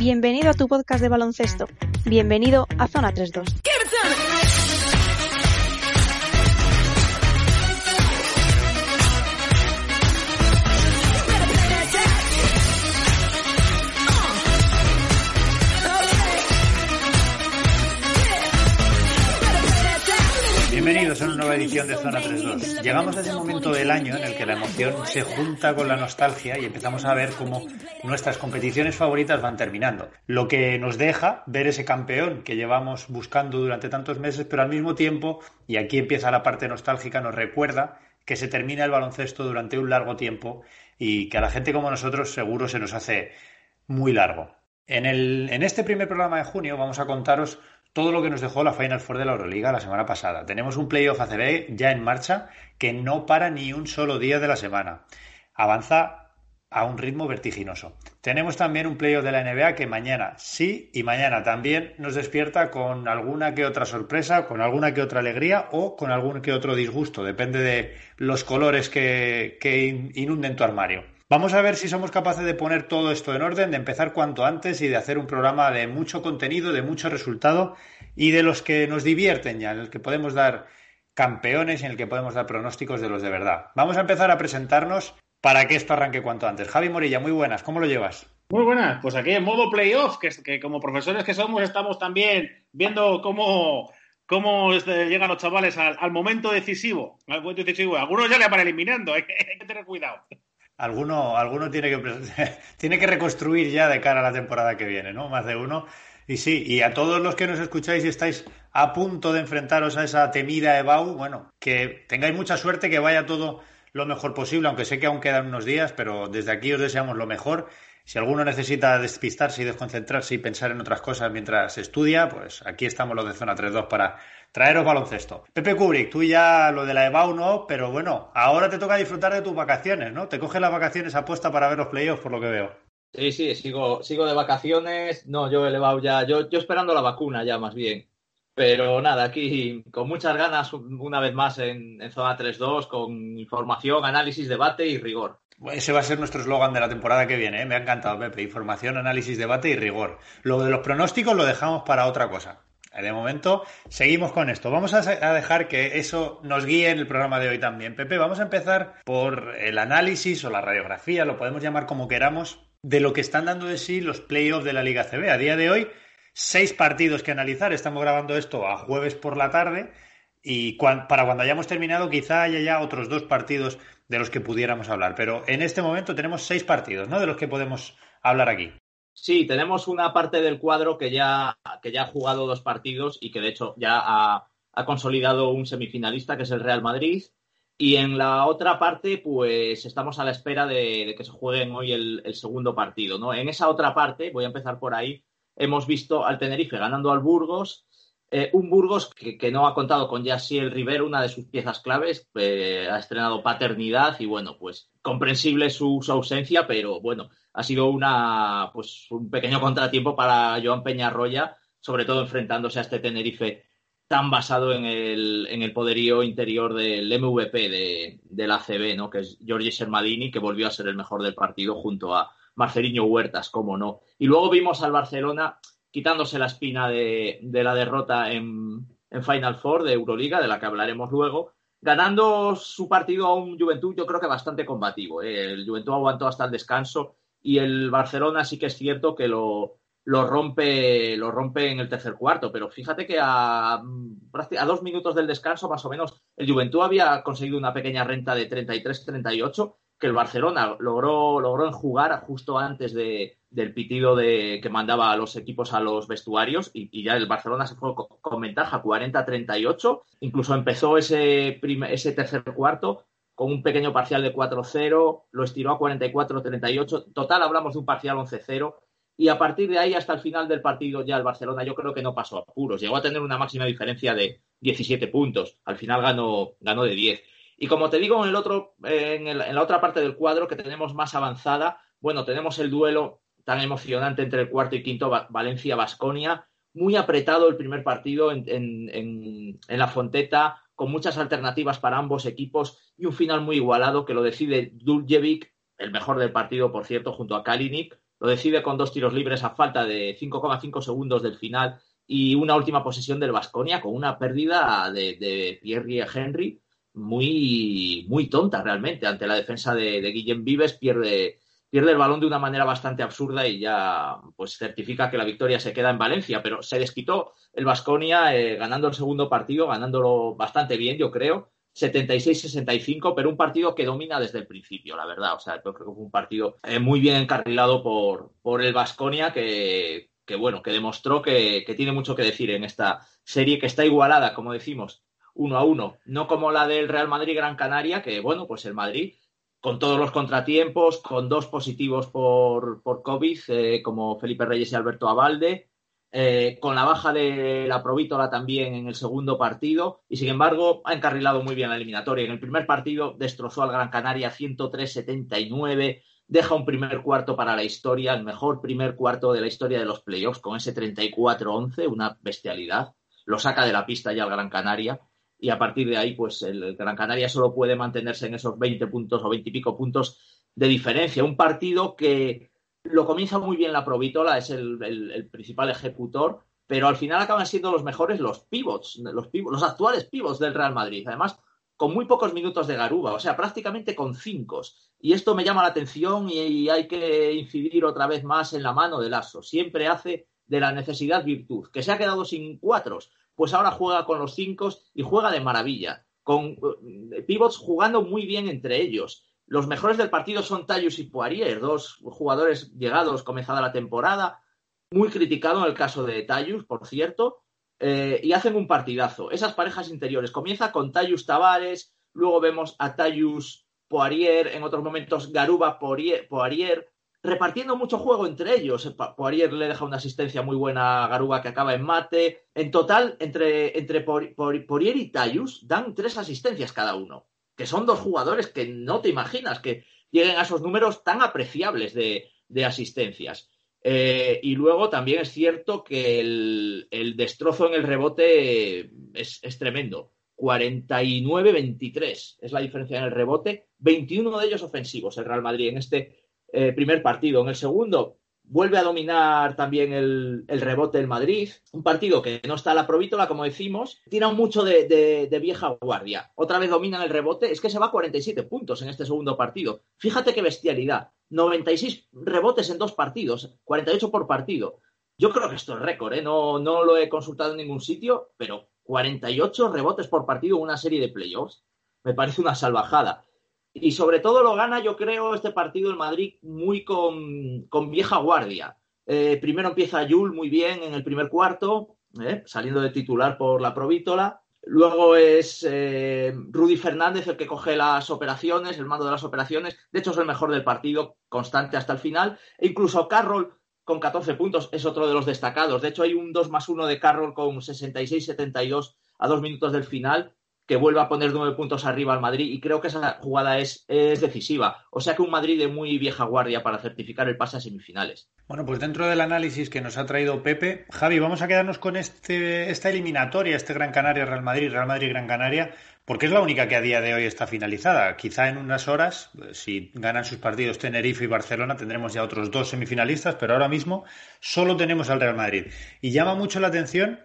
Bienvenido a tu podcast de baloncesto. Bienvenido a Zona 32. Bienvenidos a una nueva edición de Zona 32. Llegamos a ese momento del año en el que la emoción se junta con la nostalgia y empezamos a ver cómo nuestras competiciones favoritas van terminando. Lo que nos deja ver ese campeón que llevamos buscando durante tantos meses, pero al mismo tiempo, y aquí empieza la parte nostálgica, nos recuerda que se termina el baloncesto durante un largo tiempo y que a la gente como nosotros seguro se nos hace muy largo. En, el, en este primer programa de junio vamos a contaros todo lo que nos dejó la Final Four de la Euroliga la semana pasada. Tenemos un playoff ACB ya en marcha que no para ni un solo día de la semana. Avanza a un ritmo vertiginoso. Tenemos también un playoff de la NBA que mañana sí y mañana también nos despierta con alguna que otra sorpresa, con alguna que otra alegría o con algún que otro disgusto. Depende de los colores que, que inunden tu armario. Vamos a ver si somos capaces de poner todo esto en orden, de empezar cuanto antes y de hacer un programa de mucho contenido, de mucho resultado y de los que nos divierten ya, en el que podemos dar campeones y en el que podemos dar pronósticos de los de verdad. Vamos a empezar a presentarnos para que esto arranque cuanto antes. Javi Morilla, muy buenas, ¿cómo lo llevas? Muy buenas, pues aquí en modo playoff, que, como profesores que somos estamos también viendo cómo, cómo este, llegan los chavales al, momento decisivo. Al momento decisivo. Algunos ya le van eliminando, hay que tener cuidado. Alguno, alguno tiene, que, tiene que reconstruir ya de cara a la temporada que viene, ¿no? Más de uno. Y sí, y a todos los que nos escucháis y estáis a punto de enfrentaros a esa temida EBAU, bueno, que tengáis mucha suerte, que vaya todo lo mejor posible, aunque sé que aún quedan unos días, pero desde aquí os deseamos lo mejor si alguno necesita despistarse y desconcentrarse y pensar en otras cosas mientras estudia, pues aquí estamos los de Zona 3.2 para traeros baloncesto. Pepe Kubrick, tú ya lo de la EBAU no, pero bueno, ahora te toca disfrutar de tus vacaciones, ¿no? Te coges las vacaciones apuesta para ver los playoffs, por lo que veo. Sí, sí, sigo, sigo de vacaciones. No, yo he EBAU ya, yo, yo esperando la vacuna ya más bien. Pero nada, aquí con muchas ganas, una vez más en, en Zona 3.2, con información, análisis, debate y rigor. Ese va a ser nuestro eslogan de la temporada que viene. ¿eh? Me ha encantado, Pepe. Información, análisis, debate y rigor. Lo de los pronósticos lo dejamos para otra cosa. De momento, seguimos con esto. Vamos a dejar que eso nos guíe en el programa de hoy también. Pepe, vamos a empezar por el análisis o la radiografía, lo podemos llamar como queramos, de lo que están dando de sí los playoffs de la Liga CB. A día de hoy, seis partidos que analizar. Estamos grabando esto a jueves por la tarde y para cuando hayamos terminado quizá haya ya otros dos partidos de los que pudiéramos hablar. Pero en este momento tenemos seis partidos, ¿no? De los que podemos hablar aquí. Sí, tenemos una parte del cuadro que ya, que ya ha jugado dos partidos y que de hecho ya ha, consolidado un semifinalista, que es el Real Madrid. Y en la otra parte, pues estamos a la espera de, que se jueguen hoy el, el, segundo partido. ¿no? En esa otra parte, voy a empezar por ahí, hemos visto al Tenerife ganando al Burgos eh, un Burgos que, no ha contado con Yassiel Rivero, una de sus piezas claves, eh, ha estrenado paternidad y bueno, pues comprensible su, ausencia, pero bueno, ha sido una, pues, un pequeño contratiempo para Joan Peñarroya, sobre todo enfrentándose a este Tenerife tan basado en el, en el poderío interior del MVP de, del ACB, ¿no? que es Giorgi Sermadini, que volvió a ser el mejor del partido junto a Marceliño Huertas, como no. Y luego vimos al Barcelona quitándose la espina de, la derrota en, Final Four de Euroliga, de la que hablaremos luego, ganando su partido a un Juventud, yo creo que bastante combativo. ¿eh? El Juventud aguantó hasta el descanso y el Barcelona sí que es cierto que lo, rompe, lo rompe en el tercer cuarto, pero fíjate que a, a dos minutos del descanso, más o menos, el Juventud había conseguido una pequeña renta de 33-38 que el Barcelona logró, logró enjugar justo antes de, del pitido de, que mandaba a los equipos a los vestuarios y, ya el Barcelona se fue con, ventaja 40-38. Incluso empezó ese, ese tercer cuarto con un pequeño parcial de 4-0, lo estiró a 44-38. Total, hablamos de un parcial 11-0. Y a partir de ahí hasta el final del partido ya el Barcelona yo creo que no pasó a puros. Llegó a tener una máxima diferencia de 17 puntos. Al final ganó, ganó de 10. Y como te digo, en, el otro, en, la otra parte del cuadro que tenemos más avanzada, bueno, tenemos el duelo tan emocionante entre el cuarto y quinto Valencia-Basconia, muy apretado el primer partido en, la Fonteta, con muchas alternativas para ambos equipos y un final muy igualado que lo decide Duljevic, el mejor del partido, por cierto, junto a Kalinic, lo decide con dos tiros libres a falta de 5,5 segundos del final y una última posesión del Vasconia con una pérdida de, Pierre Henry. Muy, muy tonta realmente ante la defensa de, de Guillem Vives, pierde, pierde el balón de una manera bastante absurda y ya pues certifica que la victoria se queda en Valencia, pero se desquitó el Vasconia eh, ganando el segundo partido, ganándolo bastante bien, yo creo, 76-65, pero un partido que domina desde el principio, la verdad. O sea, yo creo que fue un partido eh, muy bien encarrilado por, por el Vasconia que, que, bueno, que demostró que, tiene mucho que decir en esta serie que está igualada, como decimos, uno a uno. No como la del Real Madrid-Gran Canaria, que bueno, pues el Madrid con todos los contratiempos, con dos positivos por, por COVID, eh, como Felipe Reyes y Alberto Abalde, eh, con la baja de la Provítola también en el segundo partido y sin embargo ha encarrilado muy bien la eliminatoria. En el primer partido destrozó al Gran Canaria 103-79, deja un primer cuarto para la historia, el mejor primer cuarto de la historia de los playoffs con ese 34-11, una bestialidad. Lo saca de la pista ya al Gran Canaria y a partir de ahí pues el Gran Canaria solo puede mantenerse en esos 20 puntos o 20 y pico puntos de diferencia. Un partido que lo comienza muy bien la Provítola, es el, principal ejecutor, pero al final acaban siendo los mejores los pivots, los, los actuales pivots del Real Madrid. Además, con muy pocos minutos de Garuba, o sea, prácticamente con cinco. Y esto me llama la atención y, hay que incidir otra vez más en la mano del Aso. Siempre hace de la necesidad virtud. Que se ha quedado sin cuatros, pues ahora juega con los cinco y juega de maravilla. Con eh, pivots jugando muy bien entre ellos. Los mejores del partido son Tayus y Poirier, dos jugadores llegados comenzada la temporada, muy criticado en el caso de Tayus, por cierto, eh, y hacen un partidazo. Esas parejas interiores. Comienza con Tayus Tavares, luego vemos a Tayus Poirier, en otros momentos Garuba Poirier, repartiendo mucho juego entre ellos. Poirier le deja una asistencia muy buena a Garuba que acaba en mate. En total, entre, entre Poirier y Tayus dan tres asistencias cada uno que son dos jugadores que no te imaginas que lleguen a esos números tan apreciables de, asistencias. Eh, y luego también es cierto que el, destrozo en el rebote es, tremendo. 49-23 es la diferencia en el rebote, 21 de ellos ofensivos el Real Madrid en este eh, primer partido. En el segundo, Vuelve a dominar también el, rebote del Madrid. Un partido que no está a la provítola, como decimos. Tira mucho de, vieja guardia. Otra vez dominan el rebote. Es que se va a 47 puntos en este segundo partido. Fíjate qué bestialidad. 96 rebotes en dos partidos. 48 por partido. Yo creo que esto es récord, ¿eh? no, no lo he consultado en ningún sitio, pero 48 rebotes por partido en una serie de playoffs. Me parece una salvajada. Y sobre todo lo gana, yo creo, este partido el Madrid muy con, vieja guardia. Eh, primero empieza Yul muy bien en el primer cuarto, eh, saliendo de titular por la Provítola. Luego es eh, Rudy Fernández el que coge las operaciones, el mando de las operaciones. De hecho, es el mejor del partido, constante hasta el final. E incluso Carroll con 14 puntos es otro de los destacados. De hecho, hay un 2 más 1 de Carroll con 66-72 a dos minutos del final que vuelva a poner nueve puntos arriba al Madrid y creo que esa jugada es, decisiva. O sea que un Madrid de muy vieja guardia para certificar el pase a semifinales. Bueno, pues dentro del análisis que nos ha traído Pepe, Javi, vamos a quedarnos con este, esta eliminatoria, este Gran Canaria Real Madrid, Real Madrid Gran Canaria, porque es la única que a día de hoy está finalizada. Quizá en unas horas, si ganan sus partidos Tenerife y Barcelona, tendremos ya otros dos semifinalistas, pero ahora mismo solo tenemos al Real Madrid. Y llama mucho la atención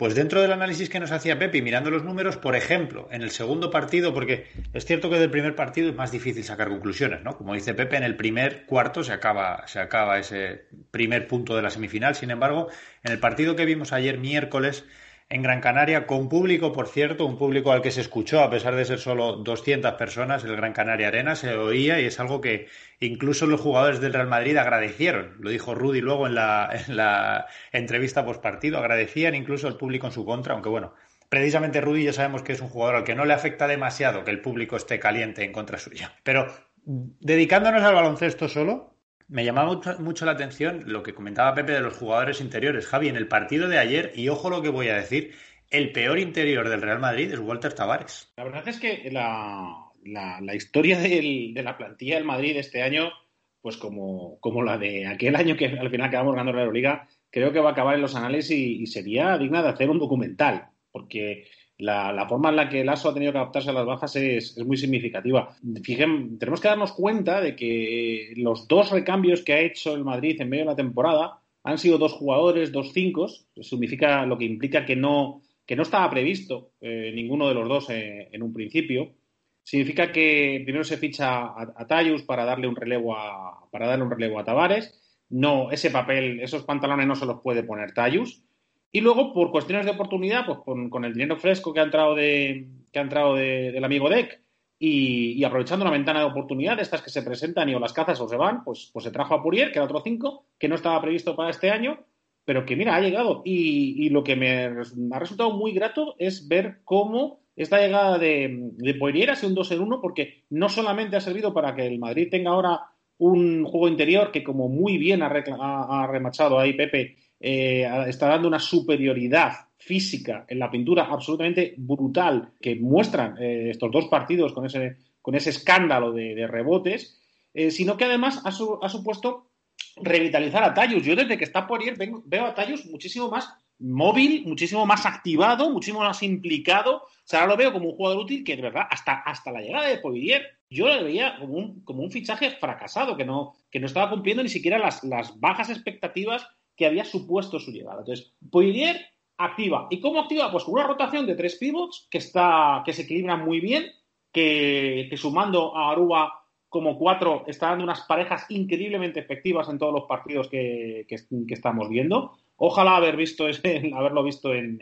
pues dentro del análisis que nos hacía Pepe, mirando los números, por ejemplo, en el segundo partido, porque es cierto que del primer partido es más difícil sacar conclusiones, ¿no? Como dice Pepe, en el primer cuarto se acaba, se acaba ese primer punto de la semifinal. Sin embargo, en el partido que vimos ayer miércoles, en Gran Canaria, con público, por cierto, un público al que se escuchó, a pesar de ser solo 200 personas, el Gran Canaria Arena se oía y es algo que incluso los jugadores del Real Madrid agradecieron. Lo dijo Rudy luego en la, en la entrevista post partido, agradecían incluso el público en su contra, aunque bueno, precisamente Rudy ya sabemos que es un jugador al que no le afecta demasiado que el público esté caliente en contra suya. Pero dedicándonos al baloncesto solo, me llamaba mucho, la atención lo que comentaba Pepe de los jugadores interiores. Javi, en el partido de ayer, y ojo lo que voy a decir, el peor interior del Real Madrid es Walter Tavares. La verdad es que la, historia de la plantilla del Madrid este año, pues como, como, la de aquel año que al final acabamos ganando la Euroliga, creo que va a acabar en los anales y, sería digna de hacer un documental, porque la, forma en la que el ASO ha tenido que adaptarse a las bajas es, muy significativa. Tenemos que darnos cuenta de que los dos recambios que ha hecho el Madrid en medio de la temporada han sido dos jugadores, dos cinco, significa lo que implica que no, que no estaba previsto eh, ninguno de los dos eh, en un principio. Significa que primero se ficha a, a Tayus para darle un relevo a, para darle un relevo a Tavares. No, ese papel, esos pantalones no se los puede poner Tayus. Y luego, por cuestiones de oportunidad, pues con, el dinero fresco que ha entrado de, que ha entrado del amigo Deck y, aprovechando una ventana de oportunidad de estas que se presentan y o las cazas o se van, pues, pues se trajo a Purier, que era otro 5, que no estaba previsto para este año, pero que mira, ha llegado. Y, lo que me, ha resultado muy grato es ver cómo esta llegada de, de Poirier ha sido un 2 en 1, porque no solamente ha servido para que el Madrid tenga ahora un juego interior que, como muy bien ha, ha remachado ahí Pepe, eh, está dando una superioridad física en la pintura absolutamente brutal que muestran eh, estos dos partidos con ese, con ese escándalo de, rebotes, eh, sino que además ha, supuesto revitalizar a Tayus. Yo desde que está por ir veo a Tayus muchísimo más móvil, muchísimo más activado, muchísimo más implicado. Ahora lo veo como un jugador útil que de verdad, hasta, hasta la llegada de Poirier, yo lo veía como un, como un fichaje fracasado, que no, que no estaba cumpliendo ni siquiera las, las bajas expectativas que había supuesto su llegada. Entonces, Poirier activa. ¿Y cómo activa? Pues con una rotación de tres pivots que, está, que se equilibran muy bien, que, sumando a Aruba como cuatro está dando unas parejas increíblemente efectivas en todos los partidos que, estamos viendo. Ojalá haber visto ese, haberlo visto en,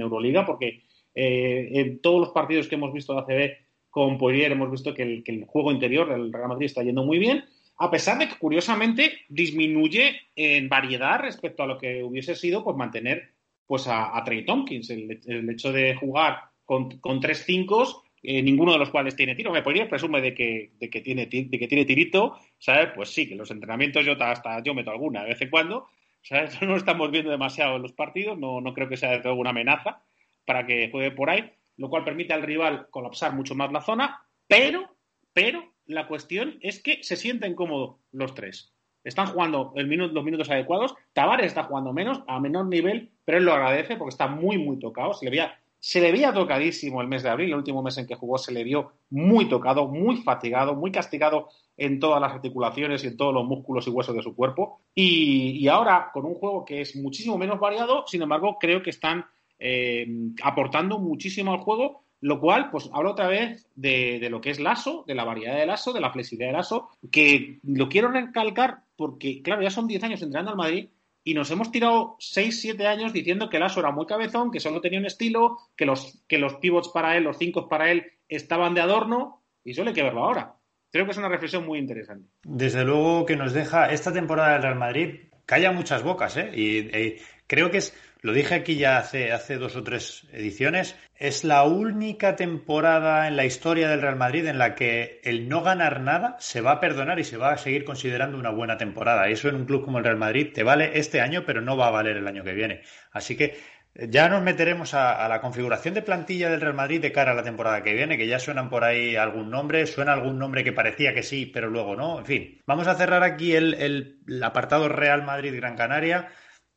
Euroliga, porque eh, en todos los partidos que hemos visto de ACB con Poirier hemos visto que el, que el juego interior del Real Madrid está yendo muy bien a pesar de que curiosamente disminuye en variedad respecto a lo que hubiese sido pues mantener pues a, Trey Tompkins. El, hecho de jugar con, tres cinco, eh, ninguno de los cuales tiene tiro. Me podría presume de que, de que tiene de que tiene tirito, ¿sabes? Pues sí, que los entrenamientos yo hasta yo meto alguna de vez en cuando, ¿sabes? No estamos viendo demasiado en los partidos, no, no creo que sea de todo una amenaza para que juegue por ahí, lo cual permite al rival colapsar mucho más la zona, pero, pero la cuestión es que se sienten cómodos los tres. Están jugando los minutos adecuados. Tavares está jugando menos, a menor nivel, pero él lo agradece porque está muy, muy tocado. Se le veía, se le veía tocadísimo el mes de abril, el último mes en que jugó, se le vio muy tocado, muy fatigado, muy castigado en todas las articulaciones y en todos los músculos y huesos de su cuerpo. Y, ahora, con un juego que es muchísimo menos variado, sin embargo, creo que están eh, aportando muchísimo al juego lo cual, pues habla otra vez de, lo que es Lasso, de la variedad del Lasso, de la flexibilidad del Lasso, que lo quiero recalcar porque, claro, ya son 10 años entrenando al Madrid y nos hemos tirado 6, 7 años diciendo que Lasso era muy cabezón, que solo tenía un estilo, que los, que los pivots para él, los 5 para él, estaban de adorno y eso hay que verlo ahora. Creo que es una reflexión muy interesante. Desde luego que nos deja esta temporada del Real Madrid, calla muchas bocas, ¿eh? y creo que es lo dije aquí ya hace, hace dos o tres ediciones. Es la única temporada en la historia del Real Madrid en la que el no ganar nada se va a perdonar y se va a seguir considerando una buena temporada. Eso en un club como el Real Madrid te vale este año, pero no va a valer el año que viene. Así que eh, ya nos meteremos a, la configuración de plantilla del Real Madrid de cara a la temporada que viene, que ya suenan por ahí algún nombre, suena algún nombre que parecía que sí, pero luego no. En fin, vamos a cerrar aquí el, el apartado Real Madrid-Gran Canaria.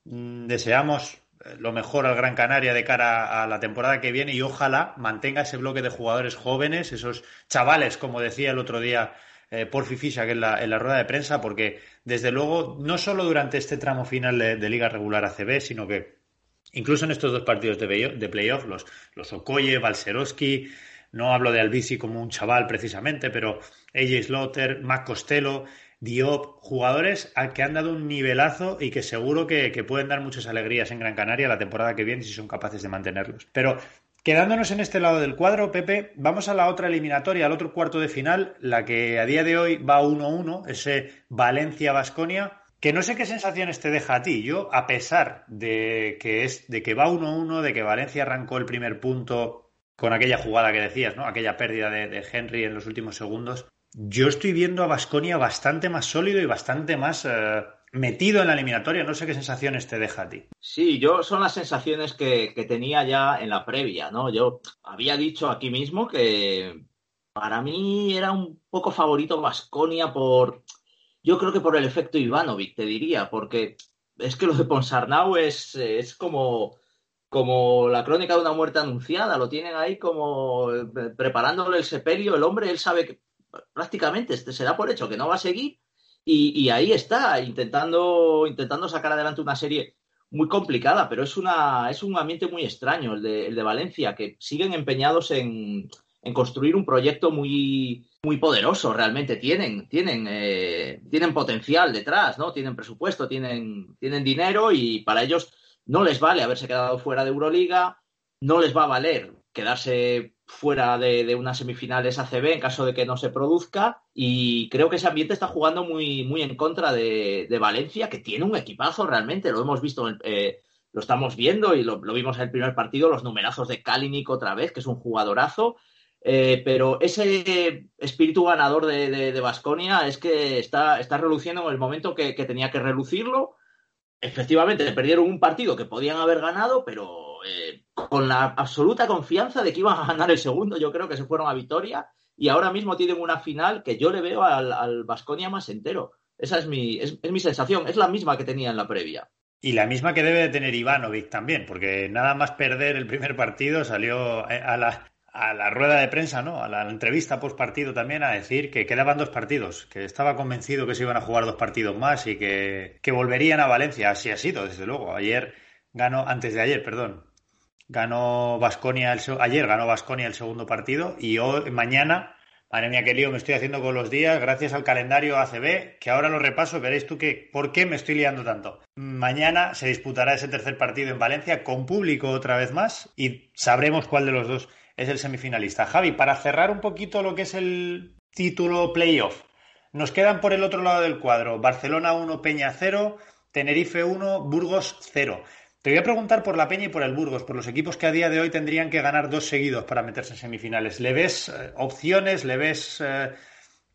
Mm, deseamos lo mejor al Gran Canaria de cara a la temporada que viene y ojalá mantenga ese bloque de jugadores jóvenes, esos chavales, como decía el otro día eh, Porfi Fischer en la, en la rueda de prensa, porque desde luego, no solo durante este tramo final de, Liga Regular ACB, sino que incluso en estos dos partidos de, de playoff, los, los Okoye, Balserowski, no hablo de Albisi como un chaval precisamente, pero AJ Slaughter, Mac Costello, Diop, jugadores a que han dado un nivelazo y que seguro que, pueden dar muchas alegrías en Gran Canaria la temporada que viene si son capaces de mantenerlos. Pero quedándonos en este lado del cuadro, Pepe, vamos a la otra eliminatoria, al otro cuarto de final, la que a día de hoy va 1-1, ese Valencia-Basconia. Que no sé qué sensaciones te deja a ti. Yo, a pesar de que es, de que va 1-1, de que Valencia arrancó el primer punto con aquella jugada que decías, ¿no? Aquella pérdida de Henry en los últimos segundos yo estoy viendo a Basconia bastante más sólido y bastante más eh, metido en la eliminatoria. No sé qué sensaciones te deja a ti. Sí, yo son las sensaciones que, tenía ya en la previa, ¿no? Yo había dicho aquí mismo que para mí era un poco favorito Basconia por. Yo creo que por el efecto Ivanovic, te diría, porque es que lo de Ponsarnau es, es como como la crónica de una muerte anunciada, lo tienen ahí como eh, preparándole el sepelio, el hombre, él sabe que prácticamente este se da por hecho que no va a seguir y, ahí está, intentando, intentando sacar adelante una serie muy complicada, pero es, una, es un ambiente muy extraño el de, el de Valencia, que siguen empeñados en, en construir un proyecto muy, muy poderoso, realmente tienen, tienen, eh, tienen potencial detrás, ¿no? Tienen presupuesto, tienen, tienen dinero y para ellos no les vale haberse quedado fuera de Euroliga, no les va a valer quedarse fuera de, unas semifinales ACB en caso de que no se produzca. Y creo que ese ambiente está jugando muy, muy en contra de, Valencia, que tiene un equipazo realmente. Lo hemos visto, eh, lo estamos viendo y lo, vimos en el primer partido, los numerazos de Kalinic otra vez, que es un jugadorazo. Eh, pero ese espíritu ganador de Vasconia es que está, está reluciendo en el momento que, que tenía que relucirlo efectivamente perdieron un partido que podían haber ganado, pero eh, con la absoluta confianza de que iban a ganar el segundo, yo creo que se fueron a Vitoria y ahora mismo tienen una final que yo le veo al Vasconia más entero. Esa es mi, es, mi sensación, es la misma que tenía en la previa. Y la misma que debe de tener Ivanovic también, porque nada más perder el primer partido salió eh, a la, a la rueda de prensa, ¿no? A la entrevista post partido también a decir que quedaban dos partidos, que estaba convencido que se iban a jugar dos partidos más y que, volverían a Valencia. Así ha sido, desde luego. Ayer ganó, antes de ayer, perdón, ganó Vasconia el, ayer ganó Vasconia el segundo partido y hoy, mañana, madre mía, qué lío me estoy haciendo con los días, gracias al calendario ACB, que ahora lo repaso, veréis tú que por qué me estoy liando tanto. Mañana se disputará ese tercer partido en Valencia con público otra vez más y sabremos cuál de los dos es el semifinalista. Javi, para cerrar un poquito lo que es el título playoff, nos quedan por el otro lado del cuadro Barcelona 1, Peña 0, Tenerife 1, Burgos 0. Te voy a preguntar por la Peña y por el Burgos, por los equipos que a día de hoy tendrían que ganar dos seguidos para meterse en semifinales. ¿Le ves eh, opciones? ¿Le ves eh,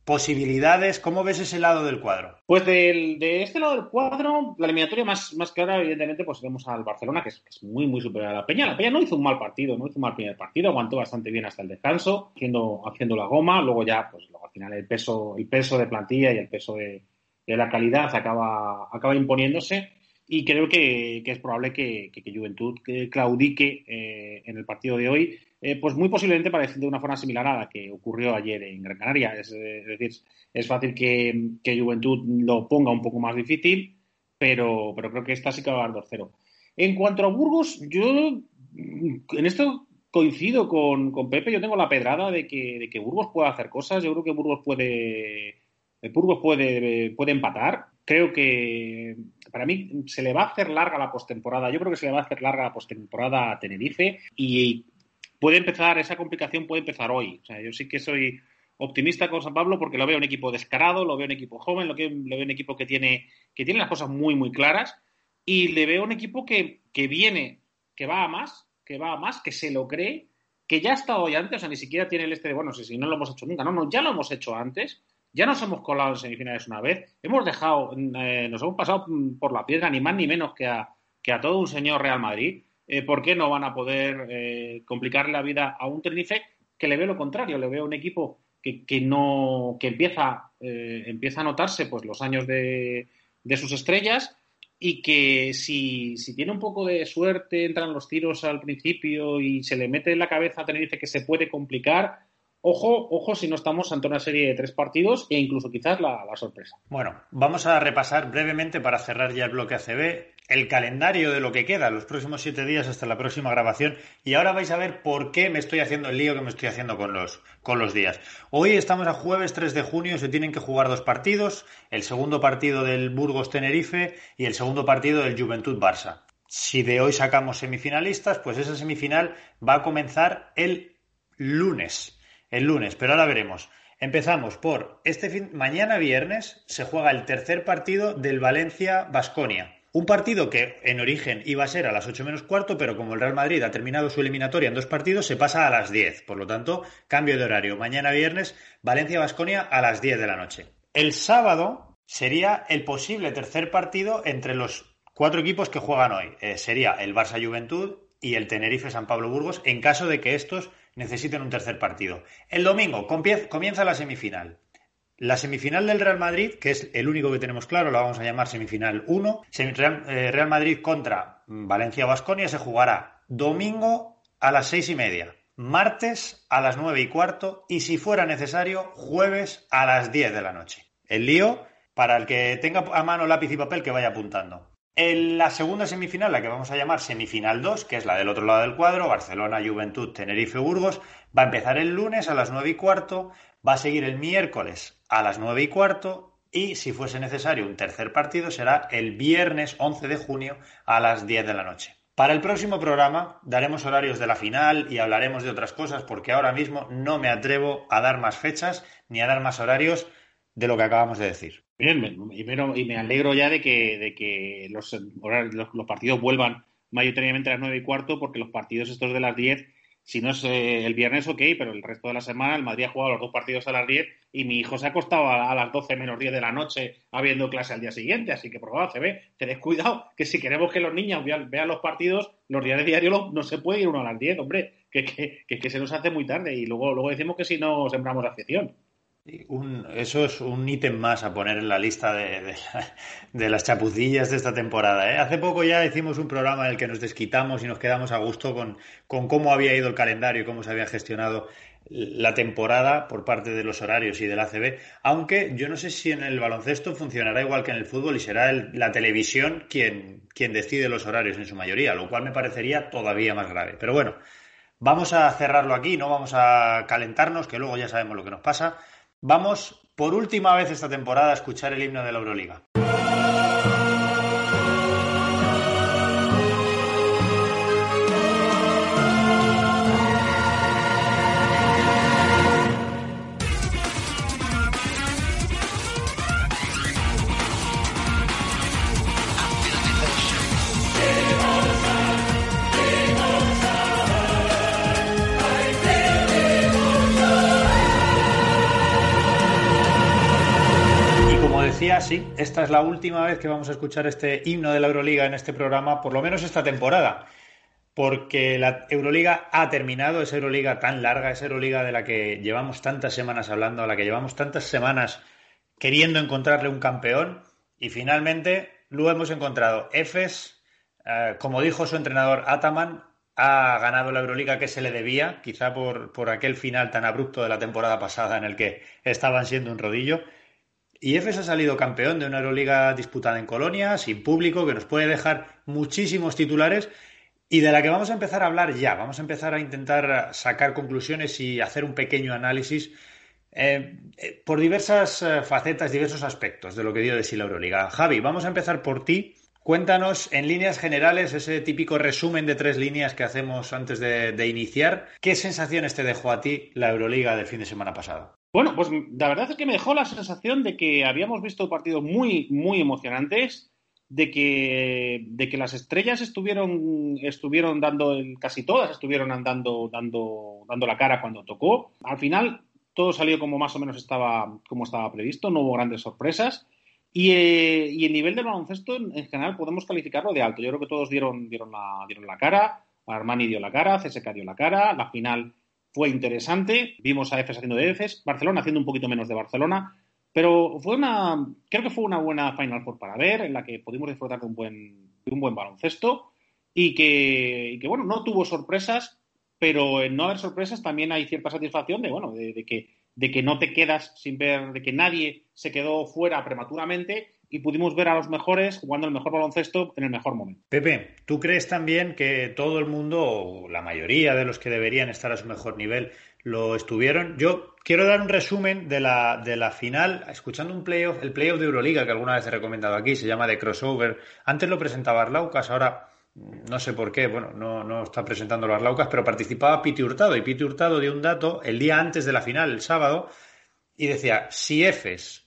posibilidades. ¿Cómo ves ese lado del cuadro? Pues de este lado del cuadro, la eliminatoria más, clara, evidentemente, pues vemos al Barcelona, que es, muy, muy superior a la Peña. La Peña no hizo un mal partido, no hizo un mal primer partido, aguantó bastante bien hasta el descanso, haciendo, haciendo la goma. Luego ya, pues al final el peso, el peso de plantilla y el peso de, la calidad acaba, acaba imponiéndose. Y creo que, es probable que, Juventud claudique eh, en el partido de hoy eh, pues muy posiblemente parece de una forma similar a la que ocurrió ayer en Gran Canaria. Es, decir, es fácil que, Juventud lo ponga un poco más difícil, pero, pero creo que esta sí que va a dar 2-0. En cuanto a Burgos, yo en esto coincido con, Pepe. Yo tengo la pedrada de que, de que Burgos puede hacer cosas. Yo creo que Burgos puede, Burgos puede, puede empatar. Creo que para mí se le va a hacer larga la postemporada. Yo creo que se le va a hacer larga la postemporada a Tenerife y puede empezar, esa complicación puede empezar hoy. O sea, yo sí que soy optimista con San Pablo porque lo veo un equipo descarado, lo veo un equipo joven, lo, veo, lo veo un equipo que tiene, que tiene las cosas muy, muy claras y le veo un equipo que, que viene, que va a más, que va a más, que se lo cree, que ya ha estado hoy antes, o sea, ni siquiera tiene el este de, bueno, si, si no lo hemos hecho nunca, no, no, ya lo hemos hecho antes, ya nos hemos colado en semifinales una vez, hemos dejado, eh, nos hemos pasado por la piedra ni más ni menos que a, que a todo un señor Real Madrid eh, ¿por qué no van a poder eh, complicarle la vida a un Tenerife que le veo lo contrario? Le veo un equipo que, no que empieza, eh, empieza a notarse pues los años de, sus estrellas y que si, tiene un poco de suerte, entran los tiros al principio y se le mete en la cabeza a Tenerife que se puede complicar, Ojo, ojo si no estamos ante una serie de tres partidos e incluso quizás la, sorpresa. Bueno, vamos a repasar brevemente para cerrar ya el bloque ACB el calendario de lo que queda, los próximos siete días hasta la próxima grabación. Y ahora vais a ver por qué me estoy haciendo el lío que me estoy haciendo con los, con los días. Hoy estamos a jueves 3 de junio, se tienen que jugar dos partidos, el segundo partido del Burgos Tenerife y el segundo partido del Juventud Barça. Si de hoy sacamos semifinalistas, pues esa semifinal va a comenzar el lunes. El lunes, pero ahora veremos. Empezamos por este fin, mañana viernes se juega el tercer partido del Valencia Basconia. Un partido que en origen iba a ser a las 8 menos cuarto, pero como el Real Madrid ha terminado su eliminatoria en dos partidos, se pasa a las 10. Por lo tanto, cambio de horario. Mañana viernes, Valencia-Basconia a las 10 de la noche. El sábado sería el posible tercer partido entre los cuatro equipos que juegan hoy. Eh, sería el Barça-Juventud y el Tenerife-San Pablo-Burgos, en caso de que estos necesiten un tercer partido. El domingo comienza la semifinal. La semifinal del Real Madrid, que es el único que tenemos claro, la vamos a llamar semifinal 1. Eh, Real Madrid contra Valencia Basconia se jugará domingo a las seis y media, martes a las nueve y cuarto y si fuera necesario, jueves a las diez de la noche. El lío, para el que tenga a mano lápiz y papel, que vaya apuntando. En la segunda semifinal, la que vamos a llamar semifinal 2, que es la del otro lado del cuadro, Barcelona, Juventud, Tenerife, Burgos, va a empezar el lunes a las nueve y cuarto, va a seguir el miércoles a las nueve y cuarto y, si fuese necesario, un tercer partido será el viernes 11 de junio a las 10 de la noche. Para el próximo programa daremos horarios de la final y hablaremos de otras cosas porque ahora mismo no me atrevo a dar más fechas ni a dar más horarios de lo que acabamos de decir. Bien, primero, y me alegro ya de que, de que los, los, partidos vuelvan mayoritariamente a las nueve y cuarto, porque los partidos estos de las 10, si no es eh, el viernes, ok, pero el resto de la semana el Madrid ha jugado los dos partidos a las 10 y mi hijo se ha acostado a, las 12 menos 10 de la noche habiendo clase al día siguiente, así que por favor, se ve, tened cuidado, que si queremos que los niños vean, los partidos, los días de diario no se puede ir uno a las 10, hombre, que, que, que, que, se nos hace muy tarde y luego, luego decimos que si no sembramos la afición eso es un ítem más a poner en la lista de, las chapucillas de esta temporada. ¿eh? Hace poco ya hicimos un programa en el que nos desquitamos y nos quedamos a gusto con, cómo había ido el calendario y cómo se había gestionado la temporada por parte de los horarios y del ACB, aunque yo no sé si en el baloncesto funcionará igual que en el fútbol y será la televisión quien, quien decide los horarios en su mayoría, lo cual me parecería todavía más grave. Pero bueno, vamos a cerrarlo aquí, no vamos a calentarnos, que luego ya sabemos lo que nos pasa. Vamos por última vez esta temporada a escuchar el himno de la Euroliga. Sí, esta es la última vez que vamos a escuchar este himno de la Euroliga en este programa, por lo menos esta temporada, porque la Euroliga ha terminado, esa Euroliga tan larga, esa Euroliga de la que llevamos tantas semanas hablando, a la que llevamos tantas semanas queriendo encontrarle un campeón, y finalmente lo hemos encontrado. Efes, eh, como dijo su entrenador Ataman, ha ganado la Euroliga que se le debía, quizá por, por aquel final tan abrupto de la temporada pasada en el que estaban siendo un rodillo. Y Efes ha salido campeón de una Euroliga disputada en Colonia, sin público, que nos puede dejar muchísimos titulares y de la que vamos a empezar a hablar ya. Vamos a empezar a intentar sacar conclusiones y hacer un pequeño análisis eh, eh, por diversas eh, facetas, diversos aspectos de lo que dio de sí la Euroliga. Javi, vamos a empezar por ti. Cuéntanos en líneas generales ese típico resumen de tres líneas que hacemos antes de iniciar. ¿Qué sensaciones te dejó a ti la Euroliga del fin de semana pasado? Bueno, pues la verdad es que me dejó la sensación de que habíamos visto partidos muy, muy emocionantes, de que, de que las estrellas estuvieron, estuvieron dando, casi todas estuvieron andando, dando, dando la cara cuando tocó. Al final todo salió como más o menos estaba, como estaba previsto, no hubo grandes sorpresas. Y, eh, el nivel del baloncesto en, general podemos calificarlo de alto. Yo creo que todos dieron, dieron, la, dieron la cara, Armani dio la cara, CSK dio la cara, la final fue interesante. Vimos a EFES haciendo de EFES, Barcelona haciendo un poquito menos de Barcelona. Pero fue una, creo que fue una buena Final Four para ver, en la que pudimos disfrutar de un buen, de un buen baloncesto y que, que, bueno, no tuvo sorpresas, pero en no haber sorpresas también hay cierta satisfacción de, bueno, de, que, de que no te quedas sin ver, de que nadie se quedó fuera prematuramente y pudimos ver a los mejores jugando el mejor baloncesto en el mejor momento. Pepe, ¿tú crees también que todo el mundo, o la mayoría de los que deberían estar a su mejor nivel, lo estuvieron? Yo quiero dar un resumen de la, de la final, escuchando un playoff, el playoff de Euroliga que alguna vez he recomendado aquí, se llama de crossover. Antes lo presentaba Arlaucas, ahora no sé por qué, bueno, no, no está presentando Arlaucas, pero participaba Piti Hurtado y Piti Hurtado dio un dato el día antes de la final, el sábado, y decía, si Efes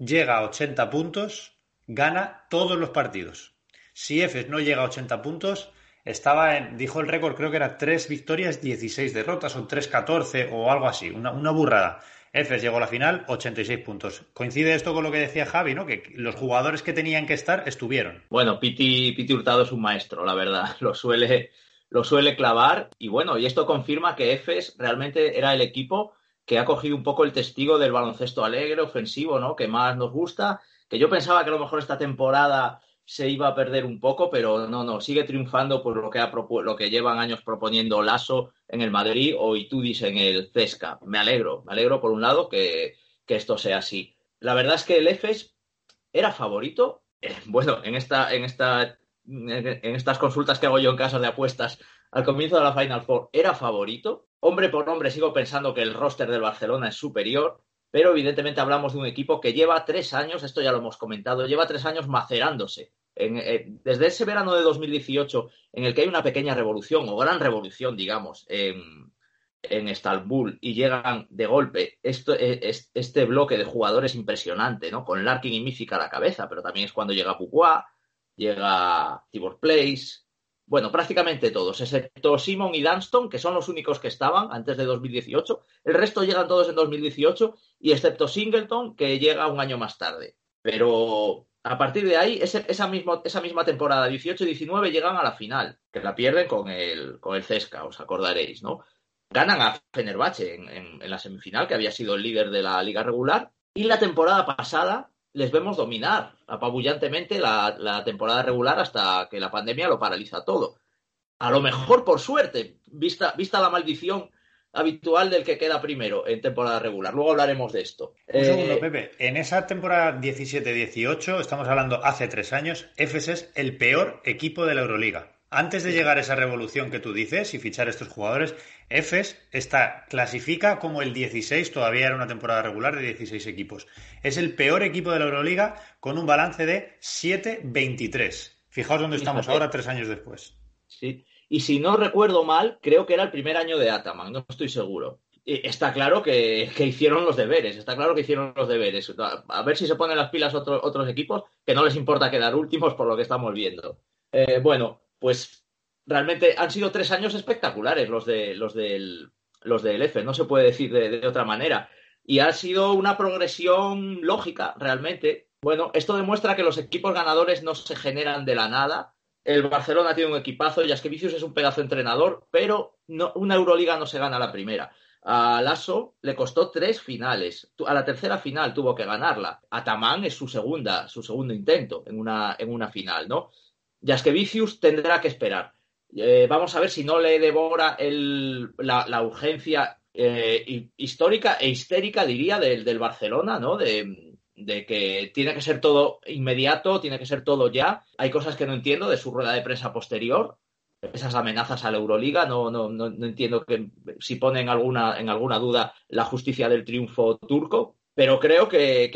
llega a 80 puntos, gana todos los partidos. Si Efes no llega a 80 puntos, estaba en, dijo el récord, creo que era 3 victorias, 16 derrotas, o 3-14 o algo así, una, una burrada. Efes llegó a la final, 86 puntos. Coincide esto con lo que decía Javi, ¿no? Que los jugadores que tenían que estar estuvieron. Bueno, Piti, Piti Hurtado es un maestro, la verdad. Lo suele, lo suele clavar. Y bueno, y esto confirma que Efes realmente era el equipo que ha cogido un poco el testigo del baloncesto alegre, ofensivo, ¿no? Que más nos gusta. Que yo pensaba que a lo mejor esta temporada se iba a perder un poco, pero no, no, sigue triunfando por lo que, ha lo que llevan años proponiendo Lasso en el Madrid o Itudis en el Cesca. Me alegro, me alegro por un lado que, esto sea así. La verdad es que el EFES era favorito. Eh, bueno, en, esta, en, esta, en estas consultas que hago yo en casa de apuestas al comienzo de la Final Four, era favorito. Hombre por hombre, sigo pensando que el roster del Barcelona es superior pero evidentemente hablamos de un equipo que lleva tres años, esto ya lo hemos comentado, lleva tres años macerándose. Eh, desde ese verano de 2018, en el que hay una pequeña revolución, o gran revolución, digamos, en, Estambul, y llegan de golpe eh, este bloque de jugadores impresionante, ¿no? Con Larkin y Mífica a la cabeza, pero también es cuando llega Pucua, llega Tibor Place, bueno, prácticamente todos, excepto Simon y Dunston, que son los únicos que estaban antes de 2018. El resto llegan todos en 2018 y excepto Singleton, que llega un año más tarde. Pero a partir de ahí, esa, misma, temporada, 18-19, llegan a la final, que la pierden con el, con el Cesca, os acordaréis, ¿no? Ganan a Fenerbahce en, en la semifinal, que había sido el líder de la liga regular. Y la temporada pasada les vemos dominar apabullantemente la, temporada regular hasta que la pandemia lo paraliza todo. A lo mejor por suerte, vista, vista la maldición habitual del que queda primero en temporada regular. Luego hablaremos de esto. Un segundo, eh, Pepe. En esa temporada 17-18, estamos hablando hace tres años, EFES es el peor equipo de la Euroliga. Antes de llegar a esa revolución que tú dices y fichar estos jugadores, EFES está, clasifica como el 16, todavía era una temporada regular de 16 equipos. Es el peor equipo de la Euroliga con un balance de 7-23. Fijaos dónde estamos ahora, tres años después. Sí, y si no recuerdo mal, creo que era el primer año de Ataman, no estoy seguro. Está claro que, hicieron los deberes, está claro que hicieron los deberes. A ver si se ponen las pilas otros equipos, que no les importa quedar últimos por lo que estamos viendo. Eh, bueno, pues realmente han sido tres años espectaculares los, de, los, del, los del F, no se puede decir de, otra manera. Y ha sido una progresión lógica, realmente. Bueno, esto demuestra que los equipos ganadores no se generan de la nada. El Barcelona tiene un equipazo, Jaskevicius es un pedazo entrenador, pero no, una Euroliga no se gana la primera. A Lasso le costó tres finales. A la tercera final tuvo que ganarla. A Tamán es su segunda, su segundo intento en una, en una final, ¿no? Jaskevicius tendrá que esperar. Eh, vamos a ver si no le devora la, urgencia eh, histórica e histérica, diría, del, Barcelona, ¿no? De, que tiene que ser todo inmediato, tiene que ser todo ya. Hay cosas que no entiendo de su rueda de prensa posterior, esas amenazas a la Euroliga, no, entiendo que si ponen alguna, en alguna duda la justicia del triunfo turco, pero creo que,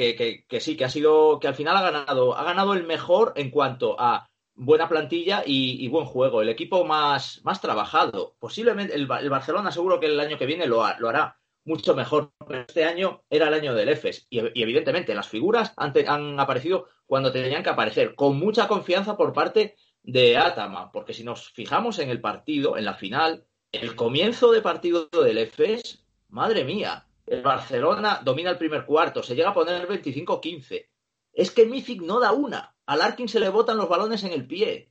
que, sí, que ha sido, que al final ha ganado, ha ganado el mejor en cuanto a buena plantilla y, buen juego. El equipo más, más trabajado. Posiblemente el, Barcelona seguro que el año que viene lo, hará mucho mejor. Este año era el año del EFES. Y, evidentemente las figuras han, han, aparecido cuando tenían que aparecer. Con mucha confianza por parte de Atama. Porque si nos fijamos en el partido, en la final, el comienzo de partido del EFES, madre mía. El Barcelona domina el primer cuarto, se llega a poner 25-15. Es que Mific no da una a Larkin se le botan los balones en el pie.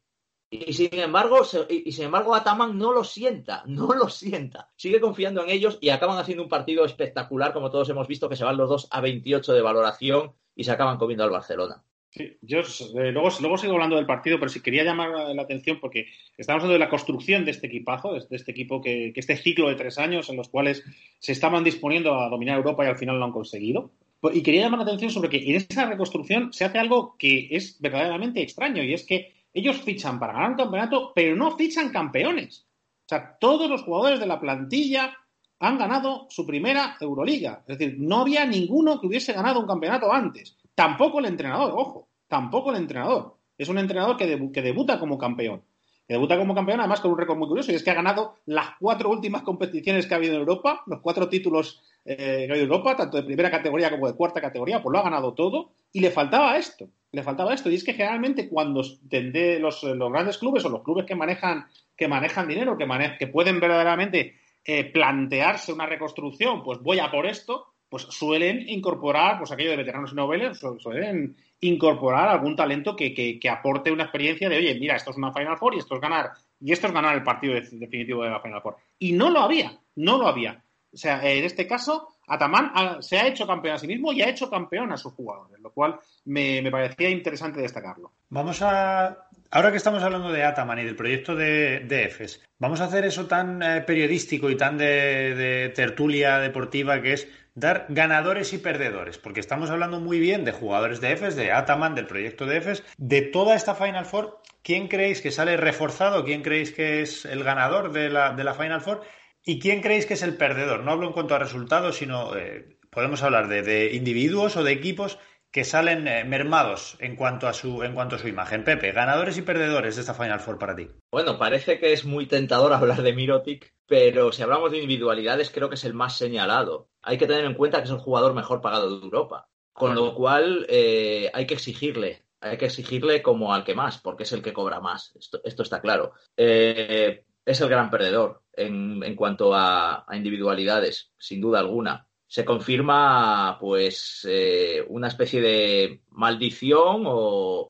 Y sin embargo, y, sin embargo, Ataman no lo sienta, no lo sienta. Sigue confiando en ellos y acaban haciendo un partido espectacular, como todos hemos visto, que se van los dos a 28 de valoración y se acaban comiendo al Barcelona. Sí, yo eh, luego, luego sigo hablando del partido, pero sí quería llamar la atención porque estamos hablando de la construcción de este equipazo, de este equipo que, que este ciclo de tres años en los cuales se estaban disponiendo a dominar Europa y al final lo han conseguido. Y quería llamar la atención sobre que en esa reconstrucción se hace algo que es verdaderamente extraño y es que ellos fichan para ganar un campeonato, pero no fichan campeones. O sea, todos los jugadores de la plantilla han ganado su primera Euroliga. Es decir, no había ninguno que hubiese ganado un campeonato antes. Tampoco el entrenador, ojo, tampoco el entrenador. Es un entrenador que, que debuta como campeón. Que debuta como campeón, además con un récord muy curioso, y es que ha ganado las cuatro últimas competiciones que ha habido en Europa, los cuatro títulos eh, Europa, tanto de primera categoría como de cuarta categoría, pues lo ha ganado todo y le faltaba esto, le faltaba esto. Y es que generalmente cuando los, los grandes clubes o los clubes que manejan, que manejan dinero, que, que pueden verdaderamente eh, plantearse una reconstrucción, pues voy a por esto, pues suelen incorporar, pues aquello de veteranos y noveles, suelen incorporar algún talento que, que, aporte una experiencia de, oye, mira, esto es una Final Four y esto es ganar, y esto es ganar el partido definitivo de la Final Four. Y no lo había, no lo había. O sea, en este caso, Ataman se ha hecho campeón a sí mismo y ha hecho campeón a sus jugadores, lo cual me, parecía interesante destacarlo. Vamos a. Ahora que estamos hablando de Ataman y del proyecto de, de EFES, vamos a hacer eso tan eh, periodístico y tan de, tertulia deportiva que es dar ganadores y perdedores, porque estamos hablando muy bien de jugadores de EFES, de Ataman, del proyecto de EFES, de toda esta Final Four. ¿Quién creéis que sale reforzado? ¿Quién creéis que es el ganador de la, de la Final Four? ¿Y quién creéis que es el perdedor? No hablo en cuanto a resultados, sino eh, podemos hablar de, individuos o de equipos que salen eh, mermados en cuanto, a su, en cuanto a su imagen. Pepe, ganadores y perdedores de esta Final Four para ti. Bueno, parece que es muy tentador hablar de Mirotic, pero si hablamos de individualidades, creo que es el más señalado. Hay que tener en cuenta que es el jugador mejor pagado de Europa, con lo cual eh, hay que exigirle. Hay que exigirle como al que más, porque es el que cobra más. Esto, esto está claro. Es el gran perdedor en, cuanto a, individualidades, sin duda alguna. Se confirma, pues, eh, una especie de maldición o,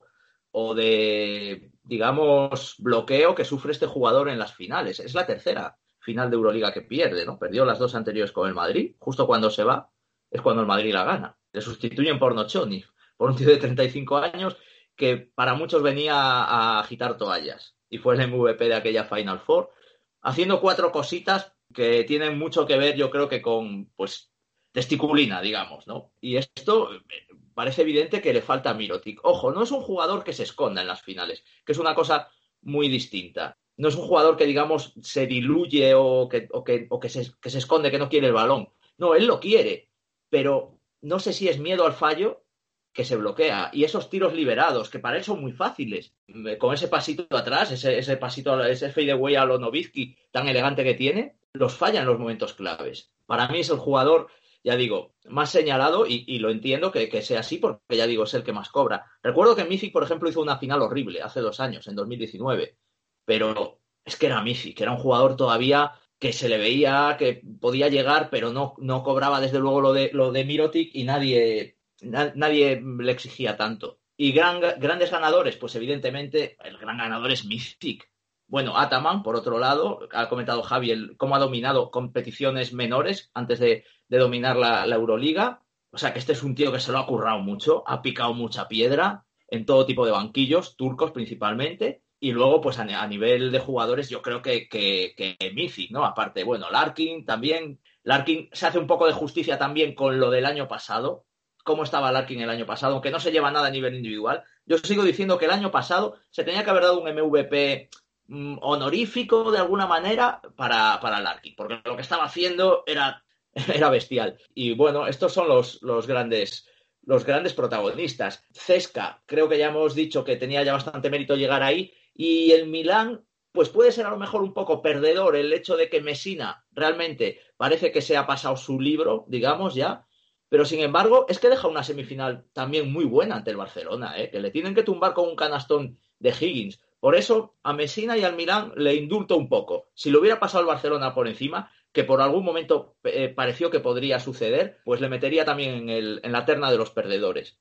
de, digamos, bloqueo que sufre este jugador en las finales. Es la tercera final de Euroliga que pierde, ¿no? Perdió las dos anteriores con el Madrid. Justo cuando se va, es cuando el Madrid la gana. Le sustituyen por Nochoni, por un tío de 35 años que para muchos venía a agitar toallas y fue el MVP de aquella Final Four, haciendo cuatro cositas que tienen mucho que ver, yo creo que con, pues, testiculina, digamos, ¿no? Y esto eh, parece evidente que le falta a Mirotic. Ojo, no es un jugador que se esconda en las finales, que es una cosa muy distinta. No es un jugador que, digamos, se diluye o que, o que, o que, se, que se esconde, que no quiere el balón. No, él lo quiere, pero no sé si es miedo al fallo que se bloquea. Y esos tiros liberados, que para él son muy fáciles, con ese pasito atrás, ese, ese pasito, ese fadeaway a lo Novitsky tan elegante que tiene, los falla en los momentos claves. Para mí es el jugador, ya digo, más señalado y, lo entiendo que, sea así porque ya digo, es el que más cobra. Recuerdo que Mythic, por ejemplo, hizo una final horrible hace dos años, en 2019, pero es que era Mythic, era un jugador todavía que se le veía que podía llegar, pero no, no cobraba desde luego lo de, lo de Mirotic y nadie nadie le exigía tanto. Y grandes ganadores, pues evidentemente el gran ganador es Mystic. Bueno, Ataman, por otro lado, ha comentado Javi cómo ha dominado competiciones menores antes de, dominar la, Euroliga. O sea que este es un tío que se lo ha currado mucho, ha picado mucha piedra en todo tipo de banquillos, turcos principalmente. Y luego, pues a, nivel de jugadores, yo creo que, que, que Mythic, ¿no? Aparte, bueno, Larkin también. Larkin se hace un poco de justicia también con lo del año pasado, cómo estaba Larkin el año pasado, aunque no se lleva nada a nivel individual. Yo sigo diciendo que el año pasado se tenía que haber dado un MVP mm, honorífico de alguna manera para, para Larkin, porque lo que estaba haciendo era, era bestial. Y bueno, estos son los, los grandes los grandes protagonistas. Cesca, creo que ya hemos dicho que tenía ya bastante mérito llegar ahí. Y el Milán, pues puede ser a lo mejor un poco perdedor el hecho de que Messina realmente parece que se ha pasado su libro, digamos ya, pero sin embargo, es que deja una semifinal también muy buena ante el Barcelona, ¿eh? que le tienen que tumbar con un canastón de Higgins. Por eso, a Messina y al Milán le indulto un poco. Si lo hubiera pasado el Barcelona por encima, que por algún momento eh, pareció que podría suceder, pues le metería también en, en la terna de los perdedores.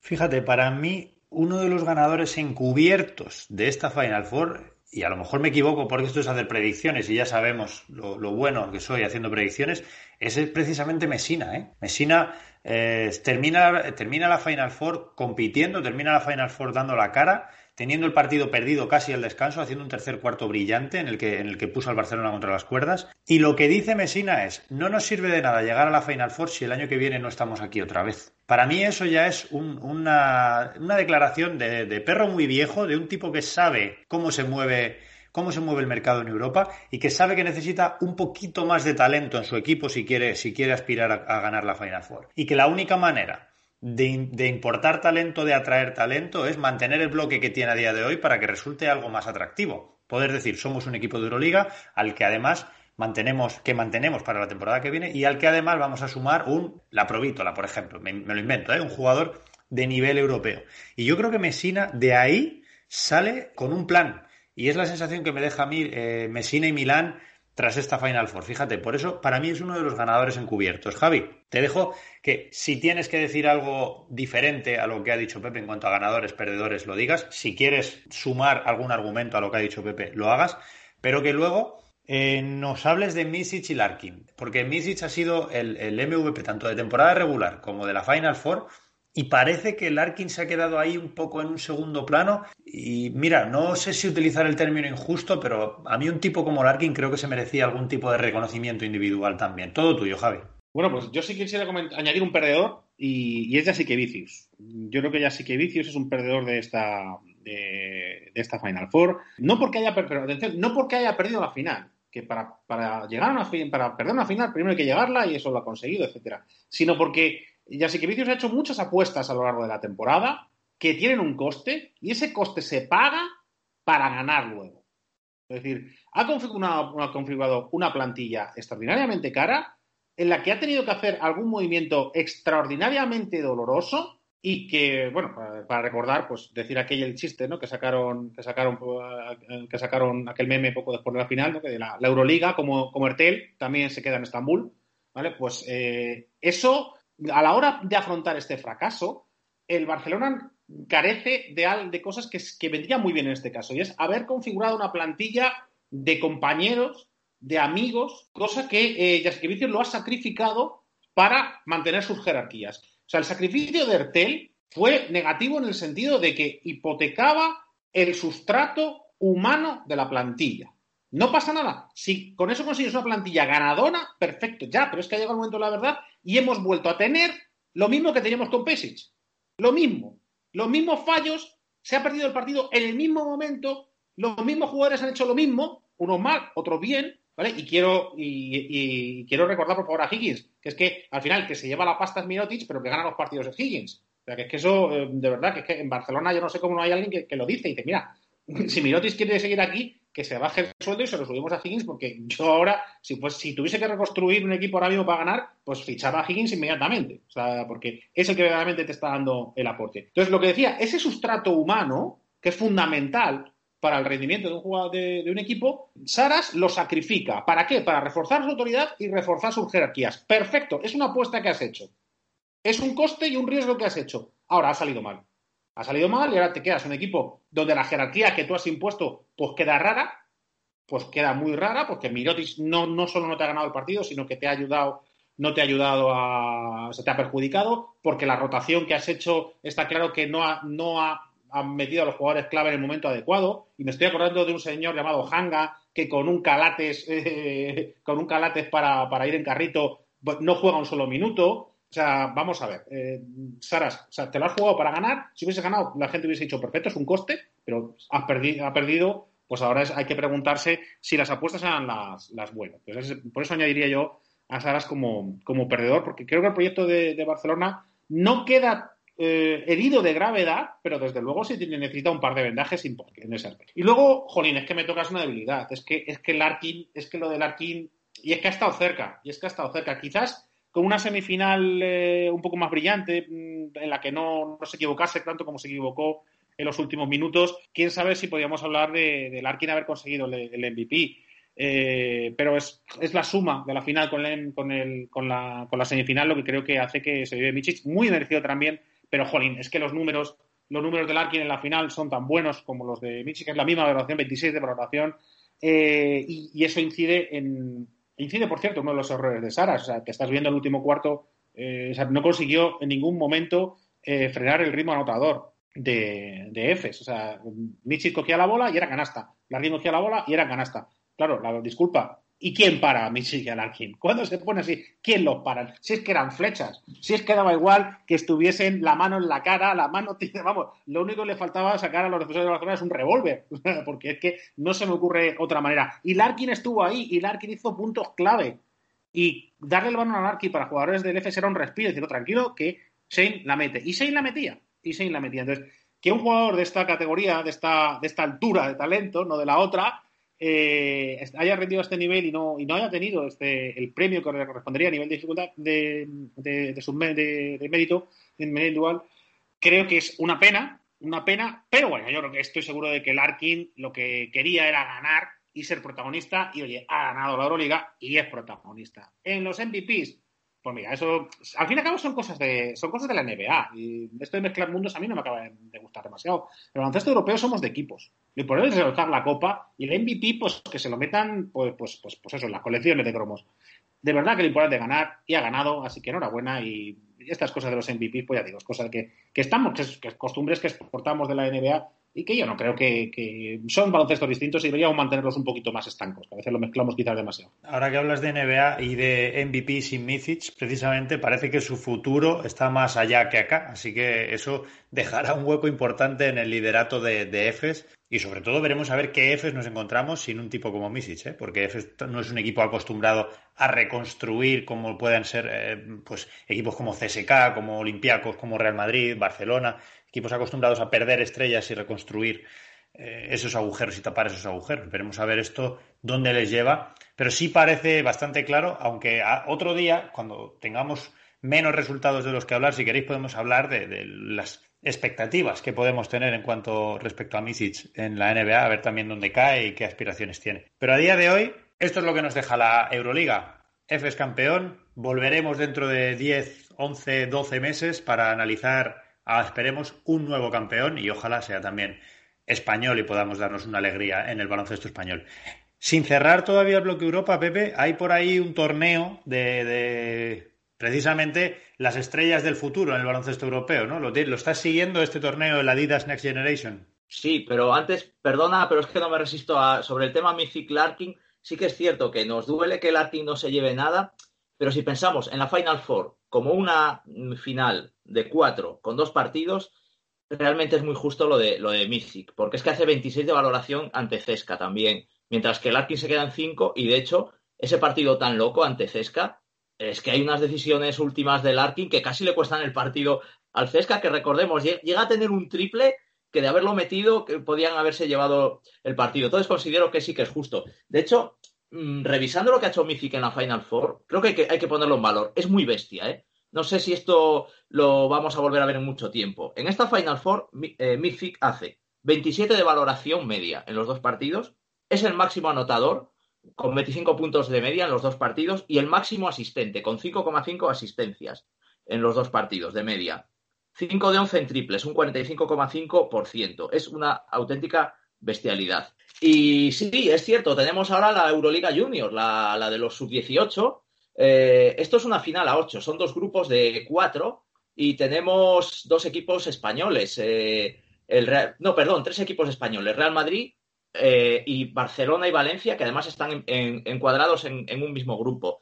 Fíjate, para mí, uno de los ganadores encubiertos de esta Final Four y a lo mejor me equivoco porque esto es hacer predicciones y ya sabemos lo, bueno que soy haciendo predicciones, es precisamente Messina. ¿eh? Messina eh, termina, termina la Final Four compitiendo, termina la Final Four dando la cara teniendo el partido perdido casi al descanso, haciendo un tercer cuarto brillante en el que, en el que puso al Barcelona contra las cuerdas. Y lo que dice Mesina es, no nos sirve de nada llegar a la Final Four si el año que viene no estamos aquí otra vez. Para mí eso ya es una, declaración de, de perro muy viejo, de un tipo que sabe cómo se mueve cómo se mueve el mercado en Europa y que sabe que necesita un poquito más de talento en su equipo si quiere, si quiere aspirar a ganar la Final Four. Y que la única manera de, importar talento, de atraer talento, es mantener el bloque que tiene a día de hoy para que resulte algo más atractivo. Poder decir, somos un equipo de Euroliga al que además mantenemos, que mantenemos para la temporada que viene y al que además vamos a sumar un, la Provítola, por ejemplo, me, lo invento, ¿eh? un jugador de nivel europeo. Y yo creo que Messina de ahí sale con un plan. Y es la sensación que me deja a mí eh, Messina y Milán tras esta Final Four. Fíjate, por eso para mí es uno de los ganadores encubiertos. Javi, te dejo que si tienes que decir algo diferente a lo que ha dicho Pepe en cuanto a ganadores, perdedores, lo digas. Si quieres sumar algún argumento a lo que ha dicho Pepe, lo hagas. Pero que luego eh, nos hables de Misic y Larkin, porque Misic ha sido el, el, MVP tanto de temporada regular como de la Final Four. Y parece que Larkin se ha quedado ahí un poco en un segundo plano. Y mira, no sé si utilizar el término injusto, pero a mí un tipo como Larkin creo que se merecía algún tipo de reconocimiento individual también. Todo tuyo, Javi. Bueno, pues yo sí quisiera añadir un perdedor y, y es Vicius. Yo creo que Vicius es un perdedor de esta, de, esta Final Four. No porque haya, pero no porque haya perdido la final, que para, para llegar a una para perder una final primero hay que llegarla y eso lo ha conseguido, etcétera. Sino porque Vicius ha hecho muchas apuestas a lo largo de la temporada que tienen un coste y ese coste se paga para ganar luego. Es decir, ha configurado, ha configurado una plantilla extraordinariamente cara en la que ha tenido que hacer algún movimiento extraordinariamente doloroso y que, bueno, para, recordar, pues decir aquel el chiste, ¿no? Que sacaron, que sacaron, que sacaron aquel meme poco después de la final, ¿no? Que de la, Euroliga, como, como Ertel, también se queda en Estambul, ¿vale? Pues eh, eso, a la hora de afrontar este fracaso, el Barcelona carece de, de cosas que, vendrían muy bien en este caso, y es haber configurado una plantilla de compañeros de amigos, cosa que eh, lo ha sacrificado para mantener sus jerarquías. O sea, el sacrificio de Ertel fue negativo en el sentido de que hipotecaba el sustrato humano de la plantilla. No pasa nada. Si con eso consigues una plantilla ganadora, perfecto, ya, pero es que ha llegado el momento de la verdad y hemos vuelto a tener lo mismo que teníamos con Pesic. Lo mismo. Los mismos fallos, se ha perdido el partido en el mismo momento, los mismos jugadores han hecho lo mismo, unos mal, otros bien, ¿Vale? Y quiero, y, quiero recordar, por favor, a Higgins, que es que al final que se lleva la pasta es Mirotic, pero que gana los partidos es Higgins. O sea, que es que eso, eh, de verdad, que es que en Barcelona yo no sé cómo no hay alguien que, lo dice y dice, mira, si Mirotic quiere seguir aquí, que se baje el sueldo y se lo subimos a Higgins, porque yo ahora, si, pues, si tuviese que reconstruir un equipo ahora mismo para ganar, pues fichaba a Higgins inmediatamente. O sea, porque es el que realmente te está dando el aporte. Entonces, lo que decía, ese sustrato humano, que es fundamental, para el rendimiento de un jugador de, un equipo, Saras lo sacrifica. ¿Para qué? Para reforzar su autoridad y reforzar sus jerarquías. Perfecto, es una apuesta que has hecho. Es un coste y un riesgo que has hecho. Ahora ha salido mal. Ha salido mal y ahora te quedas un equipo donde la jerarquía que tú has impuesto pues queda rara, pues queda muy rara, porque Mirotis no, no solo no te ha ganado el partido, sino que te ha ayudado no te ha ayudado a. se te ha perjudicado, porque la rotación que has hecho está claro que no ha, no ha metido a los jugadores clave en el momento adecuado. Y me estoy acordando de un señor llamado Hanga, que con un calates, eh, con un calates para, ir en carrito, pues, no juega un solo minuto. O sea, vamos a ver, eh, Saras, o sea, te lo has jugado para ganar. Si hubiese ganado, la gente hubiese dicho, perfecto, es un coste, pero perdido, ha perdido, pues ahora hay que preguntarse si las apuestas eran las, las buenas. Pues por eso añadiría yo a Saras como, como perdedor, porque creo que el proyecto de, de Barcelona no queda eh, herido de gravedad, pero desde luego sí necesita un par de vendajes aspecto. Y luego, jolín, es que me tocas una debilidad. Es que, es que Larkin, es que lo de Larkin, y es que ha estado cerca, y es que ha estado cerca. Quizás con una semifinal eh, un poco más brillante, mm, en la que no, se equivocase tanto como se equivocó en los últimos minutos, quién sabe si podríamos hablar de, Larkin haber conseguido el, MVP. Eh, pero es, la suma de la final con, con, el, con, la, con la semifinal lo que creo que hace que se vive Michich muy merecido también pero, jolín, es que los números, los números de Larkin en la final son tan buenos como los de Michi, que es la misma valoración, 26 de valoración, eh, y, eso incide en. Incide, por cierto, uno de los errores de Saras, o sea, que estás viendo el último cuarto, eh, no consiguió en ningún momento eh, frenar el ritmo anotador de, de Efes. O sea, cogía la bola y era canasta. Larkin cogía la bola y era canasta. Claro, la disculpa, ¿Y quién para a Michi Larkin? ¿Cuándo se pone así? ¿Quién los para? Si es que eran flechas, si es que daba igual que estuviesen la mano en la cara, la mano, vamos, lo único que le faltaba sacar a los defensores de Barcelona es un revólver, porque es que no se me ocurre otra manera. Y Larkin estuvo ahí y Larkin hizo puntos clave. Y darle el balón a Larkin para jugadores del FS era un respiro, decirlo tranquilo, que Shane la mete. Y Shane la metía, y Shane la metía. Entonces, que un jugador de esta categoría, de esta, de esta altura de talento, no de la otra, eh, haya rendido a este nivel y no, y no haya tenido este, el premio que le correspondería a nivel de dificultad de, de, de, de, mérito individual, creo que es una pena, una pena, pero bueno, yo creo que estoy seguro de que Larkin lo que quería era ganar y ser protagonista, y oye, ha ganado la Euroliga y es protagonista. En los MVPs, Pues mira, eso, al fin y al cabo son cosas de, son cosas de la NBA. Y esto de mezclar mundos a mí no me acaba de gustar demasiado. El baloncesto europeo somos de equipos. Y por eso es la copa y el MVP, pues que se lo metan, pues, pues, pues, pues eso, en las colecciones de cromos. De verdad que lo importante es ganar y ha ganado, así que enhorabuena y estas cosas de los MVP, pues ya digo, es cosas que, que estamos, que, es, costumbres que exportamos de la NBA y que yo no creo que, son baloncestos distintos y deberíamos mantenerlos un poquito más estancos, que a veces lo mezclamos quizás demasiado. Ahora que hablas de NBA y de MVP sin Micic, precisamente parece que su futuro está más allá que acá, así que eso dejará un hueco importante en el liderato de, de EFES y sobre todo veremos a ver qué EFES nos encontramos sin un tipo como Misic, ¿eh? porque EFES no es un equipo acostumbrado a reconstruir como puedan ser eh, pues equipos como CSK, como Olympiacos, como Real Madrid, Barcelona, equipos acostumbrados a perder estrellas y reconstruir eh, esos agujeros y tapar esos agujeros. Veremos a ver esto dónde les lleva, pero sí parece bastante claro, aunque otro día, cuando tengamos menos resultados de los que hablar, si queréis podemos hablar de, las expectativas que podemos tener en cuanto respecto a Misic en la NBA, a ver también dónde cae y qué aspiraciones tiene. Pero a día de hoy, esto es lo que nos deja la Euroliga. F es campeón, volveremos dentro de 10, 11, 12 meses para analizar Ah, esperemos un nuevo campeón y ojalá sea también español y podamos darnos una alegría en el baloncesto español. Sin cerrar todavía el bloque Europa, Pepe, hay por ahí un torneo de, precisamente las estrellas del futuro en el baloncesto europeo, ¿no? ¿Lo, ¿Lo, estás siguiendo este torneo, el Adidas Next Generation? Sí, pero antes, perdona, pero es que no me resisto a. Sobre el tema Mythic Larkin, sí que es cierto que nos duele que Larkin no se lleve nada, pero si pensamos en la Final Four como una final de cuatro con dos partidos, realmente es muy justo lo de, lo de Mythic, porque es que hace 26 de valoración ante Cesca también, mientras que Larkin se queda en 5 y de hecho ese partido tan loco ante Cesca es que hay unas decisiones últimas del Larkin que casi le cuestan el partido al Cesca, que recordemos, llega a tener un triple que de haberlo metido que podían haberse llevado el partido. Entonces considero que sí que es justo. De hecho, revisando lo que ha hecho Mythic en la Final Four, creo que hay, que ponerlo en valor. Es muy bestia, ¿eh? No sé si esto lo vamos a volver a ver en mucho tiempo. En esta Final Four, eh, Mythic hace 27 de valoración media en los dos partidos, es el máximo anotador con 25 puntos de media en los dos partidos y el máximo asistente con 5,5 asistencias en los dos partidos de media. 5 de 11 en triples, un 45,5%. Es una auténtica bestialidad. Y sí, es cierto, tenemos ahora la Euroliga Junior, la, la de los sub-18, eh, esto es una final a ocho, son dos grupos de cuatro y tenemos dos equipos españoles. Eh, el no, perdón, tres equipos españoles, Real Madrid eh, y Barcelona y Valencia, que además están encuadrados en, un mismo grupo.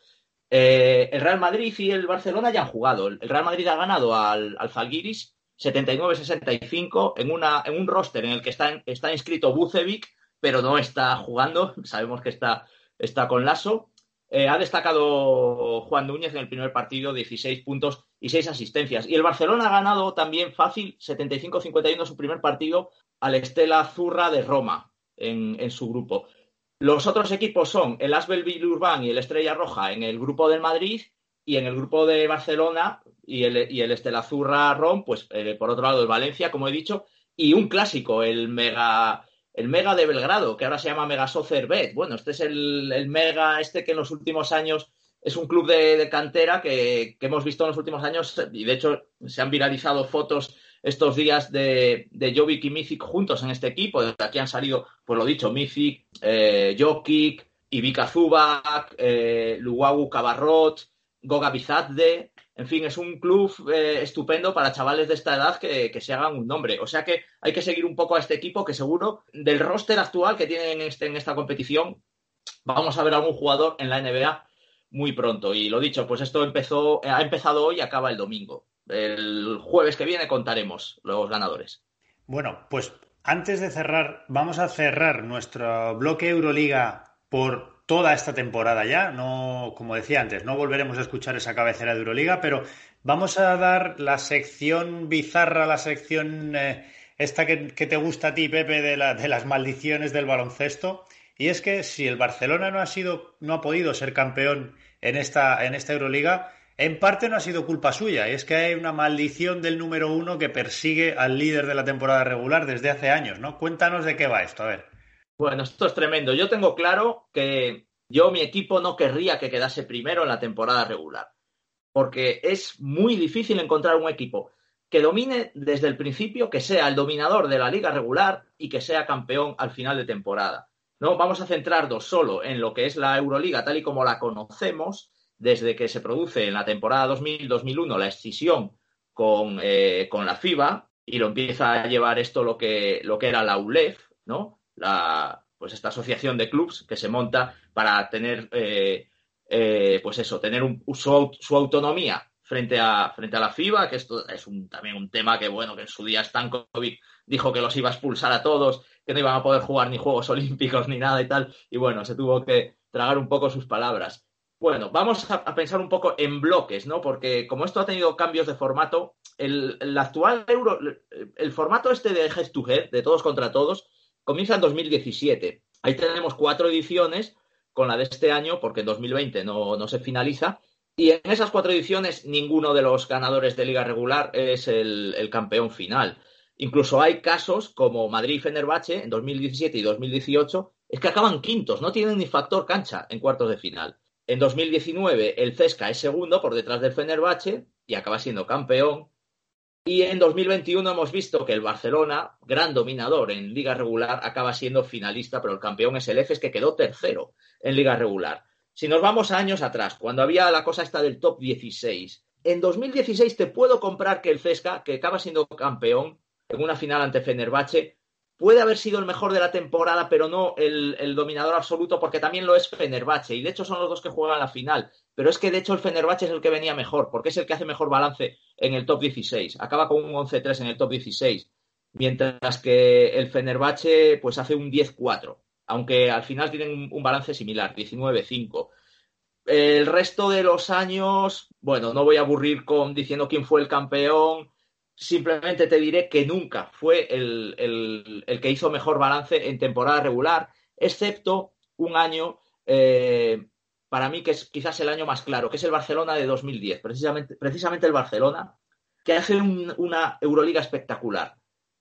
el Real Madrid y el Barcelona ya han jugado. El Real Madrid ha ganado al, al Falguiris 79-65 en, en un roster en el que está, está inscrito Bucevic, pero no está jugando. Sabemos que está, está con Lasso. Eh, ha destacado Juan Núñez en el primer partido, 16 puntos y 6 asistencias. Y el Barcelona ha ganado también fácil, 75-51 su primer partido, al Estela Zurra de Roma en, su grupo. Los otros equipos son el Asbel Urban y el Estrella Roja en el grupo del Madrid y en el grupo de Barcelona y el, y el Estela Zurra Rom, pues eh, por otro lado el Valencia, como he dicho, y un clásico, el Mega el Mega de Belgrado, que ahora se llama Mega Soccer Bet. Bueno, este es el, Mega, este que en los últimos años es un club de, cantera que, hemos visto en los últimos años y de hecho se han viralizado fotos estos días de, de Jovic y Mythic juntos en este equipo. De aquí han salido, pues lo dicho, Mythic, eh, Jokic, Ivica Zubac, eh, Luwawu Cabarrot, Goga Bizadde, en fin, es un club eh, estupendo para chavales de esta edad que, se hagan un nombre. O sea que hay que seguir un poco a este equipo que seguro del roster actual que tienen en, este, en esta competición vamos a ver algún jugador en la NBA muy pronto. Y lo dicho, pues esto empezó, ha empezado hoy y acaba el domingo. El jueves que viene contaremos los ganadores. Bueno, pues antes de cerrar, vamos a cerrar nuestro bloque Euroliga por toda esta temporada ya. No, como decía antes, no volveremos a escuchar esa cabecera de Euroliga, pero vamos a dar la sección bizarra, la sección eh, esta que, te gusta a ti, Pepe, de, de las maldiciones del baloncesto. Y es que si el Barcelona no ha sido, no ha podido ser campeón en esta, en esta Euroliga, en parte no ha sido culpa suya. Y es que hay una maldición del número uno que persigue al líder de la temporada regular desde hace años, ¿no? Cuéntanos de qué va esto, a ver. Bueno, esto es tremendo. Yo tengo claro que yo, mi equipo, no querría que quedase primero en la temporada regular. porque es muy difícil encontrar un equipo que domine desde el principio, que sea el dominador de la liga regular y que sea campeón al final de temporada. No vamos a centrarnos solo en lo que es la Euroliga tal y como la conocemos desde que se produce en la temporada 2000-2001 la escisión con, eh, con, la FIBA y lo empieza a llevar esto lo que, lo que era la ULEF, ¿no? La, pues esta asociación de clubs que se monta para tener, eh, eh, pues eso, tener su, autonomía frente a, frente a la FIBA, que esto es también un tema que, bueno, que en su día Stankovic dijo que los iba a expulsar a todos, que no iban a poder jugar ni Juegos Olímpicos ni nada y tal, y bueno, se tuvo que tragar un poco sus palabras. Bueno, vamos a, pensar un poco en bloques, ¿no? Porque como esto ha tenido cambios de formato, el, actual euro, el formato este de Head to Head, de todos contra todos, comienza en 2017. Ahí tenemos cuatro ediciones, con la de este año, porque en 2020 no, no se finaliza, y en esas cuatro ediciones ninguno de los ganadores de liga regular es el, campeón final. Incluso hay casos como Madrid y Fenerbahce en 2017 y 2018, es que acaban quintos, no tienen ni factor cancha en cuartos de final. En 2019 el Cesca es segundo por detrás del Fenerbahce y acaba siendo campeón. Y en 2021 hemos visto que el Barcelona, gran dominador en liga regular, acaba siendo finalista, pero el campeón es el EFES que quedó tercero en liga regular. Si nos vamos a años atrás, cuando había la cosa esta del top 16, en 2016 te puedo comprar que el Cesca, que acaba siendo campeón en una final ante Fenerbahce, puede haber sido el mejor de la temporada, pero no el, dominador absoluto, porque también lo es Fenerbahce. Y de hecho son los dos que juegan la final. Pero es que de hecho el Fenerbahce es el que venía mejor, porque es el que hace mejor balance en el top 16. Acaba con un 11-3 en el top 16. Mientras que el Fenerbahce pues hace un 10-4. Aunque al final tienen un, balance similar, 19-5. El resto de los años, bueno, no voy a aburrir con diciendo quién fue el campeón, Simplemente te diré que nunca fue el, que hizo mejor balance en temporada regular, excepto un año, eh, para mí que es quizás el año más claro, que es el Barcelona de 2010, precisamente, el Barcelona, que hace una Euroliga espectacular.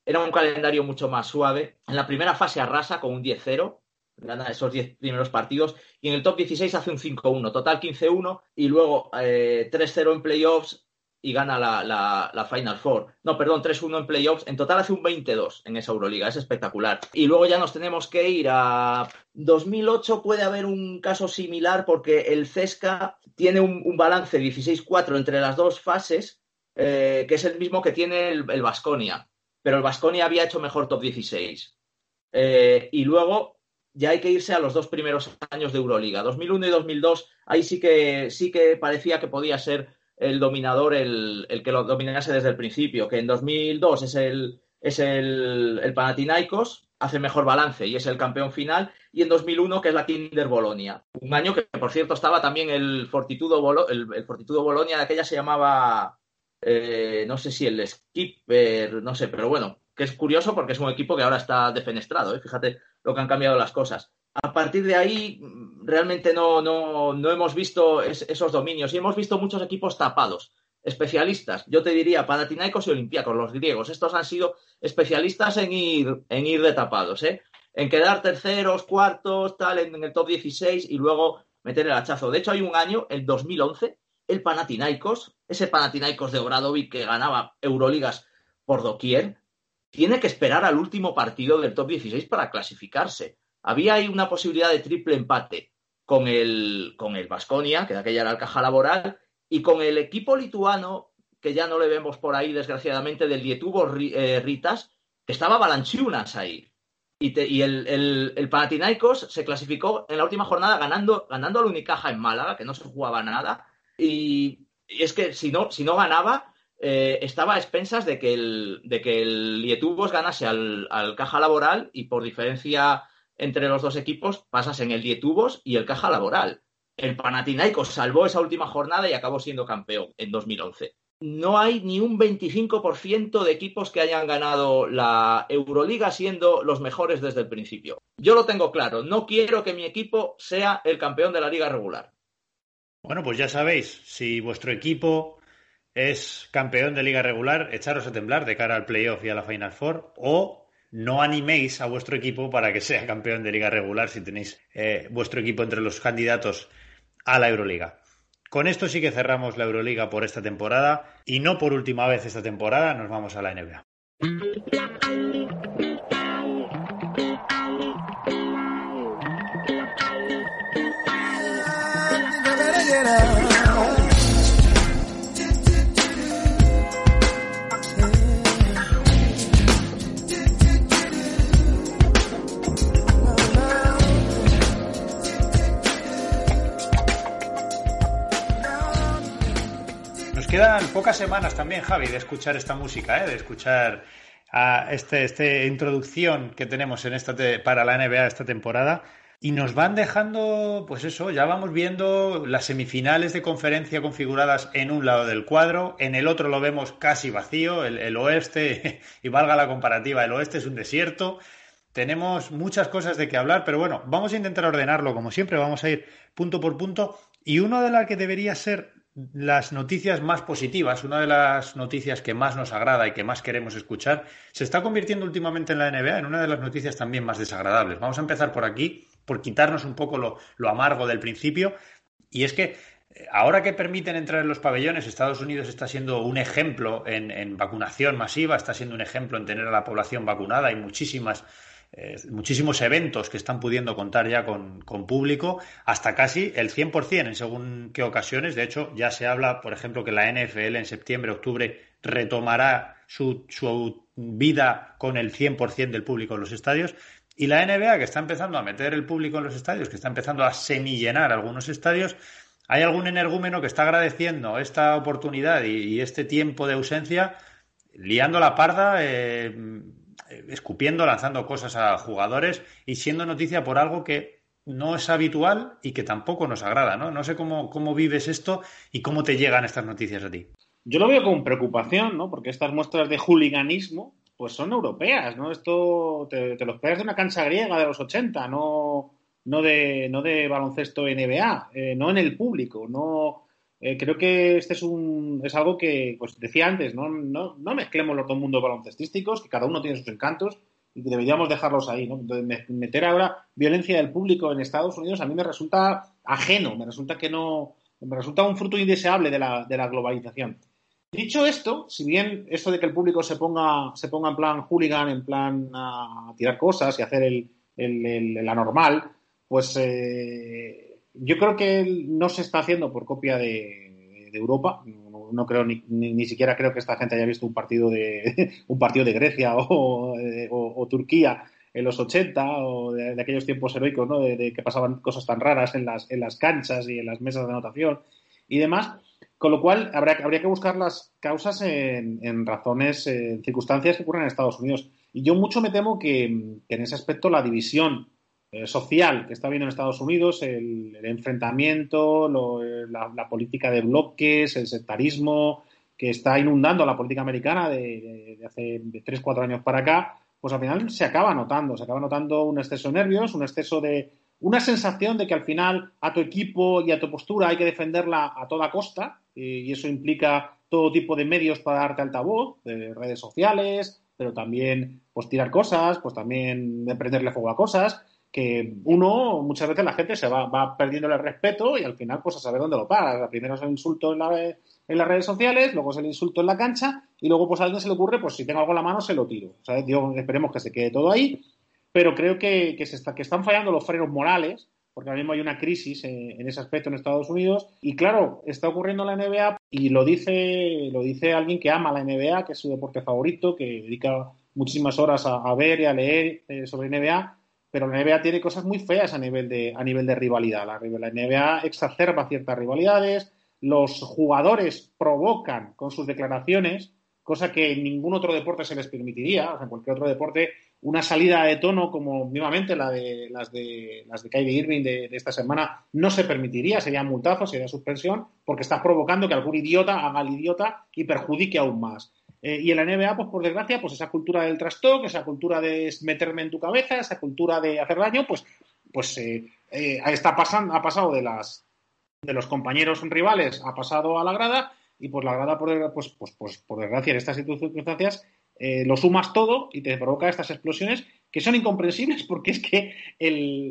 Era un calendario mucho más suave. En la primera fase arrasa con un 10-0, gana esos 10 primeros partidos, y en el top 16 hace un 5-1, total 15-1, y luego eh, 3-0 en playoffs, y gana la, Final Four. No, perdón, 3-1 en playoffs. En total hace un 22 en esa Euroliga. Es espectacular. Y luego ya nos tenemos que ir a 2008. Puede haber un caso similar porque el Cesca tiene un, balance 16-4 entre las dos fases, eh, que es el mismo que tiene el Vasconia. Pero el Vasconia había hecho mejor top 16. Eh, y luego ya hay que irse a los dos primeros años de Euroliga. 2001 y 2002, ahí sí que, sí que parecía que podía ser el dominador el, que lo dominase desde el principio, que en 2002 es el, es el, el Panathinaikos, hace mejor balance y es el campeón final, y en 2001 que es la Kinder Bolonia. Un año que, por cierto, estaba también el Fortitudo, el, Fortitudo Bolonia, de aquella se llamaba, eh, no sé si el Skipper, no sé, pero bueno, que es curioso porque es un equipo que ahora está defenestrado, ¿eh? fíjate lo que han cambiado las cosas a partir de ahí realmente no, no, no hemos visto esos dominios y hemos visto muchos equipos tapados, especialistas. Yo te diría Panathinaikos y Olympiacos, los griegos. Estos han sido especialistas en ir, en ir de tapados, ¿eh? en quedar terceros, cuartos, tal, en, el top 16 y luego meter el hachazo. De hecho, hay un año, el 2011, el Panathinaikos, ese Panathinaikos de Obradovic que ganaba Euroligas por doquier, tiene que esperar al último partido del top 16 para clasificarse había ahí una posibilidad de triple empate con el con el Vasconia, que de aquella era el caja laboral, y con el equipo lituano, que ya no le vemos por ahí, desgraciadamente, del Dietubo eh, Ritas, que estaba Balanchunas ahí. Y, el, el, Panathinaikos se clasificó en la última jornada ganando, ganando al Unicaja en Málaga, que no se jugaba nada. Y, es que si no, si no ganaba, eh, estaba a expensas de que el, de que el Lietubos ganase al, al Caja Laboral y por diferencia entre los dos equipos pasas en el Dietubos y el Caja Laboral. El Panathinaikos salvó esa última jornada y acabó siendo campeón en 2011. No hay ni un 25% de equipos que hayan ganado la Euroliga siendo los mejores desde el principio. Yo lo tengo claro, no quiero que mi equipo sea el campeón de la liga regular. Bueno, pues ya sabéis, si vuestro equipo es campeón de liga regular, echaros a temblar de cara al playoff y a la Final Four o no animéis a vuestro equipo para que sea campeón de liga regular si tenéis eh, vuestro equipo entre los candidatos a la Euroliga. Con esto sí que cerramos la Euroliga por esta temporada y no por última vez esta temporada, nos vamos a la NBA. Quedan pocas semanas también, Javi, de escuchar esta música, ¿eh? de escuchar a este, introducción que tenemos en esta para la NBA esta temporada. Y nos van dejando, pues eso, ya vamos viendo las semifinales de conferencia configuradas en un lado del cuadro, en el otro lo vemos casi vacío, el, el oeste, y valga la comparativa, el oeste es un desierto. Tenemos muchas cosas de que hablar, pero bueno, vamos a intentar ordenarlo como siempre, vamos a ir punto por punto. Y una de las que debería ser las noticias más positivas, una de las noticias que más nos agrada y que más queremos escuchar, se está convirtiendo últimamente en la NBA en una de las noticias también más desagradables. Vamos a empezar por aquí, por quitarnos un poco lo, amargo del principio. Y es que eh, ahora que permiten entrar en los pabellones, Estados Unidos está siendo un ejemplo en, en vacunación masiva, está siendo un ejemplo en tener a la población vacunada. Hay muchísimas muchísimos eventos que están pudiendo contar ya con, público, hasta casi el 100% en según qué ocasiones. De hecho, ya se habla, por ejemplo, que la NFL en septiembre, octubre retomará su, su vida con el 100% del público en los estadios. Y la NBA, que está empezando a meter el público en los estadios, que está empezando a semillenar algunos estadios, hay algún energúmeno que está agradeciendo esta oportunidad y, este tiempo de ausencia, liando la parda, eh, escupiendo, lanzando cosas a jugadores y siendo noticia por algo que no es habitual y que tampoco nos agrada, ¿no? No sé cómo, cómo vives esto y cómo te llegan estas noticias a ti. Yo lo veo con preocupación, ¿no? Porque estas muestras de hooliganismo, pues son europeas, ¿no? Esto te, te lo esperas de una cancha griega de los 80, no, no, de, no de baloncesto NBA, eh, no en el público, no eh, creo que este es un es algo que, pues decía antes, no, no, no mezclemos los dos mundos baloncestísticos, que cada uno tiene sus encantos y que deberíamos dejarlos ahí. ¿no? meter ahora violencia del público en Estados Unidos a mí me resulta ajeno, me resulta que no, me resulta un fruto indeseable de la, de la globalización. Dicho esto, si bien esto de que el público se ponga, se ponga en plan hooligan, en plan a tirar cosas y hacer el, el, el, anormal, pues eh, yo creo que no se está haciendo por copia de, Europa. No, creo ni, ni, siquiera creo que esta gente haya visto un partido de un partido de Grecia o, Turquía en los 80 o de, aquellos tiempos heroicos, ¿no? De, que pasaban cosas tan raras en las, en las canchas y en las mesas de anotación y demás. Con lo cual, habría, habría que buscar las causas en, en razones, en circunstancias que ocurren en Estados Unidos. Y yo mucho me temo que en ese aspecto la división eh, social que está viendo en Estados Unidos, el, enfrentamiento, eh, la, política de bloques, el sectarismo que está inundando la política americana de, hace de 3, 4 años para acá, pues al final se acaba notando, se acaba notando un exceso de nervios, un exceso de, una sensación de que al final a tu equipo y a tu postura hay que defenderla a toda costa y eso implica todo tipo de medios para darte altavoz, de redes sociales, pero también pues tirar cosas, pues también de prenderle fuego a cosas que uno, muchas veces la gente se va, va perdiendo el respeto y al final pues a saber dónde lo paga. Primero es el insulto en, las redes sociales, luego es el insulto en la cancha y luego pues a alguien se le ocurre, pues si tengo algo en la mano se lo tiro. O esperemos que se quede todo ahí, pero creo que, que, se está, están fallando los frenos morales, porque ahora mismo hay una crisis en, en, ese aspecto en Estados Unidos y claro, está ocurriendo en la NBA y lo dice, lo dice alguien que ama la NBA, que es su deporte favorito, que dedica muchísimas horas a, ver y a leer eh, sobre NBA pero la NBA tiene cosas muy feas a nivel de, a nivel de rivalidad. La, NBA exacerba ciertas rivalidades, los jugadores provocan con sus declaraciones, cosa que en ningún otro deporte se les permitiría, o sea, en cualquier otro deporte, una salida de tono como nuevamente la de las de las de Kyrie Irving de, de, esta semana no se permitiría, sería multazo, sería suspensión, porque estás provocando que algún idiota haga al idiota y perjudique aún más. Eh, y en la NBA, pues por desgracia, pues esa cultura del trastoque, esa cultura de meterme en tu cabeza, esa cultura de hacer daño, pues, pues eh, eh, está ha pasado de las de los compañeros rivales, ha pasado a la grada, y pues la grada, por, pues, pues, pues por desgracia, en estas circunstancias, lo sumas todo y te provoca estas explosiones que son incomprensibles porque es que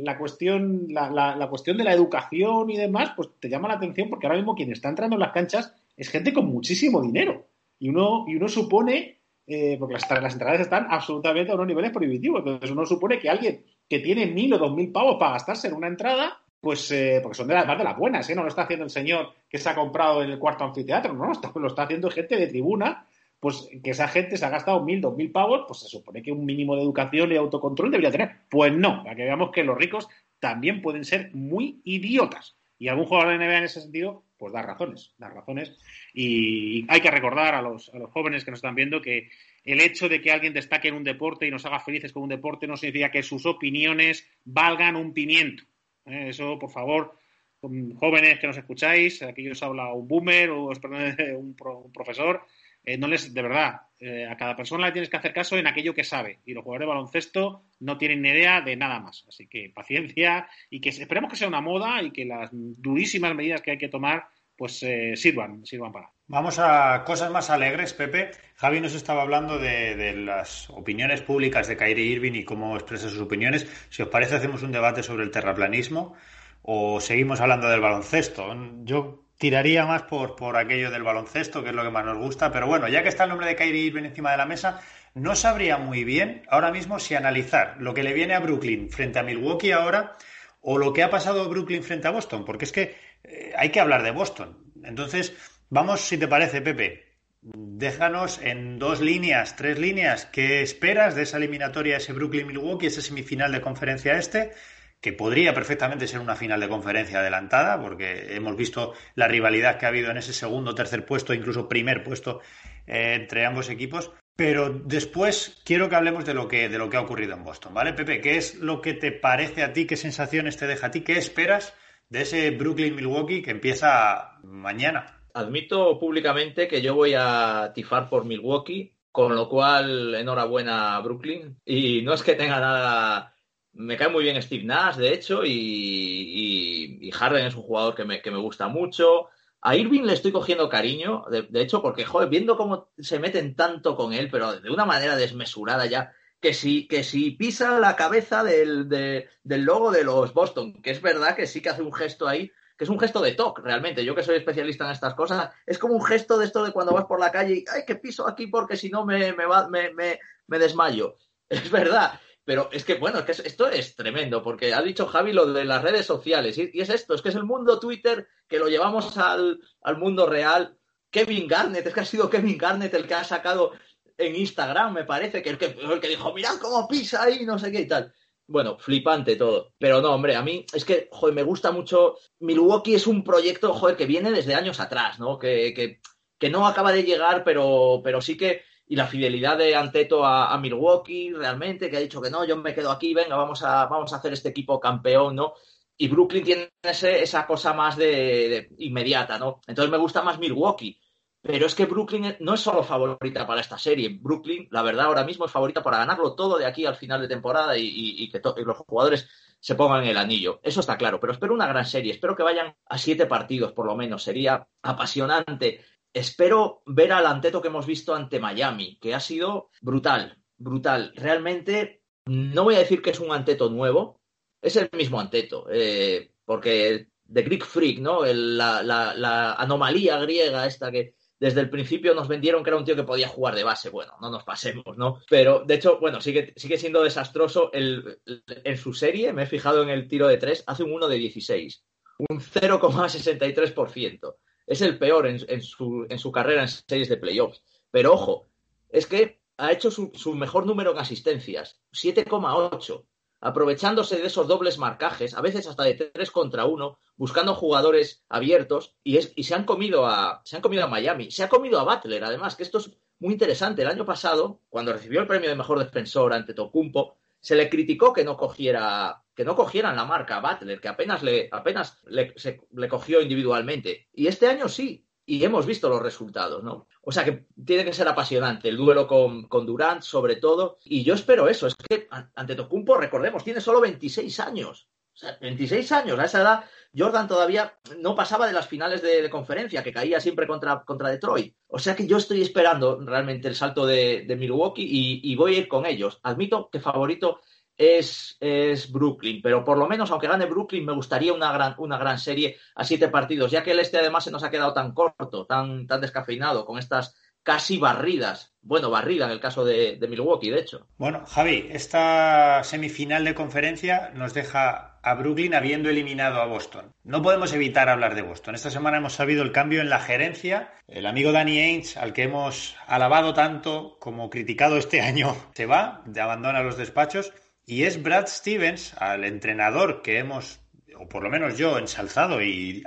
la, cuestión, la, cuestión de la educación y demás, pues te llama la atención porque ahora mismo quien está entrando en las canchas es gente con muchísimo dinero. Y uno, y uno supone, eh, porque las, las, entradas están absolutamente a unos niveles prohibitivos, entonces uno supone que alguien que tiene mil o dos mil pavos para gastarse en una entrada, pues eh, porque son de las más de las buenas, ¿eh? No lo está haciendo el señor que se ha comprado en el cuarto anfiteatro, no, lo está haciendo gente de tribuna pues que esa gente se ha gastado mil, dos mil pavos, pues se supone que un mínimo de educación y autocontrol debería tener. Pues no, para que veamos que los ricos también pueden ser muy idiotas. Y algún jugador de NBA en ese sentido, pues da razones, da razones. Y hay que recordar a los, a los jóvenes que nos están viendo que el hecho de que alguien destaque en un deporte y nos haga felices con un deporte no significa que sus opiniones valgan un pimiento. ¿eh? Eso, por favor, jóvenes que nos escucháis, aquí os habla un boomer o un profesor, eh, no les, de verdad, eh, a cada persona le tienes que hacer caso en aquello que sabe. Y los jugadores de baloncesto no tienen ni idea de nada más. Así que paciencia y que esperemos que sea una moda y que las durísimas medidas que hay que tomar pues eh, sirvan, sirvan para. Vamos a cosas más alegres, Pepe. Javi nos estaba hablando de, de, las opiniones públicas de Kyrie Irving y cómo expresa sus opiniones. Si os parece, hacemos un debate sobre el terraplanismo o seguimos hablando del baloncesto. Yo tiraría más por, por aquello del baloncesto, que es lo que más nos gusta. Pero bueno, ya que está el nombre de Kyrie Irving encima de la mesa, no sabría muy bien ahora mismo si analizar lo que le viene a Brooklyn frente a Milwaukee ahora o lo que ha pasado Brooklyn frente a Boston, porque es que eh, hay que hablar de Boston. Entonces, vamos, si te parece, Pepe, déjanos en dos líneas, tres líneas, ¿qué esperas de esa eliminatoria, ese Brooklyn-Milwaukee, ese semifinal de conferencia este? Que podría perfectamente ser una final de conferencia adelantada, porque hemos visto la rivalidad que ha habido en ese segundo, tercer puesto, incluso primer puesto eh, entre ambos equipos. Pero después quiero que hablemos de lo que, de lo que ha ocurrido en Boston, ¿vale, Pepe? ¿Qué es lo que te parece a ti? ¿Qué sensaciones te deja a ti? ¿Qué esperas de ese Brooklyn-Milwaukee que empieza mañana? Admito públicamente que yo voy a tifar por Milwaukee, con lo cual enhorabuena a Brooklyn. Y no es que tenga nada me cae muy bien Steve Nash, de hecho, y, Harden es un jugador que me, gusta mucho. A Irving le estoy cogiendo cariño, de, hecho, porque, joder, viendo cómo se meten tanto con él, pero de una manera desmesurada ya, que si, que si pisa la cabeza del, del logo de los Boston, que es verdad que sí que hace un gesto ahí, que es un gesto de TOC, realmente. Yo que soy especialista en estas cosas, es como un gesto de esto de cuando vas por la calle y, ay, que piso aquí porque si no me, me, va, me, me, me desmayo. Es verdad. Pero es que, bueno, es que esto es tremendo, porque ha dicho Javi lo de las redes sociales, y, es esto, es que es el mundo Twitter que lo llevamos al, mundo real. Kevin Garnett, es que ha sido Kevin Garnett el que ha sacado en Instagram, me parece, que el que, el que dijo, mirad cómo pisa ahí, no sé qué y tal. Bueno, flipante todo. Pero no, hombre, a mí es que, joder, me gusta mucho. Milwaukee es un proyecto, joder, que viene desde años atrás, ¿no? Que, que, que no acaba de llegar, pero, pero sí que y la fidelidad de Anteto a, Milwaukee realmente, que ha dicho que no, yo me quedo aquí, venga, vamos a, vamos a hacer este equipo campeón, ¿no? Y Brooklyn tiene esa cosa más de, inmediata, ¿no? Entonces me gusta más Milwaukee. Pero es que Brooklyn no es solo favorita para esta serie. Brooklyn, la verdad, ahora mismo es favorita para ganarlo todo de aquí al final de temporada y, que los jugadores se pongan el anillo. Eso está claro. Pero espero una gran serie. Espero que vayan a siete partidos, por lo menos. Sería apasionante espero ver al Anteto que hemos visto ante Miami, que ha sido brutal, brutal. Realmente, no voy a decir que es un Anteto nuevo, es el mismo Anteto, eh, porque de Greek Freak, ¿no? la, anomalía griega esta que desde el principio nos vendieron que era un tío que podía jugar de base. Bueno, no nos pasemos, ¿no? Pero, de hecho, bueno, sigue, siendo desastroso. en su serie, me he fijado en el tiro de tres, hace un 1 de 16, un 0,63% es el peor en, su, carrera en series de playoffs. Pero ojo, es que ha hecho su, mejor número en asistencias, 7,8, aprovechándose de esos dobles marcajes, a veces hasta de 3 contra 1, buscando jugadores abiertos y, se, han comido a, se han comido a Miami, se ha comido a Butler, además, que esto es muy interesante. El año pasado, cuando recibió el premio de mejor defensor ante Tocumpo, se le criticó que no cogiera que no cogieran la marca a Butler, que apenas le apenas le, le, cogió individualmente. Y este año sí, y hemos visto los resultados, ¿no? O sea que tiene que ser apasionante el duelo con, con Durant, sobre todo. Y yo espero eso, es que ante Tocumpo, recordemos, tiene solo 26 años. O 26 años, a esa edad Jordan todavía no pasaba de las finales de, conferencia, que caía siempre contra, contra, Detroit. O sea que yo estoy esperando realmente el salto de, Milwaukee y, voy a ir con ellos. Admito que favorito es, es, Brooklyn, pero por lo menos, aunque gane Brooklyn, me gustaría una gran, una gran serie a siete partidos, ya que el este además se nos ha quedado tan corto, tan, tan descafeinado, con estas casi barridas. Bueno, barrida en el caso de, Milwaukee, de hecho. Bueno, Javi, esta semifinal de conferencia nos deja a Brooklyn habiendo eliminado a Boston. No podemos evitar hablar de Boston. Esta semana hemos sabido el cambio en la gerencia. El amigo Danny Ainge, al que hemos alabado tanto como criticado este año, se va, abandona los despachos. Y es Brad Stevens, al entrenador que hemos o por lo menos yo, ensalzado y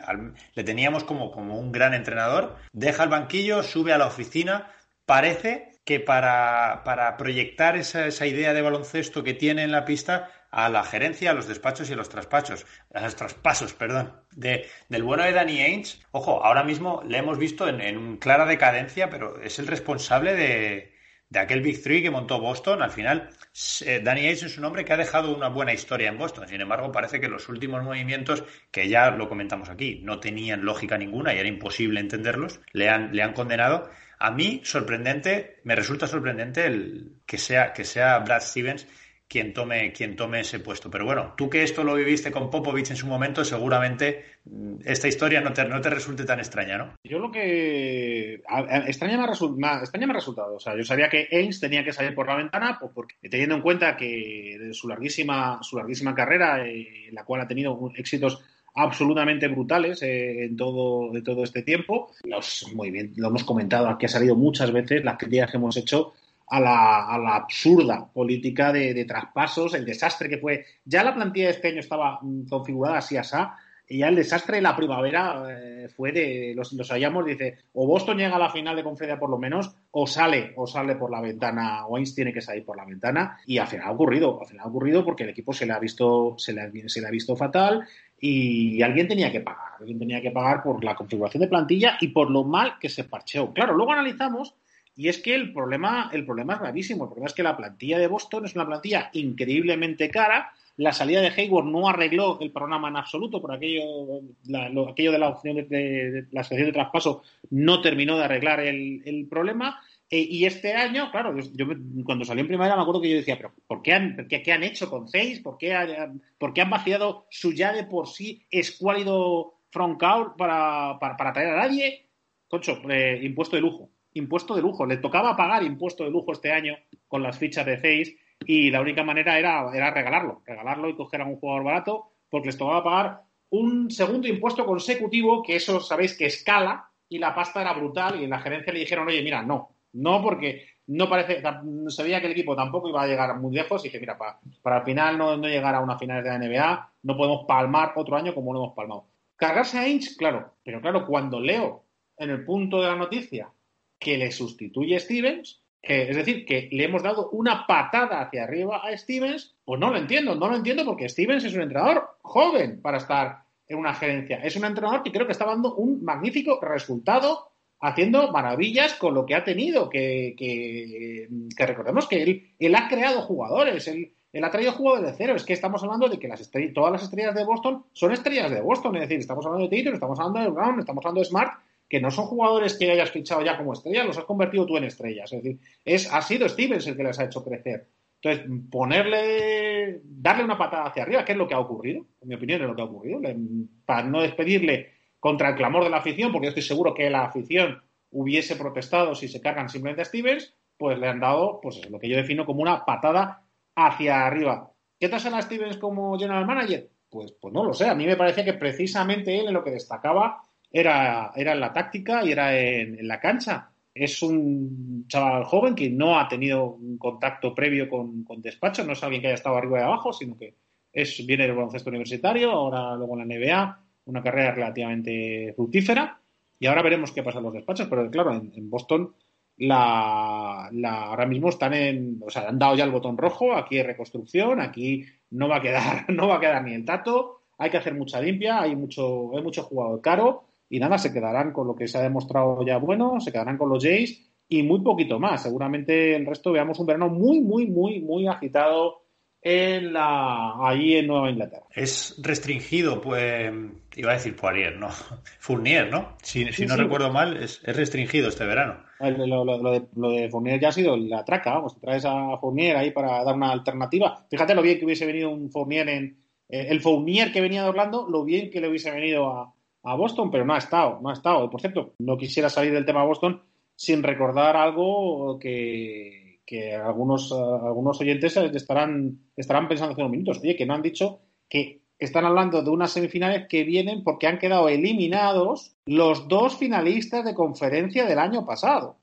le teníamos como, como un gran entrenador, deja el banquillo, sube a la oficina, parece que para, para proyectar esa, esa, idea de baloncesto que tiene en la pista a la gerencia, a los despachos y a los traspachos, a los traspasos, perdón, de, del bueno de Danny Ainge. Ojo, ahora mismo le hemos visto en, en clara decadencia, pero es el responsable de, de aquel Big Three que montó Boston. Al final, eh, Danny Ainge es un hombre que ha dejado una buena historia en Boston. Sin embargo, parece que los últimos movimientos, que ya lo comentamos aquí, no tenían lógica ninguna y era imposible entenderlos, le han, le han condenado. A mí, sorprendente, me resulta sorprendente el que sea, que sea Brad Stevens quien tome, quien tome ese puesto. Pero bueno, tú que esto lo viviste con Popovich en su momento, seguramente mm, esta historia no te, no te resulte tan extraña, ¿no? Yo lo que... extraña me, ha resultado. O sea, yo sabía que Ains tenía que salir por la ventana, pues porque teniendo en cuenta que de su larguísima, su larguísima carrera, eh, la cual ha tenido éxitos absolutamente brutales eh, en todo, de todo este tiempo. Los, muy bien, lo hemos comentado aquí, ha salido muchas veces las críticas que hemos hecho a la, absurda política de, traspasos, el desastre que fue. Ya la plantilla de este año estaba mm, configurada así asá, y ya el desastre de la primavera eh, fue de, los, los hallamos, dice, o Boston llega a la final de conferencia por lo menos, o sale, o sale por la ventana, o tiene que salir por la ventana, y al final ha ocurrido, al final ha ocurrido porque el equipo se le ha visto, se le ha, se le ha visto fatal, y alguien tenía que pagar, alguien tenía que pagar por la configuración de plantilla y por lo mal que se parcheó. Claro, luego analizamos y es que el problema, el problema es gravísimo. El problema es que la plantilla de Boston es una plantilla increíblemente cara. La salida de Hayward no arregló el programa en absoluto, por aquello, aquello de la opción de, la sección de traspaso no terminó de arreglar el, problema. E, y este año, claro, yo, cuando salió en primavera me acuerdo que yo decía, pero ¿por qué han, qué, han hecho con seis? ¿Por qué, han vaciado su ya de por sí escuálido front para, para, traer a nadie? Concho, eh, impuesto de lujo impuesto de lujo. Le tocaba pagar impuesto de lujo este año con las fichas de Face y la única manera era, era regalarlo, regalarlo y coger a un jugador barato porque les tocaba pagar un segundo impuesto consecutivo que eso sabéis que escala y la pasta era brutal y en la gerencia le dijeron, oye, mira, no, no porque no parece, se veía que el equipo tampoco iba a llegar muy lejos y dije, mira, para, para al final no, no, llegar a una final de la NBA, no podemos palmar otro año como lo hemos palmado. Cargarse a Inch, claro, pero claro, cuando leo en el punto de la noticia que le sustituye Stevens, es decir, que le hemos dado una patada hacia arriba a Stevens, pues no lo entiendo, no lo entiendo porque Stevens es un entrenador joven para estar en una gerencia. Es un entrenador que creo que está dando un magnífico resultado haciendo maravillas con lo que ha tenido, que, recordemos que él, ha creado jugadores, él, él, ha traído jugadores de cero. Es que estamos hablando de que las todas las estrellas de Boston son estrellas de Boston, es decir, estamos hablando de Tatum, estamos hablando de Brown, estamos hablando de Smart, que no son jugadores que hayas fichado ya como estrellas, los has convertido tú en estrellas. Es decir, es, ha sido Stevens el que les ha hecho crecer. Entonces, ponerle, darle una patada hacia arriba, ¿qué es lo que ha ocurrido? En mi opinión, es lo que ha ocurrido. para no despedirle contra el clamor de la afición, porque yo estoy seguro que la afición hubiese protestado si se cargan simplemente a Stevens, pues le han dado, pues lo que yo defino como una patada hacia arriba. ¿Qué tal a Stevens como general manager? Pues, pues no lo sé. A mí me parece que precisamente él en lo que destacaba era, era en la táctica y era en, la cancha. Es un chaval joven que no ha tenido un contacto previo con, con despacho, no es alguien que haya estado arriba y abajo, sino que es, viene del baloncesto universitario, ahora luego en la NBA, una carrera relativamente fructífera, y ahora veremos qué pasa en los despachos, pero claro, en, Boston la, la, ahora mismo están en, o sea, han dado ya el botón rojo, aquí hay reconstrucción, aquí no va a quedar, no va a quedar ni el tato, hay que hacer mucha limpia, hay mucho, hay mucho jugador caro, y nada, se quedarán con lo que se ha demostrado ya bueno, se quedarán con los Jays y muy poquito más. Seguramente el resto veamos un verano muy, muy, muy, muy agitado en la, allí en Nueva Inglaterra. Es restringido, pues, iba a decir Poirier, ¿no? Fournier, ¿no? Si, no recuerdo mal, es, restringido este verano. Lo, de, lo, de, Fournier ya ha sido la traca, vamos, traes a Fournier ahí para dar una alternativa. Fíjate lo bien que hubiese venido un Fournier en... Eh, el Fournier que venía de Orlando, lo bien que le hubiese venido a, a Boston, pero no ha estado, no ha estado. Por cierto, no quisiera salir del tema Boston sin recordar algo que que algunos, eh, algunos oyentes estarán, estarán pensando hace unos minutos, oye, que no han dicho que están hablando de unas semifinales que vienen porque han quedado eliminados los dos finalistas de conferencia del año pasado.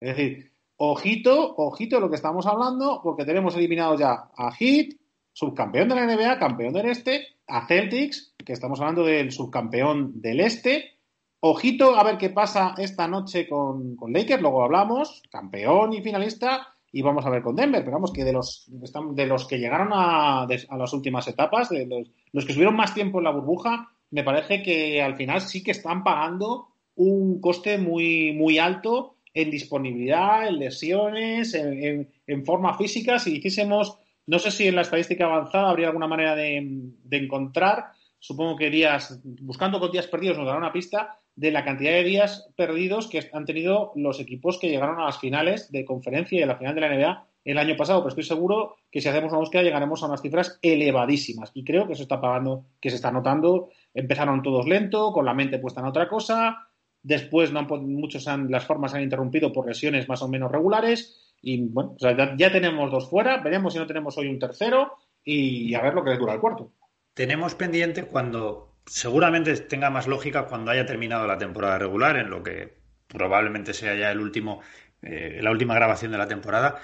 Es decir, ojito, ojito lo que estamos hablando, porque tenemos eliminados ya a Heat, subcampeón de la NBA, campeón del Este, a Celtics, que estamos hablando del subcampeón del Este. Ojito a ver qué pasa esta noche con, con Lakers, luego hablamos, campeón y finalista, y vamos a ver con Denver, pero vamos que de los, de los que llegaron a, a las últimas etapas, de los, que estuvieron más tiempo en la burbuja, me parece que al final sí que están pagando un coste muy, muy alto en disponibilidad, en lesiones, en, forma física. Si hiciésemos, no sé si en la estadística avanzada habría alguna manera de encontrar, supongo que días, buscando con días perdidos nos dará una pista, de la cantidad de días perdidos que han tenido los equipos que llegaron a las finales de conferencia y a la final de la NBA el año pasado, pero estoy seguro que si hacemos una búsqueda llegaremos a unas cifras elevadísimas. Y creo que se está pagando, que se está notando. Empezaron todos lento, con la mente puesta en otra cosa, después no muchos han, las formas han interrumpido por lesiones más o menos regulares. Y bueno, ya, ya, tenemos dos fuera, veremos si no tenemos hoy un tercero. Y a ver lo que les dura el cuarto. Tenemos pendiente cuando seguramente tenga más lógica cuando haya terminado la temporada regular, en lo que probablemente sea ya el último, eh, la última grabación de la temporada,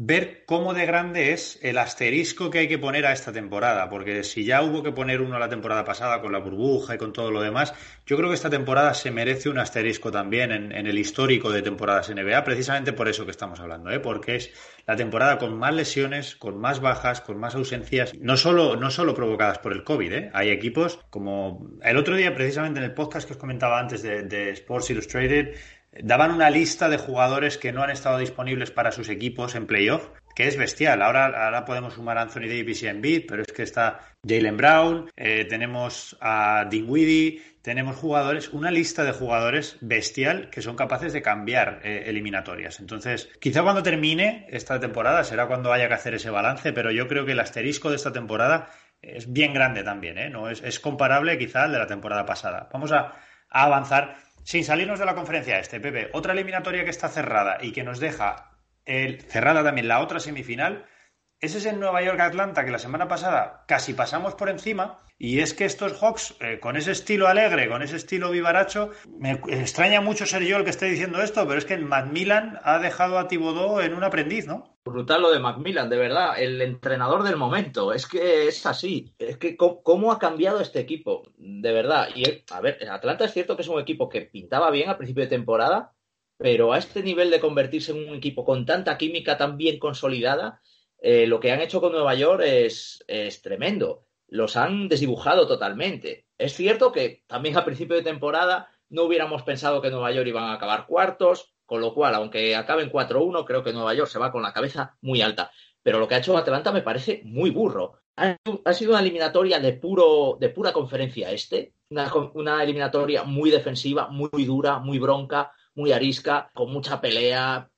ver cómo de grande es el asterisco que hay que poner a esta temporada, porque si ya hubo que poner uno la temporada pasada con la burbuja y con todo lo demás, yo creo que esta temporada se merece un asterisco también en, el histórico de temporadas NBA, precisamente por eso que estamos hablando, ¿eh? porque es la temporada con más lesiones, con más bajas, con más ausencias, no solo, no solo provocadas por el COVID, ¿eh? hay equipos como el otro día precisamente en el podcast que os comentaba antes de Sports Illustrated, daban una lista de jugadores que no han estado disponibles para sus equipos en playoff, que es bestial. Ahora, ahora podemos sumar a Anthony Davis y Embiid, pero es que está Jalen Brown, eh, tenemos a Dinwiddie, tenemos jugadores, una lista de jugadores bestial que son capaces de cambiar eh, eliminatorias. Entonces, quizá cuando termine esta temporada será cuando haya que hacer ese balance, pero yo creo que el asterisco de esta temporada es bien grande también, ¿eh? ¿No? Es, comparable quizá al de la temporada pasada. Vamos a avanzar sin salirnos de la conferencia este, Pepe, otra eliminatoria que está cerrada y que nos deja el, cerrada también la otra semifinal, ese es el Nueva York-Atlanta que la semana pasada casi pasamos por encima y es que estos Hawks, eh, con ese estilo alegre, con ese estilo vivaracho, me extraña mucho ser yo el que esté diciendo esto, pero es que Macmillan ha dejado a Tibodó en un aprendiz, ¿no? Brutal lo de Macmillan, de verdad, el entrenador del momento. Es que es así. Es que cómo ha cambiado este equipo, de verdad. Y a ver, Atlanta es cierto que es un equipo que pintaba bien al principio de temporada, pero a este nivel de convertirse en un equipo con tanta química tan bien consolidada, eh, lo que han hecho con Nueva York es, es tremendo los han desdibujado totalmente. Es cierto que también a principio de temporada no hubiéramos pensado que Nueva York iban a acabar cuartos, con lo cual, aunque acaben 4-1, creo que Nueva York se va con la cabeza muy alta. Pero lo que ha hecho Atlanta me parece muy burro. Ha, sido una eliminatoria de, puro, de pura conferencia este, una, una eliminatoria muy defensiva, muy dura, muy bronca, muy arisca, con mucha pelea,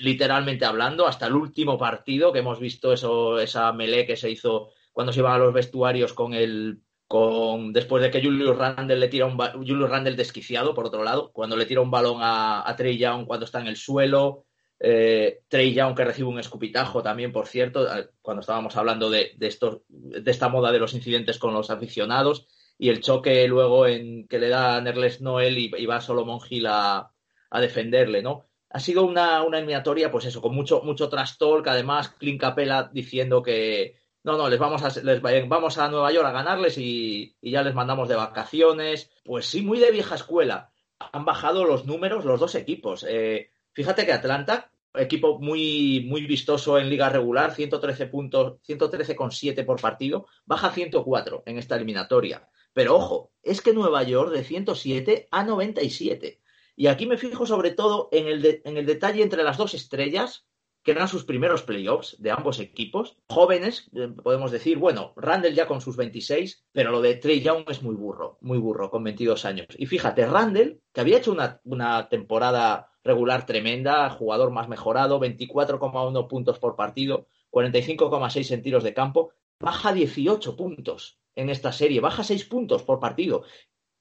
literalmente hablando, hasta el último partido que hemos visto eso, esa melee que se hizo cuando se iban a los vestuarios con el con después de que Julius Randle le tira un Julius Randle desquiciado por otro lado cuando le tira un balón a, Trey Young cuando está en el suelo eh, Trey Young que recibe un escupitajo también por cierto eh, cuando estábamos hablando de, de, de esta moda de los incidentes con los aficionados y el choque luego en que le da Nerles Noel y, va Solomon Hill a, a defenderle no ha sido una, una eliminatoria pues eso con mucho mucho talk además Clint Capella diciendo que no, no, les vamos a, les vamos a Nueva York a ganarles y, ya les mandamos de vacaciones. Pues sí, muy de vieja escuela. Han bajado los números los dos equipos. Eh, fíjate que Atlanta, equipo muy, muy vistoso en liga regular, 113 puntos, 113,7 por partido, baja 104 en esta eliminatoria. Pero ojo, es que Nueva York de 107 a 97. Y aquí me fijo sobre todo en el, en el detalle entre las dos estrellas, que eran sus primeros playoffs de ambos equipos. Jóvenes, eh, podemos decir, bueno, Randall ya con sus 26, pero lo de Trey Young es muy burro, muy burro, con 22 años. Y fíjate, Randall, que había hecho una, una temporada regular tremenda, jugador más mejorado, 24,1 puntos por partido, 45,6 en tiros de campo, baja 18 puntos en esta serie, baja 6 puntos por partido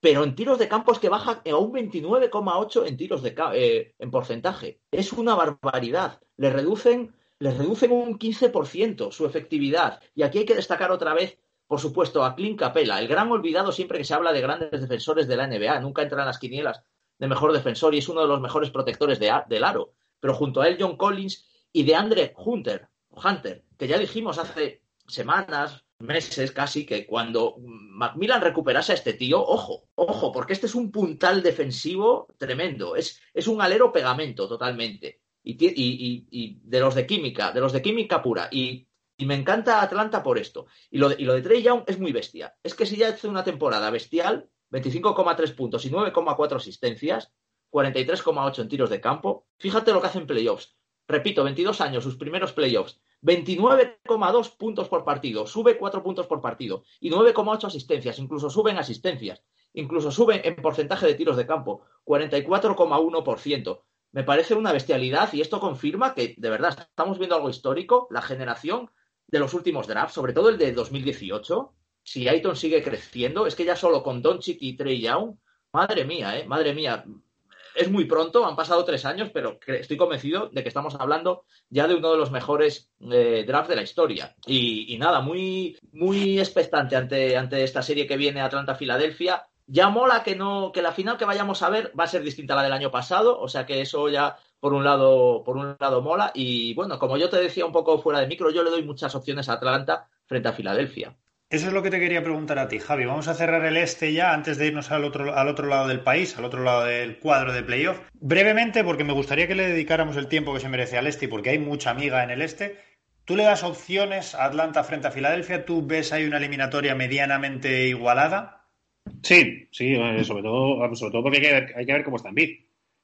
pero en tiros de campo es que baja a un 29,8 en tiros de eh, en porcentaje. Es una barbaridad. Le reducen, le reducen un 15% su efectividad. Y aquí hay que destacar otra vez, por supuesto, a Clint Capella, el gran olvidado siempre que se habla de grandes defensores de la NBA. Nunca entra en las quinielas de mejor defensor y es uno de los mejores protectores de, del aro. Pero junto a él, John Collins y de Andre Hunter, Hunter, que ya dijimos hace semanas, meses casi que cuando Macmillan recuperase a este tío, ojo, ojo, porque este es un puntal defensivo tremendo, es, es un alero pegamento totalmente. Y, y, de los de química, de los de química pura. Y, me encanta Atlanta por esto. Y lo de, y lo de Trey Young es muy bestia. Es que si ya hace una temporada bestial, 25,3 puntos y 9,4 asistencias, 43,8 en tiros de campo, fíjate lo que hace en playoffs. Repito, 22 años, sus primeros playoffs. 29,2 puntos por partido, sube 4 puntos por partido y 9,8 asistencias, incluso suben asistencias, incluso suben en porcentaje de tiros de campo, 44,1%. Me parece una bestialidad y esto confirma que de verdad estamos viendo algo histórico, la generación de los últimos drafts, sobre todo el de 2018. Si Ayton sigue creciendo, es que ya solo con Doncic y Trey Young, madre mía, eh, madre mía, es muy pronto, han pasado tres años, pero estoy convencido de que estamos hablando ya de uno de los mejores eh, drafts de la historia. Y, nada, muy, muy expectante ante, ante esta serie que viene Atlanta-Filadelfia. Ya mola que no, que la final que vayamos a ver va a ser distinta a la del año pasado, o sea que eso ya por un lado, por un lado mola. Y bueno, como yo te decía un poco fuera de micro, yo le doy muchas opciones a Atlanta frente a Filadelfia. Eso es lo que te quería preguntar a ti, Javi. Vamos a cerrar el este ya antes de irnos al otro, al otro lado del país, al otro lado del cuadro de playoff. Brevemente, porque me gustaría que le dedicáramos el tiempo que se merece al este, porque hay mucha amiga en el este. ¿Tú le das opciones a Atlanta frente a Filadelfia? ¿Tú ves ahí una eliminatoria medianamente igualada? Sí, sí, sobre todo, sobre todo porque hay que, ver, hay que ver cómo está en Bid.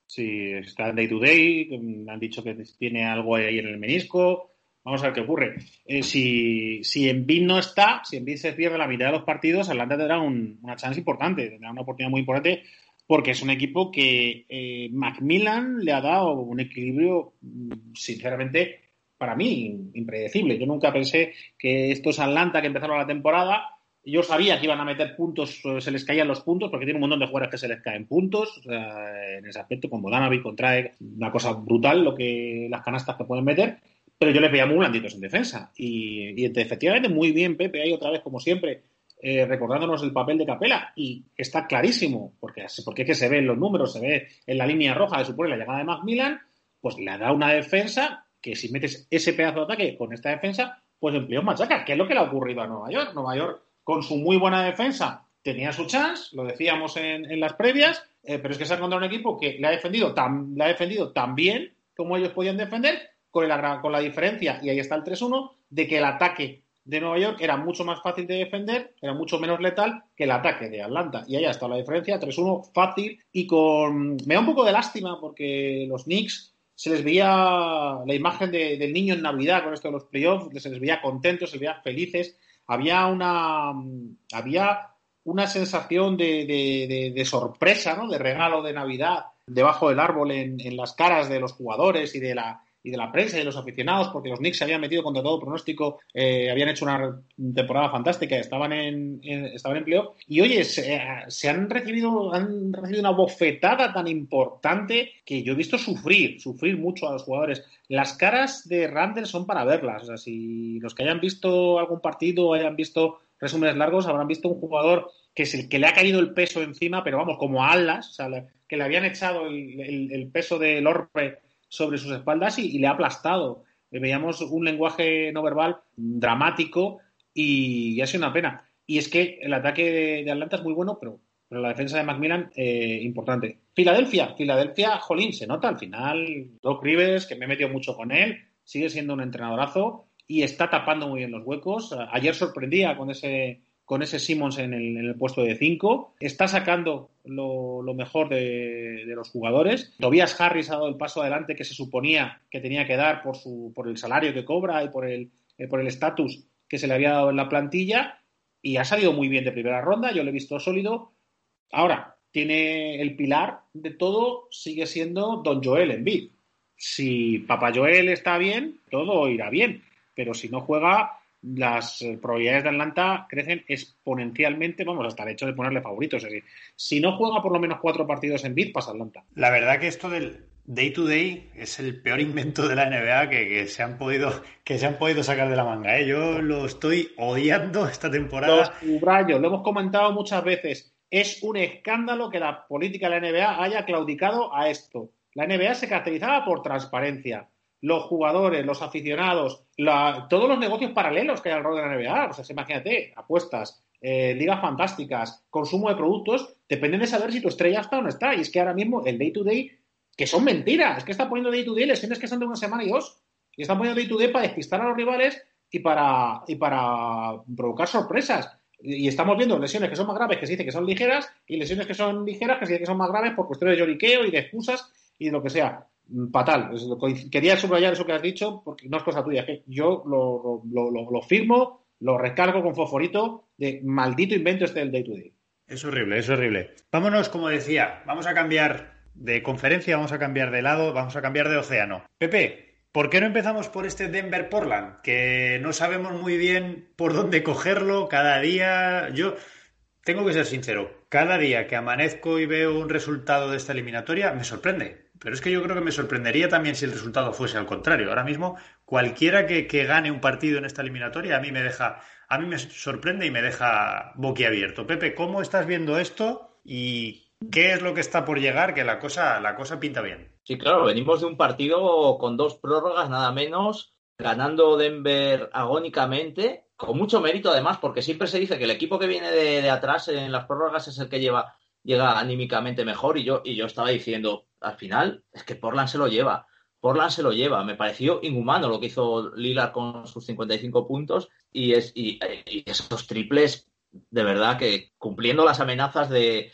Si está day to day, han dicho que tiene algo ahí en el menisco, Vamos a ver qué ocurre. Eh, si, si Envid no está, si Envid se pierde la mitad de los partidos, Atlanta tendrá una chance importante, tendrá una oportunidad muy importante, porque es un equipo que eh, Macmillan le ha dado un equilibrio, mm, sinceramente, para mí, impredecible. Yo nunca pensé que estos Atlanta que empezaron la temporada, yo sabía que iban a meter puntos, se les caían los puntos, porque tiene un montón de jugadores que se les caen puntos. en ese aspecto, como Danavi contrae una cosa brutal lo que las canastas que pueden meter pero yo les veía muy blanditos en defensa. Y, efectivamente, muy bien, Pepe, ahí otra vez, como siempre, eh, recordándonos el papel de Capela. Y está clarísimo, porque, porque es que se ve en los números, se ve en la línea roja de supone la llegada de Macmillan, pues le da una defensa que si metes ese pedazo de ataque con esta defensa, pues empleó machaca, que es lo que le ha ocurrido a Nueva York. Nueva York, con su muy buena defensa, tenía su chance, lo decíamos en, las previas, eh, pero es que se ha encontrado un equipo que le ha defendido tan, le ha defendido tan bien como ellos podían defender con, con la diferencia, y ahí está el 3-1, de que el ataque de Nueva York era mucho más fácil de defender, era mucho menos letal que el ataque de Atlanta. Y ahí está la diferencia, 3-1 fácil y con... Me da un poco de lástima porque los Knicks se les veía la imagen del niño en Navidad con esto de los playoffs, se les veía contentos, se veía felices. Había una, había una sensación de, de, sorpresa, ¿no? de regalo de Navidad debajo del árbol en, en las caras de los jugadores y de la, y de la prensa y de los aficionados, porque los Knicks se habían metido contra todo pronóstico, eh, habían hecho una temporada fantástica, estaban en, estaban en empleo. Y oye, se, han recibido, han recibido una bofetada tan importante que yo he visto sufrir, sufrir mucho a los jugadores. Las caras de Randall son para verlas. O sea, si los que hayan visto algún partido o hayan visto resúmenes largos, habrán visto un jugador que es el que le ha caído el peso encima, pero vamos, como a alas, que le habían echado el, el peso del orbe sobre sus espaldas y, le ha aplastado. Veíamos un lenguaje no verbal dramático y, ha sido una pena. Y es que el ataque de, Atlanta es muy bueno, pero, pero la defensa de Macmillan eh, importante. Filadelfia, Filadelfia, jolín, se nota al final. Doc Rivers, que me he metido mucho con él, sigue siendo un entrenadorazo y está tapando muy bien los huecos. Ayer sorprendía con ese con ese Simmons en el, puesto de 5. Está sacando lo, mejor de, los jugadores. Tobias Harris ha dado el paso adelante que se suponía que tenía que dar por, su, por el salario que cobra y por el eh, por el estatus que se le había dado en la plantilla y ha salido muy bien de primera ronda. Yo lo he visto sólido. Ahora, tiene el pilar de todo, sigue siendo Don Joel en Bid. Si Papá Joel está bien, todo irá bien. Pero si no juega, las eh, probabilidades de Atlanta crecen exponencialmente, vamos, hasta el hecho de ponerle favoritos. Es decir, si no juega por lo menos cuatro partidos en bid, pasa Atlanta. La verdad que esto del day to day es el peor invento de la NBA que, se han podido que se han podido sacar de la manga. ¿eh? Yo lo estoy odiando esta temporada. Los lo hemos comentado muchas veces. Es un escándalo que la política de la NBA haya claudicado a esto. La NBA se caracterizaba por transparencia los jugadores, los aficionados, todos los negocios paralelos que hay alrededor de la NBA. O sea, imagínate, apuestas, eh, ligas fantásticas, consumo de productos, dependen de saber si tu estrella está o no está. Y es que ahora mismo el day to day, que son mentiras, es que está poniendo day to day lesiones que son de una semana y dos. Y están poniendo day to day para despistar a los rivales y para, y para provocar sorpresas. Y estamos viendo lesiones que son más graves que se dice que son ligeras y lesiones que son ligeras que se dice que son más graves por cuestiones de lloriqueo y de excusas y de lo que sea fatal. Quería subrayar eso que has dicho porque no es cosa tuya. que yo lo, firmo, lo recargo con fosforito de maldito invento este del day to day. Es horrible, es horrible. Vámonos, como decía, vamos a cambiar de conferencia, vamos a cambiar de lado, vamos a cambiar de océano. Pepe, ¿por qué no empezamos por este Denver Portland? Que no sabemos muy bien por dónde cogerlo cada día. Yo tengo que ser sincero, cada día que amanezco y veo un resultado de esta eliminatoria me sorprende. Pero es que yo creo que me sorprendería también si el resultado fuese al contrario. Ahora mismo, cualquiera que, gane un partido en esta eliminatoria a mí me deja, a mí me sorprende y me deja boquiabierto. Pepe, ¿cómo estás viendo esto y qué es lo que está por llegar? Que la cosa, la cosa pinta bien. Sí, claro, venimos de un partido con dos prórrogas nada menos, ganando Denver agónicamente, con mucho mérito además, porque siempre se dice que el equipo que viene de, de atrás en las prórrogas es el que lleva llega anímicamente mejor y yo, y yo estaba diciendo, al final, es que Portland se lo lleva. Portland se lo lleva. Me pareció inhumano lo que hizo Lillard con sus 55 puntos y, es, y, esos triples, de verdad, que cumpliendo las amenazas de,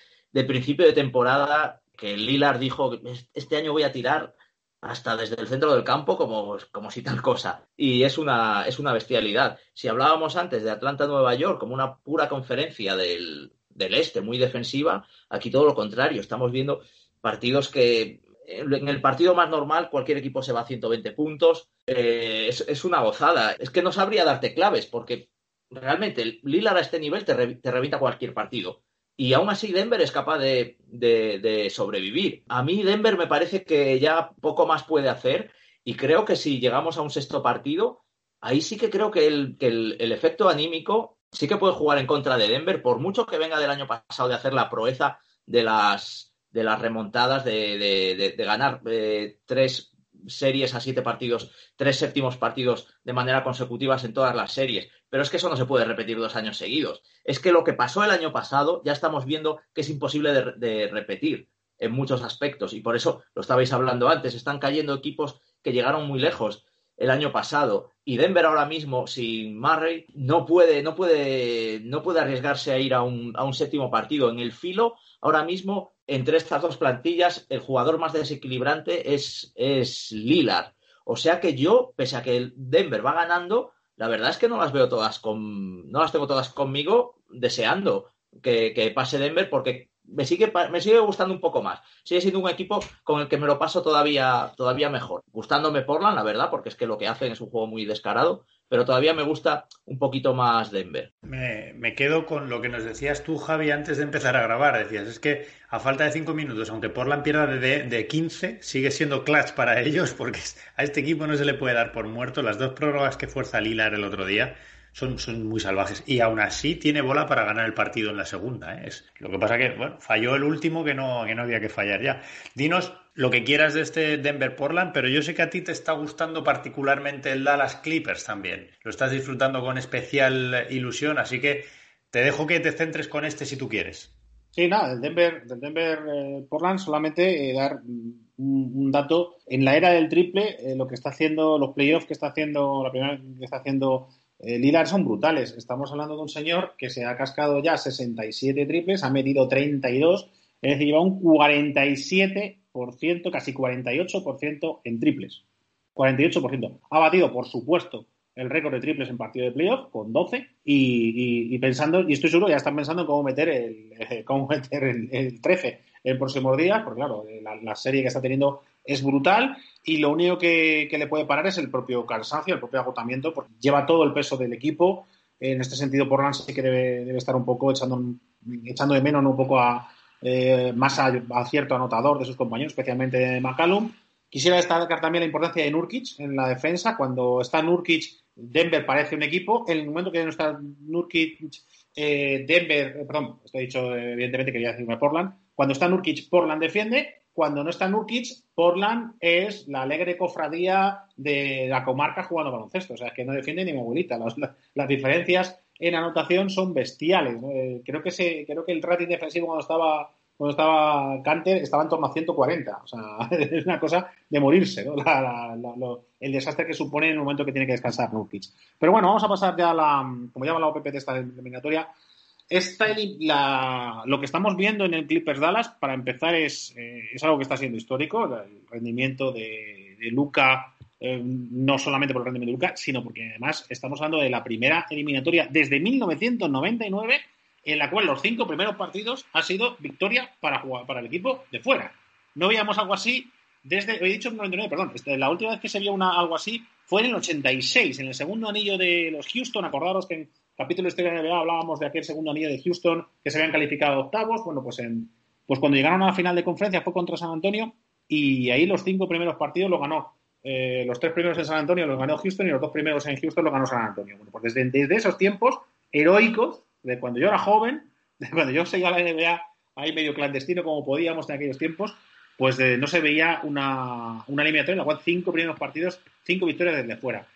principio de temporada, que Lillard dijo, este año voy a tirar hasta desde el centro del campo como, como si tal cosa. Y es una, es una bestialidad. Si hablábamos antes de Atlanta-Nueva York como una pura conferencia del, del este, muy defensiva, aquí todo lo contrario. Estamos viendo partidos que en el partido más normal cualquier equipo se va a 120 puntos. Eh, es, una gozada. Es que no sabría darte claves porque realmente Lillard a este nivel te, revita cualquier partido. Y aún así Denver es capaz de, sobrevivir. A mí Denver me parece que ya poco más puede hacer y creo que si llegamos a un sexto partido, ahí sí que creo que el efecto anímico sí que puede jugar en contra de Denver, por mucho que venga del año pasado de hacer la proeza de las de las remontadas, de, ganar eh, tres series a siete partidos, tres séptimos partidos de manera consecutivas en todas las series. Pero es que eso no se puede repetir dos años seguidos. Es que lo que pasó el año pasado ya estamos viendo que es imposible de, repetir en muchos aspectos. Y por eso lo estabais hablando antes. Están cayendo equipos que llegaron muy lejos el año pasado. Y Denver ahora mismo, sin Murray, no puede, no puede, no puede arriesgarse a ir a un, a un séptimo partido. En el filo, ahora mismo entre estas dos plantillas, el jugador más desequilibrante es, es Lillard. O sea que yo, pese a que Denver va ganando, la verdad es que no las veo todas con, no las tengo todas conmigo deseando que, que pase Denver porque me sigue, me sigue gustando un poco más. Sigue siendo un equipo con el que me lo paso todavía, todavía mejor. Gustándome Portland, la verdad, porque es que lo que hacen es un juego muy descarado, pero todavía me gusta un poquito más Denver. Me, me, quedo con lo que nos decías tú, Javi, antes de empezar a grabar. Decías, es que a falta de cinco minutos, aunque Portland pierda de, de 15, sigue siendo clutch para ellos, porque a este equipo no se le puede dar por muerto. Las dos prórrogas que fuerza Lilar el otro día son, son muy salvajes. Y aún así tiene bola para ganar el partido en la segunda. ¿eh? Es, lo que pasa que, bueno, falló el último que no, que no había que fallar ya. Dinos lo que quieras de este Denver Portland, pero yo sé que a ti te está gustando particularmente el Dallas Clippers también. Lo estás disfrutando con especial ilusión, así que te dejo que te centres con este si tú quieres. Sí, nada, del Denver, del Denver eh, Portland solamente eh, dar un, dato. En la era del triple, lo que está haciendo, los playoffs que está haciendo, la primera que está haciendo eh, son brutales. Estamos hablando de un señor que se ha cascado ya 67 triples, ha metido 32, es decir, lleva un 47%, casi 48% en triples. 48%. Ha batido, por supuesto, el récord de triples en partido de playoff con 12 y, pensando, y estoy seguro, ya están pensando en cómo meter el, cómo meter el, 13 en próximos días, porque claro, la, serie que está teniendo es brutal y lo único que, le puede parar es el propio cansancio, el propio agotamiento, porque lleva todo el peso del equipo. En este sentido, Portland sí que debe, estar un poco echando, echando de menos un poco a eh, más acierto anotador de sus compañeros, especialmente de McCallum. Quisiera destacar también la importancia de Nurkic en la defensa. Cuando está Nurkic, Denver parece un equipo. En el momento que no está Nurkic, eh, Denver, eh, perdón, estoy dicho evidentemente quería decirme Portland. Cuando está Nurkic, Portland defiende. Cuando no está Nurkic, Portland es la alegre cofradía de la comarca jugando baloncesto. O sea, es que no defiende ni mi. Las, diferencias en anotación son bestiales. Eh, creo, que se, creo que el rating defensivo cuando estaba cuando estaba Canter estaba en torno a 140. O sea, es una cosa de morirse, ¿no? el desastre que supone en el momento que tiene que descansar Nurkic. Pero bueno, vamos a pasar ya a la, como llama la OPP de esta eliminatoria, esta, lo que estamos viendo en el Clippers Dallas, para empezar, es, eh, es algo que está siendo histórico. El rendimiento de, Luca, eh, no solamente por el rendimiento de Luca, sino porque además estamos hablando de la primera eliminatoria desde 1999, en la cual los cinco primeros partidos ha sido victoria para, jugar, para el equipo de fuera. No veíamos algo así desde, he dicho 99, perdón, este, la última vez que se vio una, algo así fue en el 86, en el segundo anillo de los Houston. Acordaros que capítulo de Historia de NBA hablábamos de aquel segundo anillo de Houston que se habían calificado a octavos. Bueno, pues, en, pues cuando llegaron a la final de conferencia fue contra San Antonio y ahí los cinco primeros partidos lo ganó. Eh, los tres primeros en San Antonio los ganó Houston y los dos primeros en Houston los ganó San Antonio. Bueno, pues desde, desde esos tiempos heroicos, de cuando yo era joven, de cuando yo seguía la NBA ahí medio clandestino como podíamos en aquellos tiempos, pues eh, no se veía una, una eliminatoria en la cual cinco primeros partidos, cinco victorias desde fuera.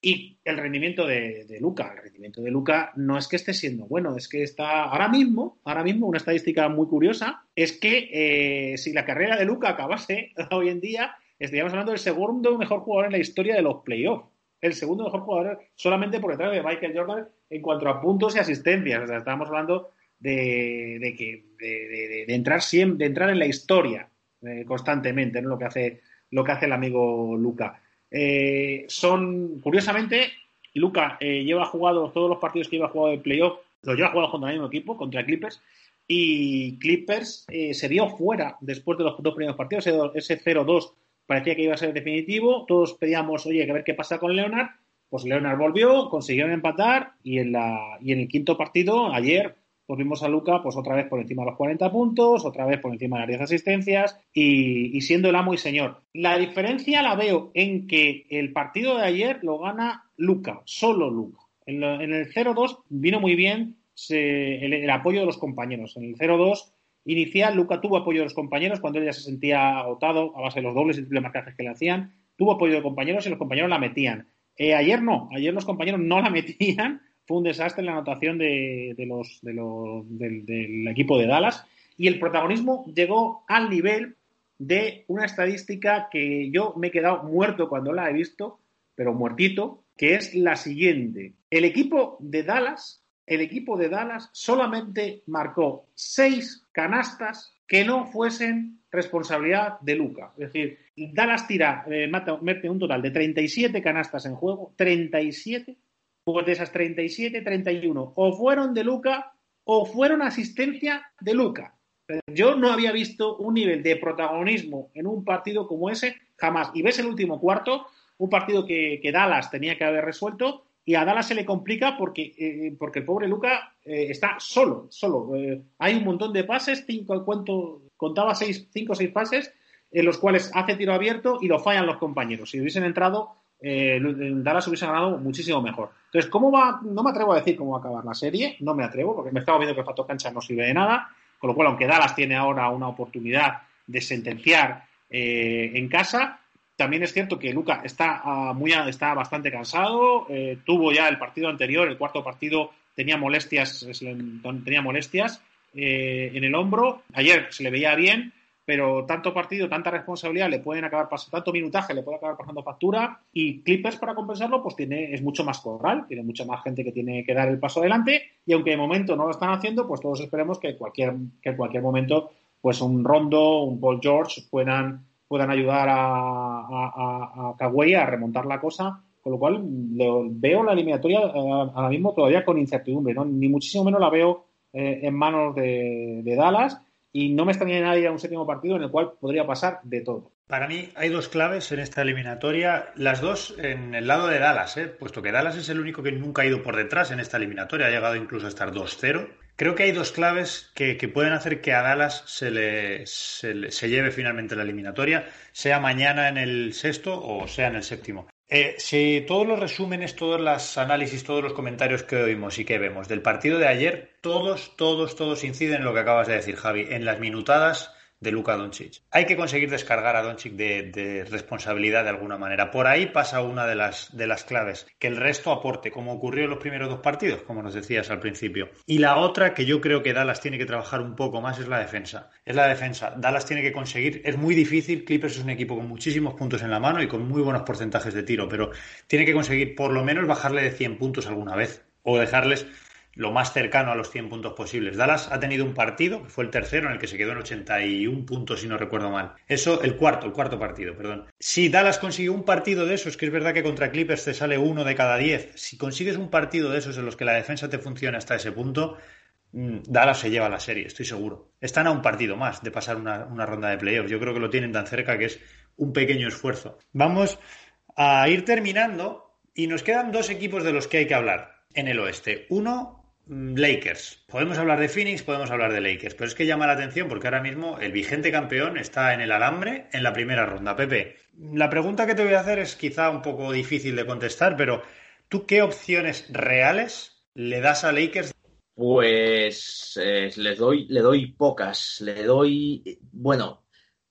Y el rendimiento de, Luca, el rendimiento de Luca no es que esté siendo bueno, es que está ahora mismo, ahora mismo, una estadística muy curiosa, es que eh, si la carrera de Luca acabase hoy en día, estaríamos hablando del segundo mejor jugador en la historia de los playoffs. El segundo mejor jugador solamente por detrás de Michael Jordan en cuanto a puntos y asistencias. O sea, estábamos hablando de, que, de, entrar siempre, de entrar en la historia eh, constantemente, ¿no? Lo que hace, lo que hace el amigo Luca. Eh, son, curiosamente, Luca eh, lleva jugado todos los partidos que lleva jugado de playoff, los lleva jugado contra el mismo equipo, contra Clippers, y Clippers eh, se vio fuera después de los dos primeros partidos, ese 0-2 parecía que iba a ser definitivo, todos pedíamos, oye, a ver qué pasa con Leonard, pues Leonard volvió, consiguieron empatar, y en, la, y en el quinto partido, ayer, pues vimos a Luca pues otra vez por encima de los 40 puntos, otra vez por encima de las 10 asistencias y, siendo el amo y señor. La diferencia la veo en que el partido de ayer lo gana Luca, solo Luca. En, el 0-2 vino muy bien el, apoyo de los compañeros. En el 0-2 inicial Luca tuvo apoyo de los compañeros cuando él ya se sentía agotado a base de los dobles y triples marcajes que le hacían. Tuvo apoyo de compañeros y los compañeros la metían. Eh, ayer no, ayer los compañeros no la metían fue un desastre la anotación de, los, del, equipo de Dallas y el protagonismo llegó al nivel de una estadística que yo me he quedado muerto cuando la he visto, pero muertito, que es la siguiente. El equipo de Dallas, el equipo de Dallas solamente marcó seis canastas que no fuesen responsabilidad de Luca. Es decir, Dallas tira, eh, mete un total de 37 canastas en juego, 37 pues de esas 37, 31 o fueron de Luca o fueron asistencia de Luca. Yo no había visto un nivel de protagonismo en un partido como ese jamás. Y ves el último cuarto, un partido que, Dallas tenía que haber resuelto y a Dallas se le complica porque, eh, porque el pobre Luca eh, está solo, solo. Eh, hay un montón de pases, cinco, cuento, contaba seis, cinco o seis pases en los cuales hace tiro abierto y lo fallan los compañeros. Si hubiesen entrado, eh, Dallas hubiese ganado muchísimo mejor. Entonces, ¿cómo va? No me atrevo a decir cómo va a acabar la serie, no me atrevo, porque me estaba viendo que el factor cancha no sirve de nada, con lo cual, aunque Dallas tiene ahora una oportunidad de sentenciar eh, en casa, también es cierto que Luca está, ah, muy, está bastante cansado, eh, tuvo ya el partido anterior, el cuarto partido, tenía molestias, tenía molestias eh, en el hombro, ayer se le veía bien, pero tanto partido, tanta responsabilidad le pueden acabar pasando, tanto minutaje le puede acabar pasando factura y Clippers para compensarlo pues tiene, es mucho más corral, tiene mucha más gente que tiene que dar el paso adelante y aunque de momento no lo están haciendo, pues todos esperemos que cualquier, que en cualquier momento pues un Rondo, un Paul George puedan, puedan ayudar a, a, a, a remontar la cosa con lo cual veo la eliminatoria eh, ahora mismo todavía con incertidumbre, ¿no? ni muchísimo menos la veo eh, en manos de, de Dallas y no me extraña nadie a un séptimo partido en el cual podría pasar de todo. Para mí hay dos claves en esta eliminatoria, las dos en el lado de Dallas, ¿eh? puesto que Dallas es el único que nunca ha ido por detrás en esta eliminatoria, ha llegado incluso a estar 2-0. Creo que hay dos claves que, pueden hacer que a Dallas se le, se lleve finalmente la eliminatoria, sea mañana en el sexto o sea en el séptimo. Eh, si todos los resúmenes, todos los análisis, todos los comentarios que oímos y que vemos del partido de ayer, todos, todos, todos inciden en lo que acabas de decir, Javi, en las minutadas de Luka Doncic. Hay que conseguir descargar a Doncic de, responsabilidad de alguna manera. Por ahí pasa una de las, de las claves, que el resto aporte, como ocurrió en los primeros dos partidos, como nos decías al principio. Y la otra que yo creo que Dallas tiene que trabajar un poco más es la defensa. Es la defensa. Dallas tiene que conseguir, es muy difícil, Clippers es un equipo con muchísimos puntos en la mano y con muy buenos porcentajes de tiro, pero tiene que conseguir por lo menos bajarle de 100 puntos alguna vez o dejarles lo más cercano a los 100 puntos posibles. Dallas ha tenido un partido, que fue el tercero, en el que se quedó en 81 puntos, si no recuerdo mal. Eso, el cuarto, el cuarto partido, perdón. Si Dallas consiguió un partido de esos, que es verdad que contra Clippers te sale uno de cada 10, si consigues un partido de esos en los que la defensa te funciona hasta ese punto, mm, Dallas se lleva la serie, estoy seguro. Están a un partido más de pasar una, una ronda de playoffs. Yo creo que lo tienen tan cerca que es un pequeño esfuerzo. Vamos a ir terminando y nos quedan dos equipos de los que hay que hablar en el oeste. Uno, Lakers. Podemos hablar de Phoenix, podemos hablar de Lakers, pero es que llama la atención porque ahora mismo el vigente campeón está en el alambre en la primera ronda. Pepe, la pregunta que te voy a hacer es quizá un poco difícil de contestar, pero ¿tú qué opciones reales le das a Lakers? Pues eh, les doy, le doy pocas, le doy, bueno,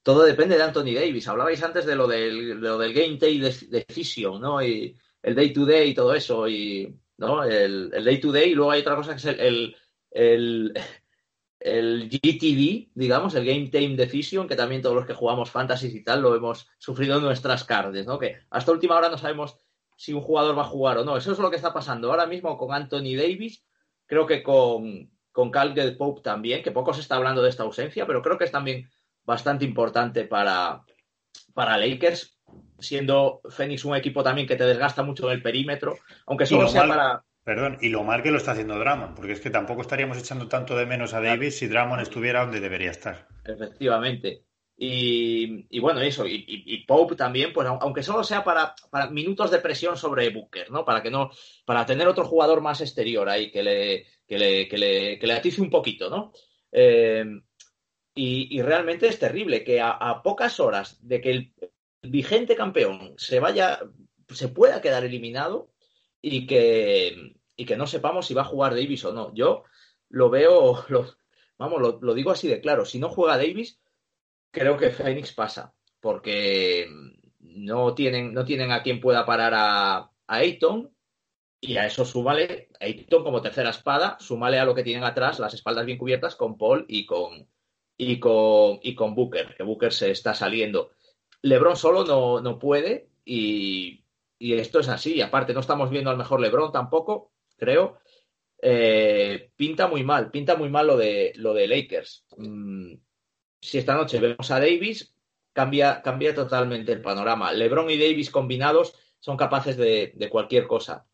todo depende de Anthony Davis. Hablabais antes de lo del, lo del game day decision, ¿no? Y el day to day y todo eso y ¿no? El, day to day, y luego hay otra cosa que es el, el, el, GTD, digamos, el Game Time Decision, que también todos los que jugamos Fantasy y tal lo hemos sufrido en nuestras cards, ¿no? Que hasta última hora no sabemos si un jugador va a jugar o no. Eso es lo que está pasando ahora mismo con Anthony Davis, creo que con, con Caldwell Pope también, que poco se está hablando de esta ausencia, pero creo que es también bastante importante para, para Lakers siendo Phoenix un equipo también que te desgasta mucho en el perímetro, aunque solo sea para... Perdón, y lo mal que lo está haciendo Drummond, porque es que tampoco estaríamos echando tanto de menos a Davis si Drummond estuviera donde debería estar. Efectivamente. Y, bueno, eso, y, Pope también, pues aunque solo sea para, para, minutos de presión sobre Booker, ¿no? Para que no, para tener otro jugador más exterior ahí que le, que le, que le, que le atice un poquito, ¿no? Eh, y, realmente es terrible que a, a, pocas horas de que el, vigente campeón se vaya, se pueda quedar eliminado y que, y que no sepamos si va a jugar Davis o no. Yo lo veo, lo, vamos, lo, digo así de claro. Si no juega Davis, creo que Phoenix pasa, porque no tienen, no tienen a quien pueda parar a, a Ayton. Y a eso súmale, Ayton como tercera espada, súmale a lo que tienen atrás, las espaldas bien cubiertas con Paul y con, y con, y con Booker, que Booker se está saliendo. LeBron solo no, no puede y, esto es así. Y aparte, no estamos viendo al mejor LeBron tampoco, creo. Eh, pinta muy mal, pinta muy mal lo de, lo de Lakers. Mm, si esta noche vemos a Davis, cambia, cambia totalmente el panorama. LeBron y Davis combinados son capaces de, de cualquier cosa.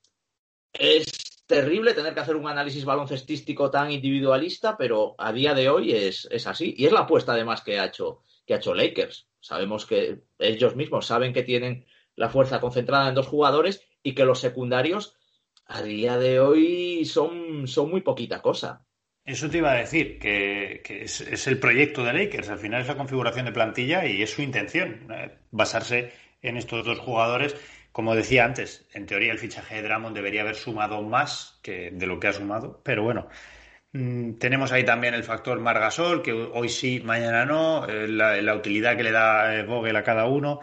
Es terrible tener que hacer un análisis baloncestístico tan individualista, pero a día de hoy es, es así. Y es la apuesta además que ha hecho, que ha hecho Lakers. Sabemos que ellos mismos saben que tienen la fuerza concentrada en dos jugadores y que los secundarios a día de hoy son, son muy poquita cosa. Eso te iba a decir, que, es, el proyecto de Lakers. Al final es la configuración de plantilla y es su intención eh, basarse en estos dos jugadores. Como decía antes, en teoría el fichaje de Drummond debería haber sumado más que de lo que ha sumado, pero bueno, tenemos ahí también el factor Margasol, que hoy sí, mañana no, eh, la, utilidad que le da eh, Vogel a cada uno.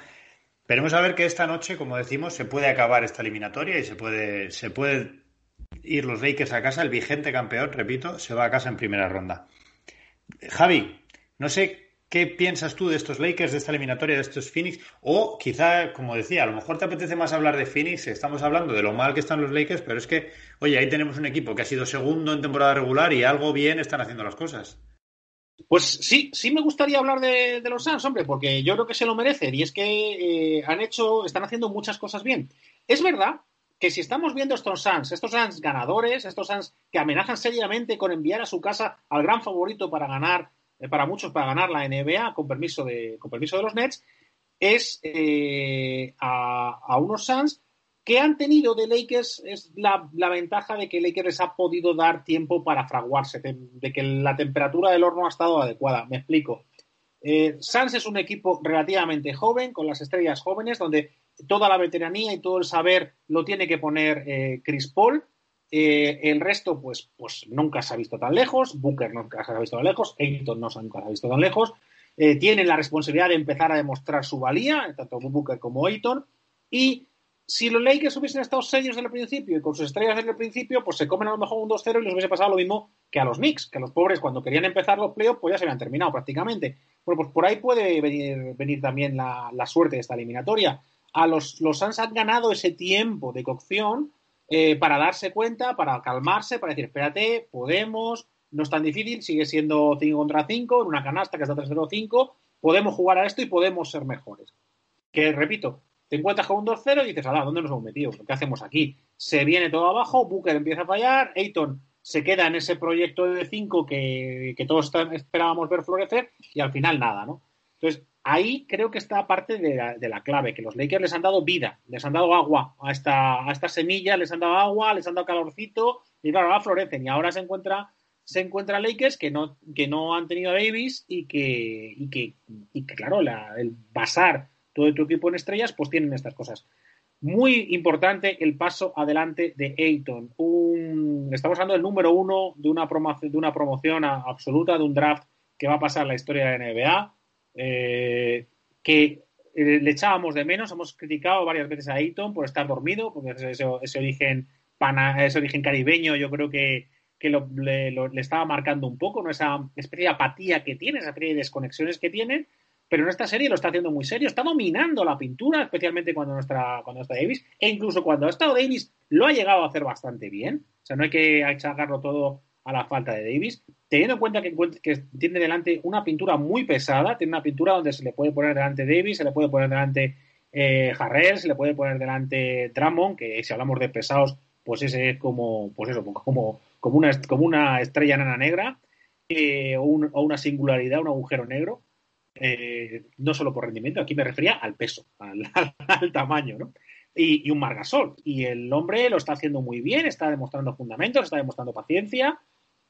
Veremos a ver que esta noche, como decimos, se puede acabar esta eliminatoria y se puede, se puede ir los Lakers a casa. El vigente campeón, repito, se va a casa en primera ronda. Javi, no sé ¿Qué piensas tú de estos Lakers, de esta eliminatoria, de estos Phoenix? O quizá, como decía, a lo mejor te apetece más hablar de Phoenix, estamos hablando de lo mal que están los Lakers, pero es que, oye, ahí tenemos un equipo que ha sido segundo en temporada regular y algo bien están haciendo las cosas. Pues sí, sí me gustaría hablar de, los Suns, hombre, porque yo creo que se lo merecen y es que eh, han hecho, están haciendo muchas cosas bien. Es verdad que si estamos viendo estos Suns, estos Suns ganadores, estos Suns que amenazan seriamente con enviar a su casa al gran favorito para ganar para muchos para ganar la NBA con permiso de, con permiso de los Nets, es eh, a, unos Suns que han tenido de Lakers es la, ventaja de que Lakers les ha podido dar tiempo para fraguarse, de, que la temperatura del horno ha estado adecuada. Me explico. Eh, Suns es un equipo relativamente joven, con las estrellas jóvenes, donde toda la veteranía y todo el saber lo tiene que poner eh, Chris Paul. Eh, el resto, pues, pues nunca se ha visto tan lejos. Booker nunca se ha visto tan lejos. Ayton no se ha visto tan lejos. Eh, tienen la responsabilidad de empezar a demostrar su valía, tanto Booker como Ayton. Y si los Lakers hubiesen estado serios desde el principio y con sus estrellas desde el principio, pues se comen a lo mejor un 2-0 y les hubiese pasado lo mismo que a los Knicks, que a los pobres cuando querían empezar los playoffs, pues ya se habían terminado prácticamente. Bueno, pues por ahí puede venir, venir también la, suerte de esta eliminatoria. A los, los Suns han ganado ese tiempo de cocción eh, para darse cuenta, para calmarse, para decir, espérate, podemos, no es tan difícil, sigue siendo 5 contra 5, en una canasta que está 3-0-5, podemos jugar a esto y podemos ser mejores. Que, repito, te encuentras con un 2-0 y dices, ala, ¿dónde nos hemos metido? ¿Qué hacemos aquí? Se viene todo abajo, Booker empieza a fallar, Ayton se queda en ese proyecto de 5 que, que todos esperábamos ver florecer y al final nada, ¿no? Entonces, ahí creo que está parte de la, clave, que los Lakers les han dado vida, les han dado agua a esta, a esta semilla, les han dado agua, les han dado calorcito, y claro, ahora florecen. Y ahora se encuentra, se encuentra Lakers que no, que no han tenido a Davis y que, y que, y que claro, el basar todo tu equipo en estrellas, pues tienen estas cosas. Muy importante el paso adelante de Ayton. Un, estamos hablando del número uno de una, de una promoción absoluta, de un draft que va a pasar la historia de la NBA eh, que eh, le echábamos de menos. Hemos criticado varias veces a Ayton por estar dormido, porque ese, ese origen, pana, ese origen caribeño yo creo que, que le, estaba marcando un poco, ¿no? esa especie de apatía que tiene, esa especie de desconexiones que tiene. Pero en esta serie lo está haciendo muy serio, está dominando la pintura, especialmente cuando no está, cuando está Davis, e incluso cuando ha estado Davis lo ha llegado a hacer bastante bien. O sea, no hay que achacarlo todo a la falta de Davis, teniendo en cuenta que, tiene delante una pintura muy pesada, tiene una pintura donde se le puede poner delante Davis, se le puede poner delante eh, se le puede poner delante Drummond, que si hablamos de pesados, pues ese es como, pues eso, como, como, una, como una estrella nana negra, eh, o, una singularidad, un agujero negro. Eh, no solo por rendimiento, aquí me refería al peso, al, tamaño, ¿no? Y, un Margasol. Y el hombre lo está haciendo muy bien, está demostrando fundamentos, está demostrando paciencia,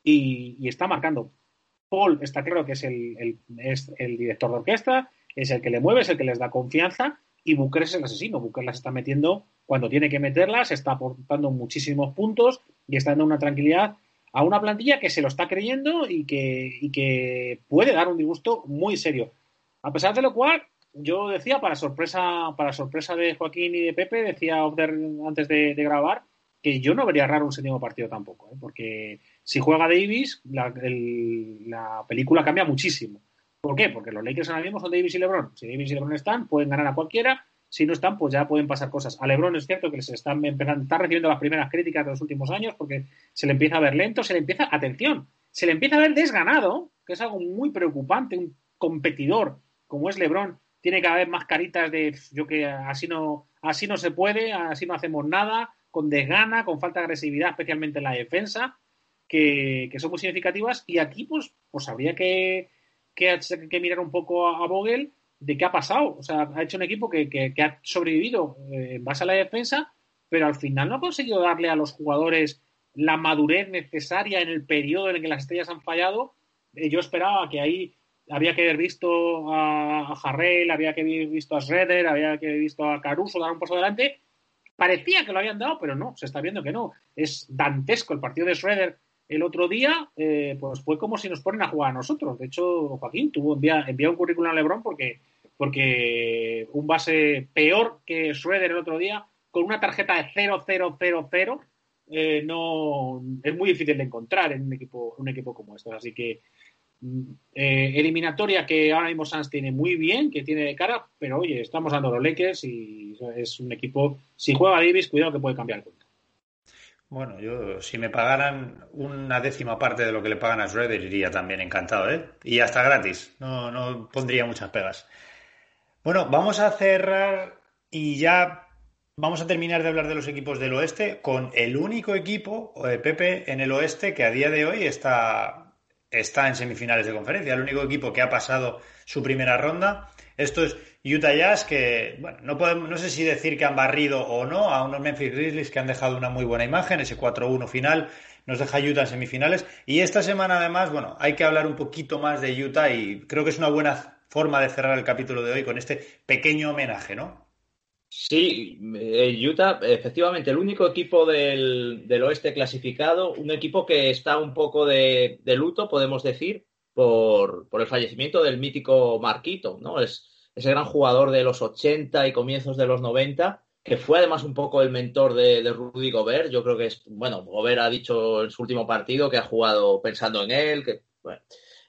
y, está marcando. Paul está claro que es el, es el director de orquesta, es el que le mueve, es el que les da confianza y Booker es el asesino. Booker las está metiendo cuando tiene que meterlas, está aportando muchísimos puntos y está dando una tranquilidad a una plantilla que se lo está creyendo y que, y que puede dar un disgusto muy serio. A pesar de lo cual, yo decía, para sorpresa, para sorpresa de Joaquín y de Pepe, decía antes de, grabar, que yo no vería raro un séptimo partido tampoco, ¿eh? porque si juega Davis, la, película cambia muchísimo. ¿Por qué? Porque los Lakers ahora mismo son Davis y LeBron. Si Davis y LeBron están, pueden ganar a cualquiera. Si no están, pues ya pueden pasar cosas. A LeBron es cierto que se están empezando, está recibiendo las primeras críticas de los últimos años porque se le empieza a ver lento, se le empieza, atención, se le empieza a ver desganado, que es algo muy preocupante. Un competidor como es LeBron tiene cada vez más caritas de yo que así no, así no se puede, así no hacemos nada, con desgana, con falta de agresividad, especialmente en la defensa que, son muy significativas y aquí pues, pues habría que, que, mirar un poco a, Vogel de qué ha pasado. O sea, ha hecho un equipo que, ha sobrevivido eh, en base a la defensa, pero al final no ha conseguido darle a los jugadores la madurez necesaria en el periodo en el que las estrellas han fallado. Eh, yo esperaba que ahí había que haber visto a, a Harrell, había que haber visto a Schroeder, había que haber visto a Caruso dar un paso adelante. Parecía que lo habían dado, pero no, se está viendo que no. Es dantesco el partido de Schroeder el otro día, eh, pues fue como si nos ponen a jugar a nosotros. De hecho, Joaquín tuvo envía, un currículum a Lebron porque, porque un base peor que Schroeder el otro día, con una tarjeta de 0-0-0-0, eh, no, es muy difícil de encontrar en un equipo, un equipo como este. Así que eh, eliminatoria que ahora mismo Sanz tiene muy bien, que tiene de cara, pero oye, estamos dando los Lakers y es un equipo, si juega Davis, cuidado que puede cambiar el cuento. Bueno, yo si me pagaran una décima parte de lo que le pagan a Schroeder iría también encantado, ¿eh? Y hasta gratis, no, no pondría muchas pegas. Bueno, vamos a cerrar y ya vamos a terminar de hablar de los equipos del oeste con el único equipo, eh, Pepe, en el oeste que a día de hoy está, está en semifinales de conferencia, el único equipo que ha pasado su primera ronda. Esto es Utah Jazz, que bueno, no, podemos, no sé si decir que han barrido o no a unos Memphis Grizzlies que han dejado una muy buena imagen, ese 4-1 final nos deja Utah en semifinales. Y esta semana además, bueno, hay que hablar un poquito más de Utah y creo que es una buena forma de cerrar el capítulo de hoy con este pequeño homenaje, ¿no? Sí, Utah, efectivamente, el único equipo del, oeste clasificado, un equipo que está un poco de, luto, podemos decir, por, el fallecimiento del mítico Marquito, ¿no? Es ese gran jugador de los 80 y comienzos de los 90, que fue además un poco el mentor de, Rudy Gobert. Yo creo que es, bueno, Gobert ha dicho en su último partido que ha jugado pensando en él, que,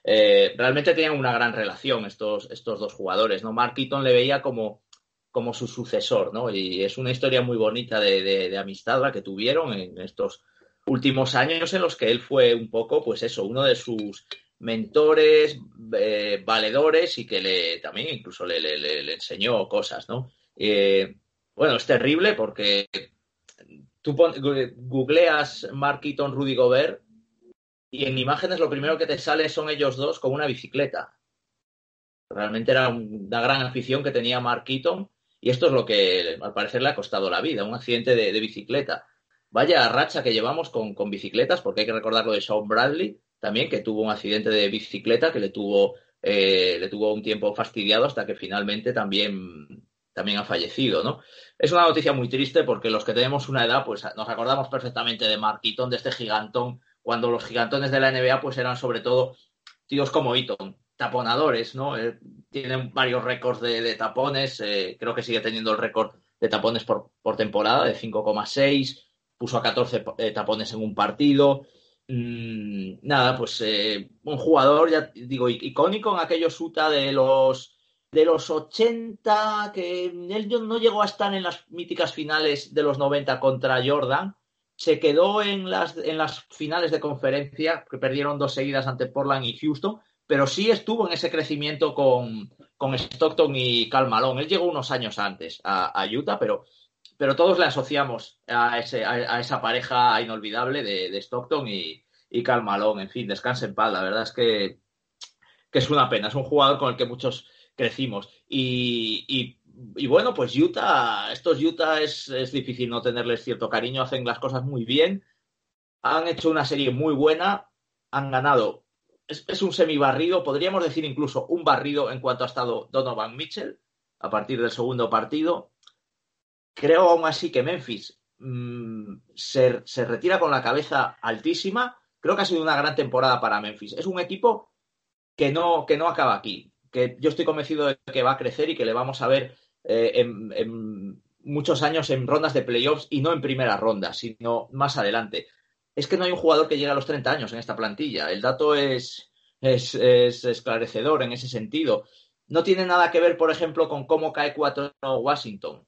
eh, realmente tenían una gran relación estos, estos dos jugadores, ¿no? Mark le veía como como su sucesor, ¿no? Y es una historia muy bonita de, amistad la que tuvieron en estos últimos años en los que él fue un poco, pues eso, uno de sus mentores, eh, valedores y que le también incluso le, enseñó cosas, ¿no? Eh, bueno, es terrible porque tú googleas Mark Eaton, Rudy Gobert y en imágenes lo primero que te sale son ellos dos con una bicicleta. Realmente era una gran afición que tenía Mark Eaton y esto es lo que al parecer le ha costado la vida, un accidente de, bicicleta. Vaya racha que llevamos con, bicicletas, porque hay que recordar lo de Sean Bradley también, que tuvo un accidente de bicicleta que le tuvo, eh, le tuvo un tiempo fastidiado hasta que finalmente también, también ha fallecido, ¿no? Es una noticia muy triste porque los que tenemos una edad, pues nos acordamos perfectamente de Mark Eaton, de este gigantón, cuando los gigantones de la NBA pues eran sobre todo tíos como Eaton, taponadores, ¿no? Eh, tienen varios récords de, tapones, eh, creo que sigue teniendo el récord de tapones por, temporada de 5,6, puso a 14 eh, tapones en un partido. Mm, nada, pues un jugador, ya digo, icónico en aquellos UTA de los de los 80, que él no llegó a estar en las míticas finales de los 90 contra Jordan, se quedó en las, en las finales de conferencia, que perdieron dos seguidas ante Portland y Houston, pero sí estuvo en ese crecimiento con, Stockton y Cal Malone. Él llegó unos años antes a, Utah, pero, pero todos le asociamos a, ese, a, esa pareja inolvidable de, Stockton y, y Cal Malone. En fin, descanse en paz. La verdad es que, es una pena. Es un jugador con el que muchos crecimos. Y, bueno, pues Utah, estos Utah es, es difícil no tenerles cierto cariño. Hacen las cosas muy bien. Han hecho una serie muy buena. Han ganado es, un semi-barrido, podríamos decir incluso un barrido en cuanto ha estado Donovan Mitchell a partir del segundo partido. Creo aún así que Memphis mm, se, retira con la cabeza altísima. Creo que ha sido una gran temporada para Memphis. Es un equipo que no, que no acaba aquí, que yo estoy convencido de que va a crecer y que le vamos a ver eh, en, muchos años en rondas de playoffs y no en primera ronda, sino más adelante es que no hay un jugador que llegue a los 30 años en esta plantilla. El dato es, es, esclarecedor en ese sentido. No tiene nada que ver, por ejemplo, con cómo cae 4-1 Washington.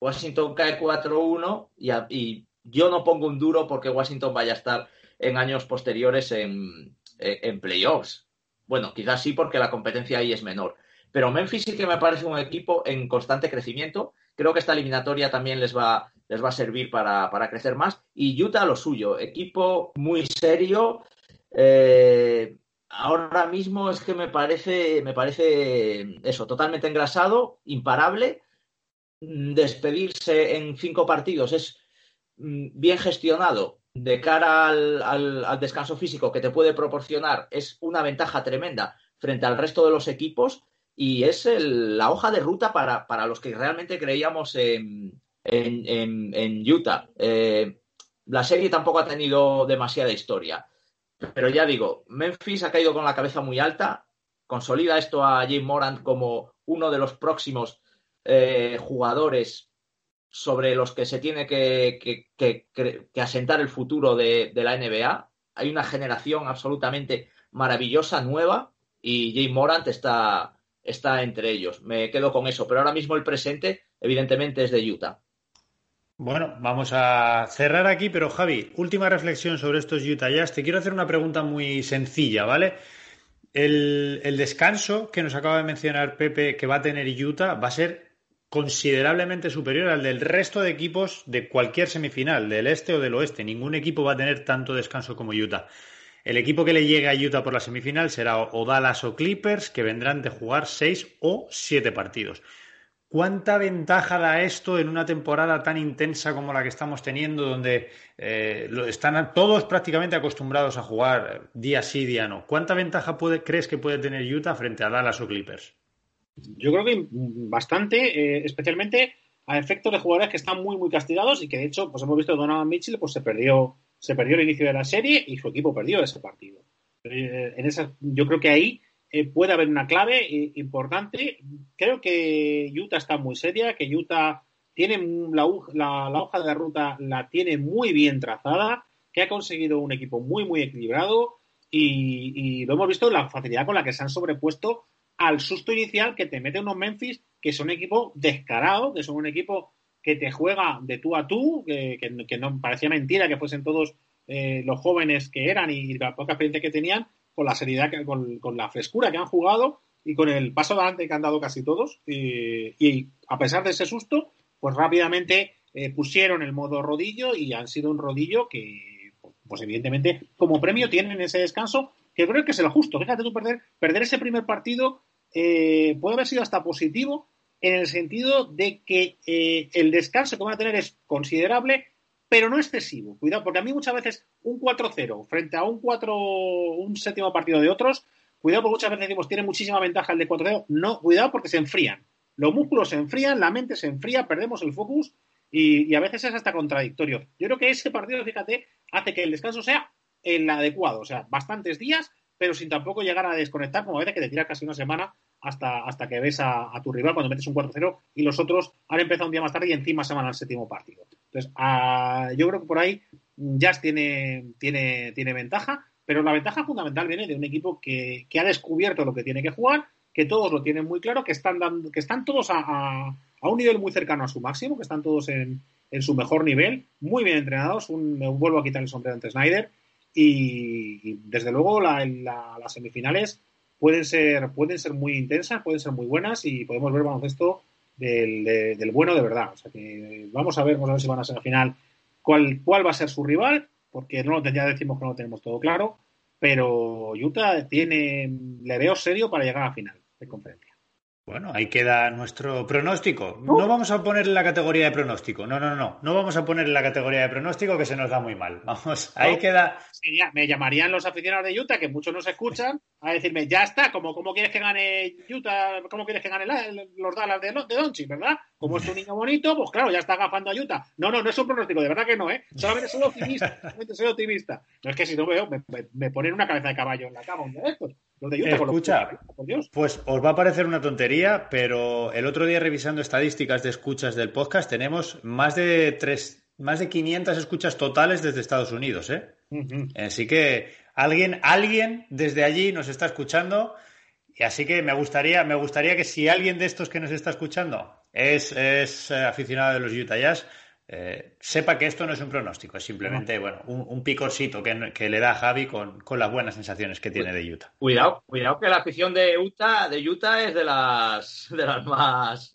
Washington cae 4-1 y, y, yo no pongo un duro porque Washington vaya a estar en años posteriores en, en playoffs. Bueno, quizás sí porque la competencia ahí es menor. Pero Memphis sí que me parece un equipo en constante crecimiento. Creo que esta eliminatoria también les va, les va a servir para, crecer más. Y Utah lo suyo, equipo muy serio. Eh, ahora mismo es que me parece, me parece eso, totalmente engrasado, imparable. Despedirse en cinco partidos es mm, bien gestionado de cara al, descanso físico que te puede proporcionar, es una ventaja tremenda frente al resto de los equipos y es la hoja de ruta para, para los que realmente creíamos en, en, Utah. Eh, la serie tampoco ha tenido demasiada historia. Pero ya digo, Memphis ha caído con la cabeza muy alta, consolida esto a Jim Morant como uno de los próximos eh, jugadores sobre los que se tiene que, asentar el futuro de, la NBA. Hay una generación absolutamente maravillosa, nueva, y Jay Morant está, está entre ellos. Me quedo con eso, pero ahora mismo el presente, evidentemente, es de Utah. Bueno, vamos a cerrar aquí, pero Javi, última reflexión sobre estos Utah Jazz. Te quiero hacer una pregunta muy sencilla, ¿vale? El, descanso que nos acaba de mencionar Pepe que va a tener Utah va a ser considerablemente superior al del resto de equipos de cualquier semifinal, del este o del oeste. Ningún equipo va a tener tanto descanso como Utah. El equipo que le llegue a Utah por la semifinal será o Dallas o Clippers, que vendrán de jugar seis o siete partidos. ¿Cuánta ventaja da esto en una temporada tan intensa como la que estamos teniendo, donde eh, están todos prácticamente acostumbrados a jugar día sí, día no? ¿Cuánta ventaja puede, crees que puede tener Utah frente a Dallas o Clippers? Yo creo que bastante, eh, especialmente a efectos de jugadores que están muy, muy castigados y que de hecho, pues hemos visto que Donovan Mitchell pues se perdió, se perdió el inicio de la serie y su equipo perdió ese partido. Eh, en esa, yo creo que ahí eh, puede haber una clave importante. Creo que Utah está muy seria, que Utah tiene la, la, hoja de la ruta la tiene muy bien trazada, que ha conseguido un equipo muy, muy equilibrado y, y lo hemos visto la facilidad con la que se han sobrepuesto al susto inicial que te mete unos Memphis que son un equipo descarado, que son un equipo que te juega de tú a tú, que, que, no parecía mentira que fuesen todos eh, los jóvenes que eran y, la poca experiencia que tenían, con la seriedad, con, con, la frescura que han jugado y con el paso adelante que han dado casi todos. Y, y a pesar de ese susto, pues rápidamente eh, pusieron el modo rodillo y han sido un rodillo que, pues evidentemente, como premio tienen ese descanso, que creo que es el justo. Fíjate tú perder, perder ese primer partido eh, puede haber sido hasta positivo en el sentido de que eh, el descanso que van a tener es considerable, pero no excesivo. Cuidado, porque a mí muchas veces un 4-0 frente a un 4, un séptimo partido de otros, cuidado porque muchas veces decimos tiene muchísima ventaja el de 4-0. No, cuidado porque se enfrían. Los músculos se enfrían, la mente se enfría, perdemos el focus y, a veces es hasta contradictorio. Yo creo que ese partido, fíjate, hace que el descanso sea el adecuado, o sea, bastantes días pero sin tampoco llegar a desconectar, como a veces que te tiras casi una semana hasta, hasta que ves a, tu rival cuando metes un 4-0 y los otros han empezado un día más tarde y encima se van al séptimo partido. Entonces, yo creo que por ahí Jazz tiene, tiene, tiene ventaja, pero la ventaja fundamental viene de un equipo que, que, ha descubierto lo que tiene que jugar, que todos lo tienen muy claro, que están, dando, que están todos a, a, un nivel muy cercano a su máximo, que están todos en, en su mejor nivel, muy bien entrenados. Un, me vuelvo a quitar el sombrero ante Snyder y, desde luego la, las semifinales pueden ser, pueden ser muy intensas, pueden ser muy buenas y podemos ver baloncesto del, del bueno de verdad. O sea que vamos a ver, vamos a ver si van a ser al final cuál, cuál va a ser su rival, porque no ya decimos que no lo tenemos todo claro, pero Utah tiene, le veo serio para llegar a final de conferencia. Bueno, ahí queda nuestro pronóstico. No vamos a poner en la categoría de pronóstico. No, no, no. No vamos a poner en la categoría de pronóstico que se nos da muy mal. Vamos, ahí queda. me llamarían los aficionados de Utah, que muchos nos escuchan, a decirme, ya está, como cómo quieres que gane Utah, cómo quieres que gane los Dallas de, de Donchi, ¿verdad? Como es un niño bonito, pues claro, ya está agafando a Utah. No, no, no es un pronóstico, de verdad que no, ¿eh? Solamente soy optimista, solamente soy optimista. No es que si no veo, me, me, ponen una cabeza de caballo en la cama un día de estos. Escucha, pues os va a parecer una tontería, pero el otro día revisando estadísticas de escuchas del podcast tenemos más de tres, más de 500 escuchas totales desde Estados Unidos, ¿eh? Así que alguien, alguien desde allí nos está escuchando y así que me gustaría, me gustaría que si alguien de estos que nos está escuchando es, es eh, aficionado de los Utah Jazz, eh, sepa que esto no es un pronóstico, es simplemente bueno, un, un picorcito que, que, le da a Javi con, con, las buenas sensaciones que tiene de Utah. Cuidado, cuidado que la afición de Utah, de Utah es de las, de las más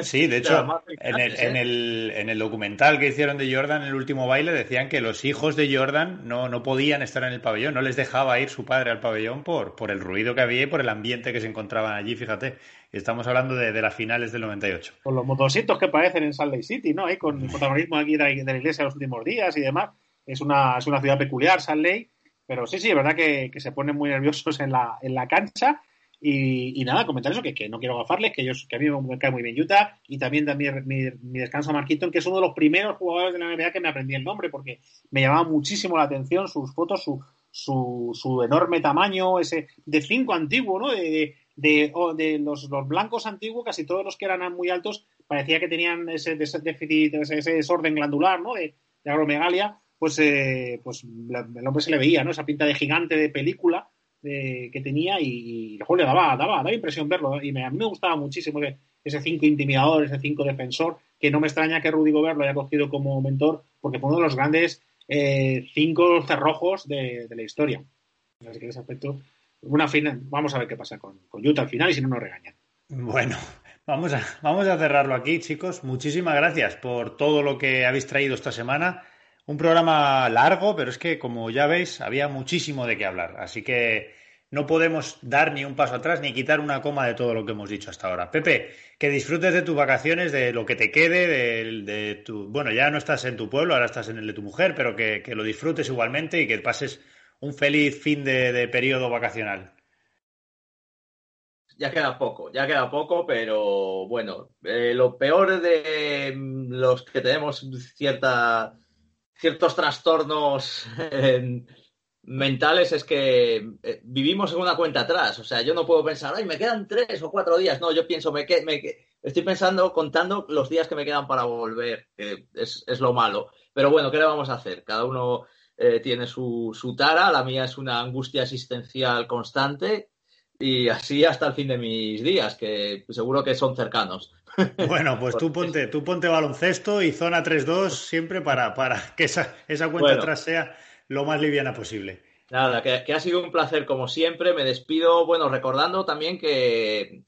Sí, de hecho, en el, en, ¿eh? el, en el, documental que hicieron de Jordan, en el último baile, decían que los hijos de Jordan no, no podían estar en el pabellón, no les dejaba ir su padre al pabellón por, por el ruido que había y por el ambiente que se encontraban allí, fíjate. Estamos hablando de, las finales del 98. Con los motositos que parecen en Salt Lake City, ¿no? Con el protagonismo aquí de la, iglesia los últimos días y demás. Es una, es una ciudad peculiar, Salt Lake, pero sí, sí, es verdad que, que se ponen muy nerviosos en la, en la cancha y, nada, comentar eso, que, que no quiero gafarles, que, ellos, que a mí me cae muy bien Utah, y también da mi, mi, mi, descanso a Marquinton, que es uno de los primeros jugadores de la NBA que me aprendí el nombre, porque me llamaba muchísimo la atención sus fotos, su, su, su enorme tamaño, ese de cinco antiguo, ¿no? De, de, de los, los, blancos antiguos, casi todos los que eran muy altos, parecía que tenían ese, ese déficit, ese, ese, desorden glandular, ¿no? De, de agromegalia, pues, eh, pues el hombre se le veía, ¿no? Esa pinta de gigante de película que tenía y, y le daba, daba, daba impresión verlo. Y a mí me gustaba muchísimo ese 5 intimidador, ese 5 defensor, que no me extraña que Rudy Gobert lo haya cogido como mentor, porque fue uno de los grandes eh, cinco cerrojos de, la historia. Así que en ese aspecto, una final, vamos a ver qué pasa con, con Utah al final y si no nos regañan. Bueno, vamos a, vamos a cerrarlo aquí, chicos. Muchísimas gracias por todo lo que habéis traído esta semana. Un programa largo, pero es que, como ya veis, había muchísimo de qué hablar. Así que no podemos dar ni un paso atrás ni quitar una coma de todo lo que hemos dicho hasta ahora. Pepe, que disfrutes de tus vacaciones, de lo que te quede, de, tu... Bueno, ya no estás en tu pueblo, ahora estás en el de tu mujer, pero que, lo disfrutes igualmente y que pases un feliz fin de, periodo vacacional. Ya queda poco, ya queda poco, pero bueno, eh, lo peor de los que tenemos cierta ciertos trastornos mentales es que eh, vivimos en una cuenta atrás. O sea, yo no puedo pensar, ay, me quedan tres o cuatro días. No, yo pienso, me, me estoy pensando, contando los días que me quedan para volver, que es, lo malo. Pero bueno, ¿qué le vamos a hacer? Cada uno eh, tiene su, su tara, la mía es una angustia existencial constante y así hasta el fin de mis días, que seguro que son cercanos. Bueno, pues tú ponte, tú ponte baloncesto y zona 3-2 siempre para, para que esa, esa cuenta atrás sea lo más liviana posible. Nada, que, ha sido un placer como siempre. Me despido, bueno, recordando también que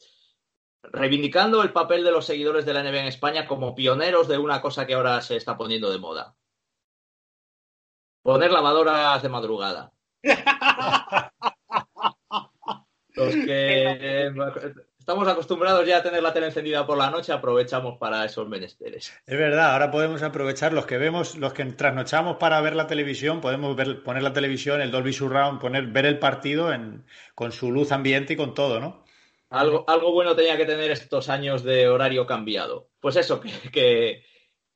reivindicando el papel de los seguidores de la NBA en España como pioneros de una cosa que ahora se está poniendo de moda. Poner lavadoras de madrugada. Los que estamos acostumbrados ya a tener la tele encendida por la noche, aprovechamos para esos menesteres. Es verdad, ahora podemos aprovechar los que vemos, los que trasnochamos para ver la televisión, podemos poner la televisión, el Dolby Surround, poner, ver el partido con su luz ambiente y con todo, ¿no? Algo, algo bueno tenía que tener estos años de horario cambiado. Pues eso, que, que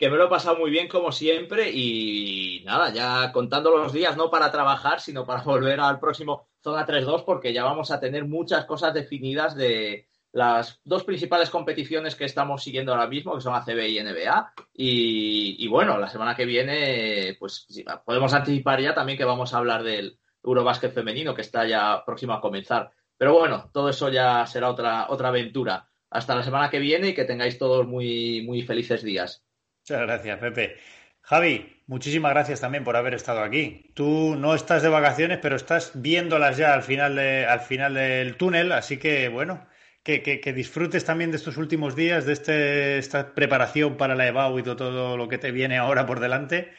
me lo he pasado muy bien como siempre y nada, ya contando los días, no para trabajar, sino para volver al próximo Zona 3-2, porque ya vamos a tener muchas cosas definidas de, las dos principales competiciones que estamos siguiendo ahora mismo, que son ACB y NBA. Y, bueno, la semana que viene, pues podemos anticipar ya también que vamos a hablar del Eurobásquet femenino, que está ya próximo a comenzar. Pero bueno, todo eso ya será otra, otra aventura. Hasta la semana que viene y que tengáis todos muy, muy felices días. Muchas gracias, Pepe. Javi, muchísimas gracias también por haber estado aquí. Tú no estás de vacaciones, pero estás viéndolas ya al final, al final del túnel, así que bueno, que, disfrutes también de estos últimos días, de este, esta preparación para la EBAU y todo, lo que te viene ahora por delante.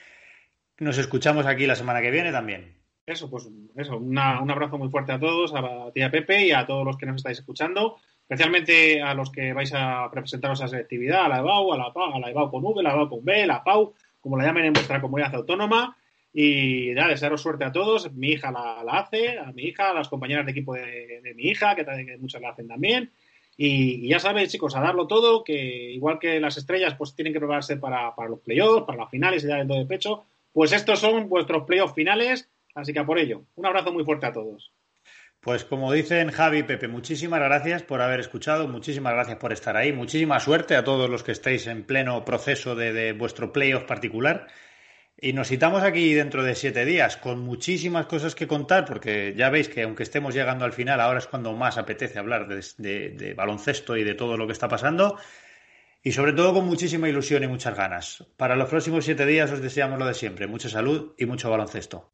Nos escuchamos aquí la semana que viene también. Eso, pues eso, un abrazo muy fuerte a todos, a tía Pepe y a todos los que nos estáis escuchando, especialmente a los que vais a presentaros a esa actividad, a la EBAU, a la, a la EBAU con V, la EBAU con B, la PAU, como la llamen en vuestra comunidad autónoma. Y ya, desearos suerte a todos. Mi hija la, hace, a mi hija, a las compañeras de equipo de, mi hija, que, que muchas la hacen también. Y, ya sabéis, chicos, a darlo todo, que igual que las estrellas pues tienen que prepararse para, los playoffs, para las finales y dar el do de pecho, pues estos son vuestros playoffs finales, así que a por ello. Un abrazo muy fuerte a todos. Pues como dicen Javi y Pepe, muchísimas gracias por haber escuchado, muchísimas gracias por estar ahí, muchísima suerte a todos los que estéis en pleno proceso de vuestro playoff particular. Y nos citamos aquí dentro de siete días con muchísimas cosas que contar, porque ya veis que aunque estemos llegando al final, ahora es cuando más apetece hablar de, baloncesto y de todo lo que está pasando. Y sobre todo con muchísima ilusión y muchas ganas. Para los próximos siete días os deseamos lo de siempre, mucha salud y mucho baloncesto.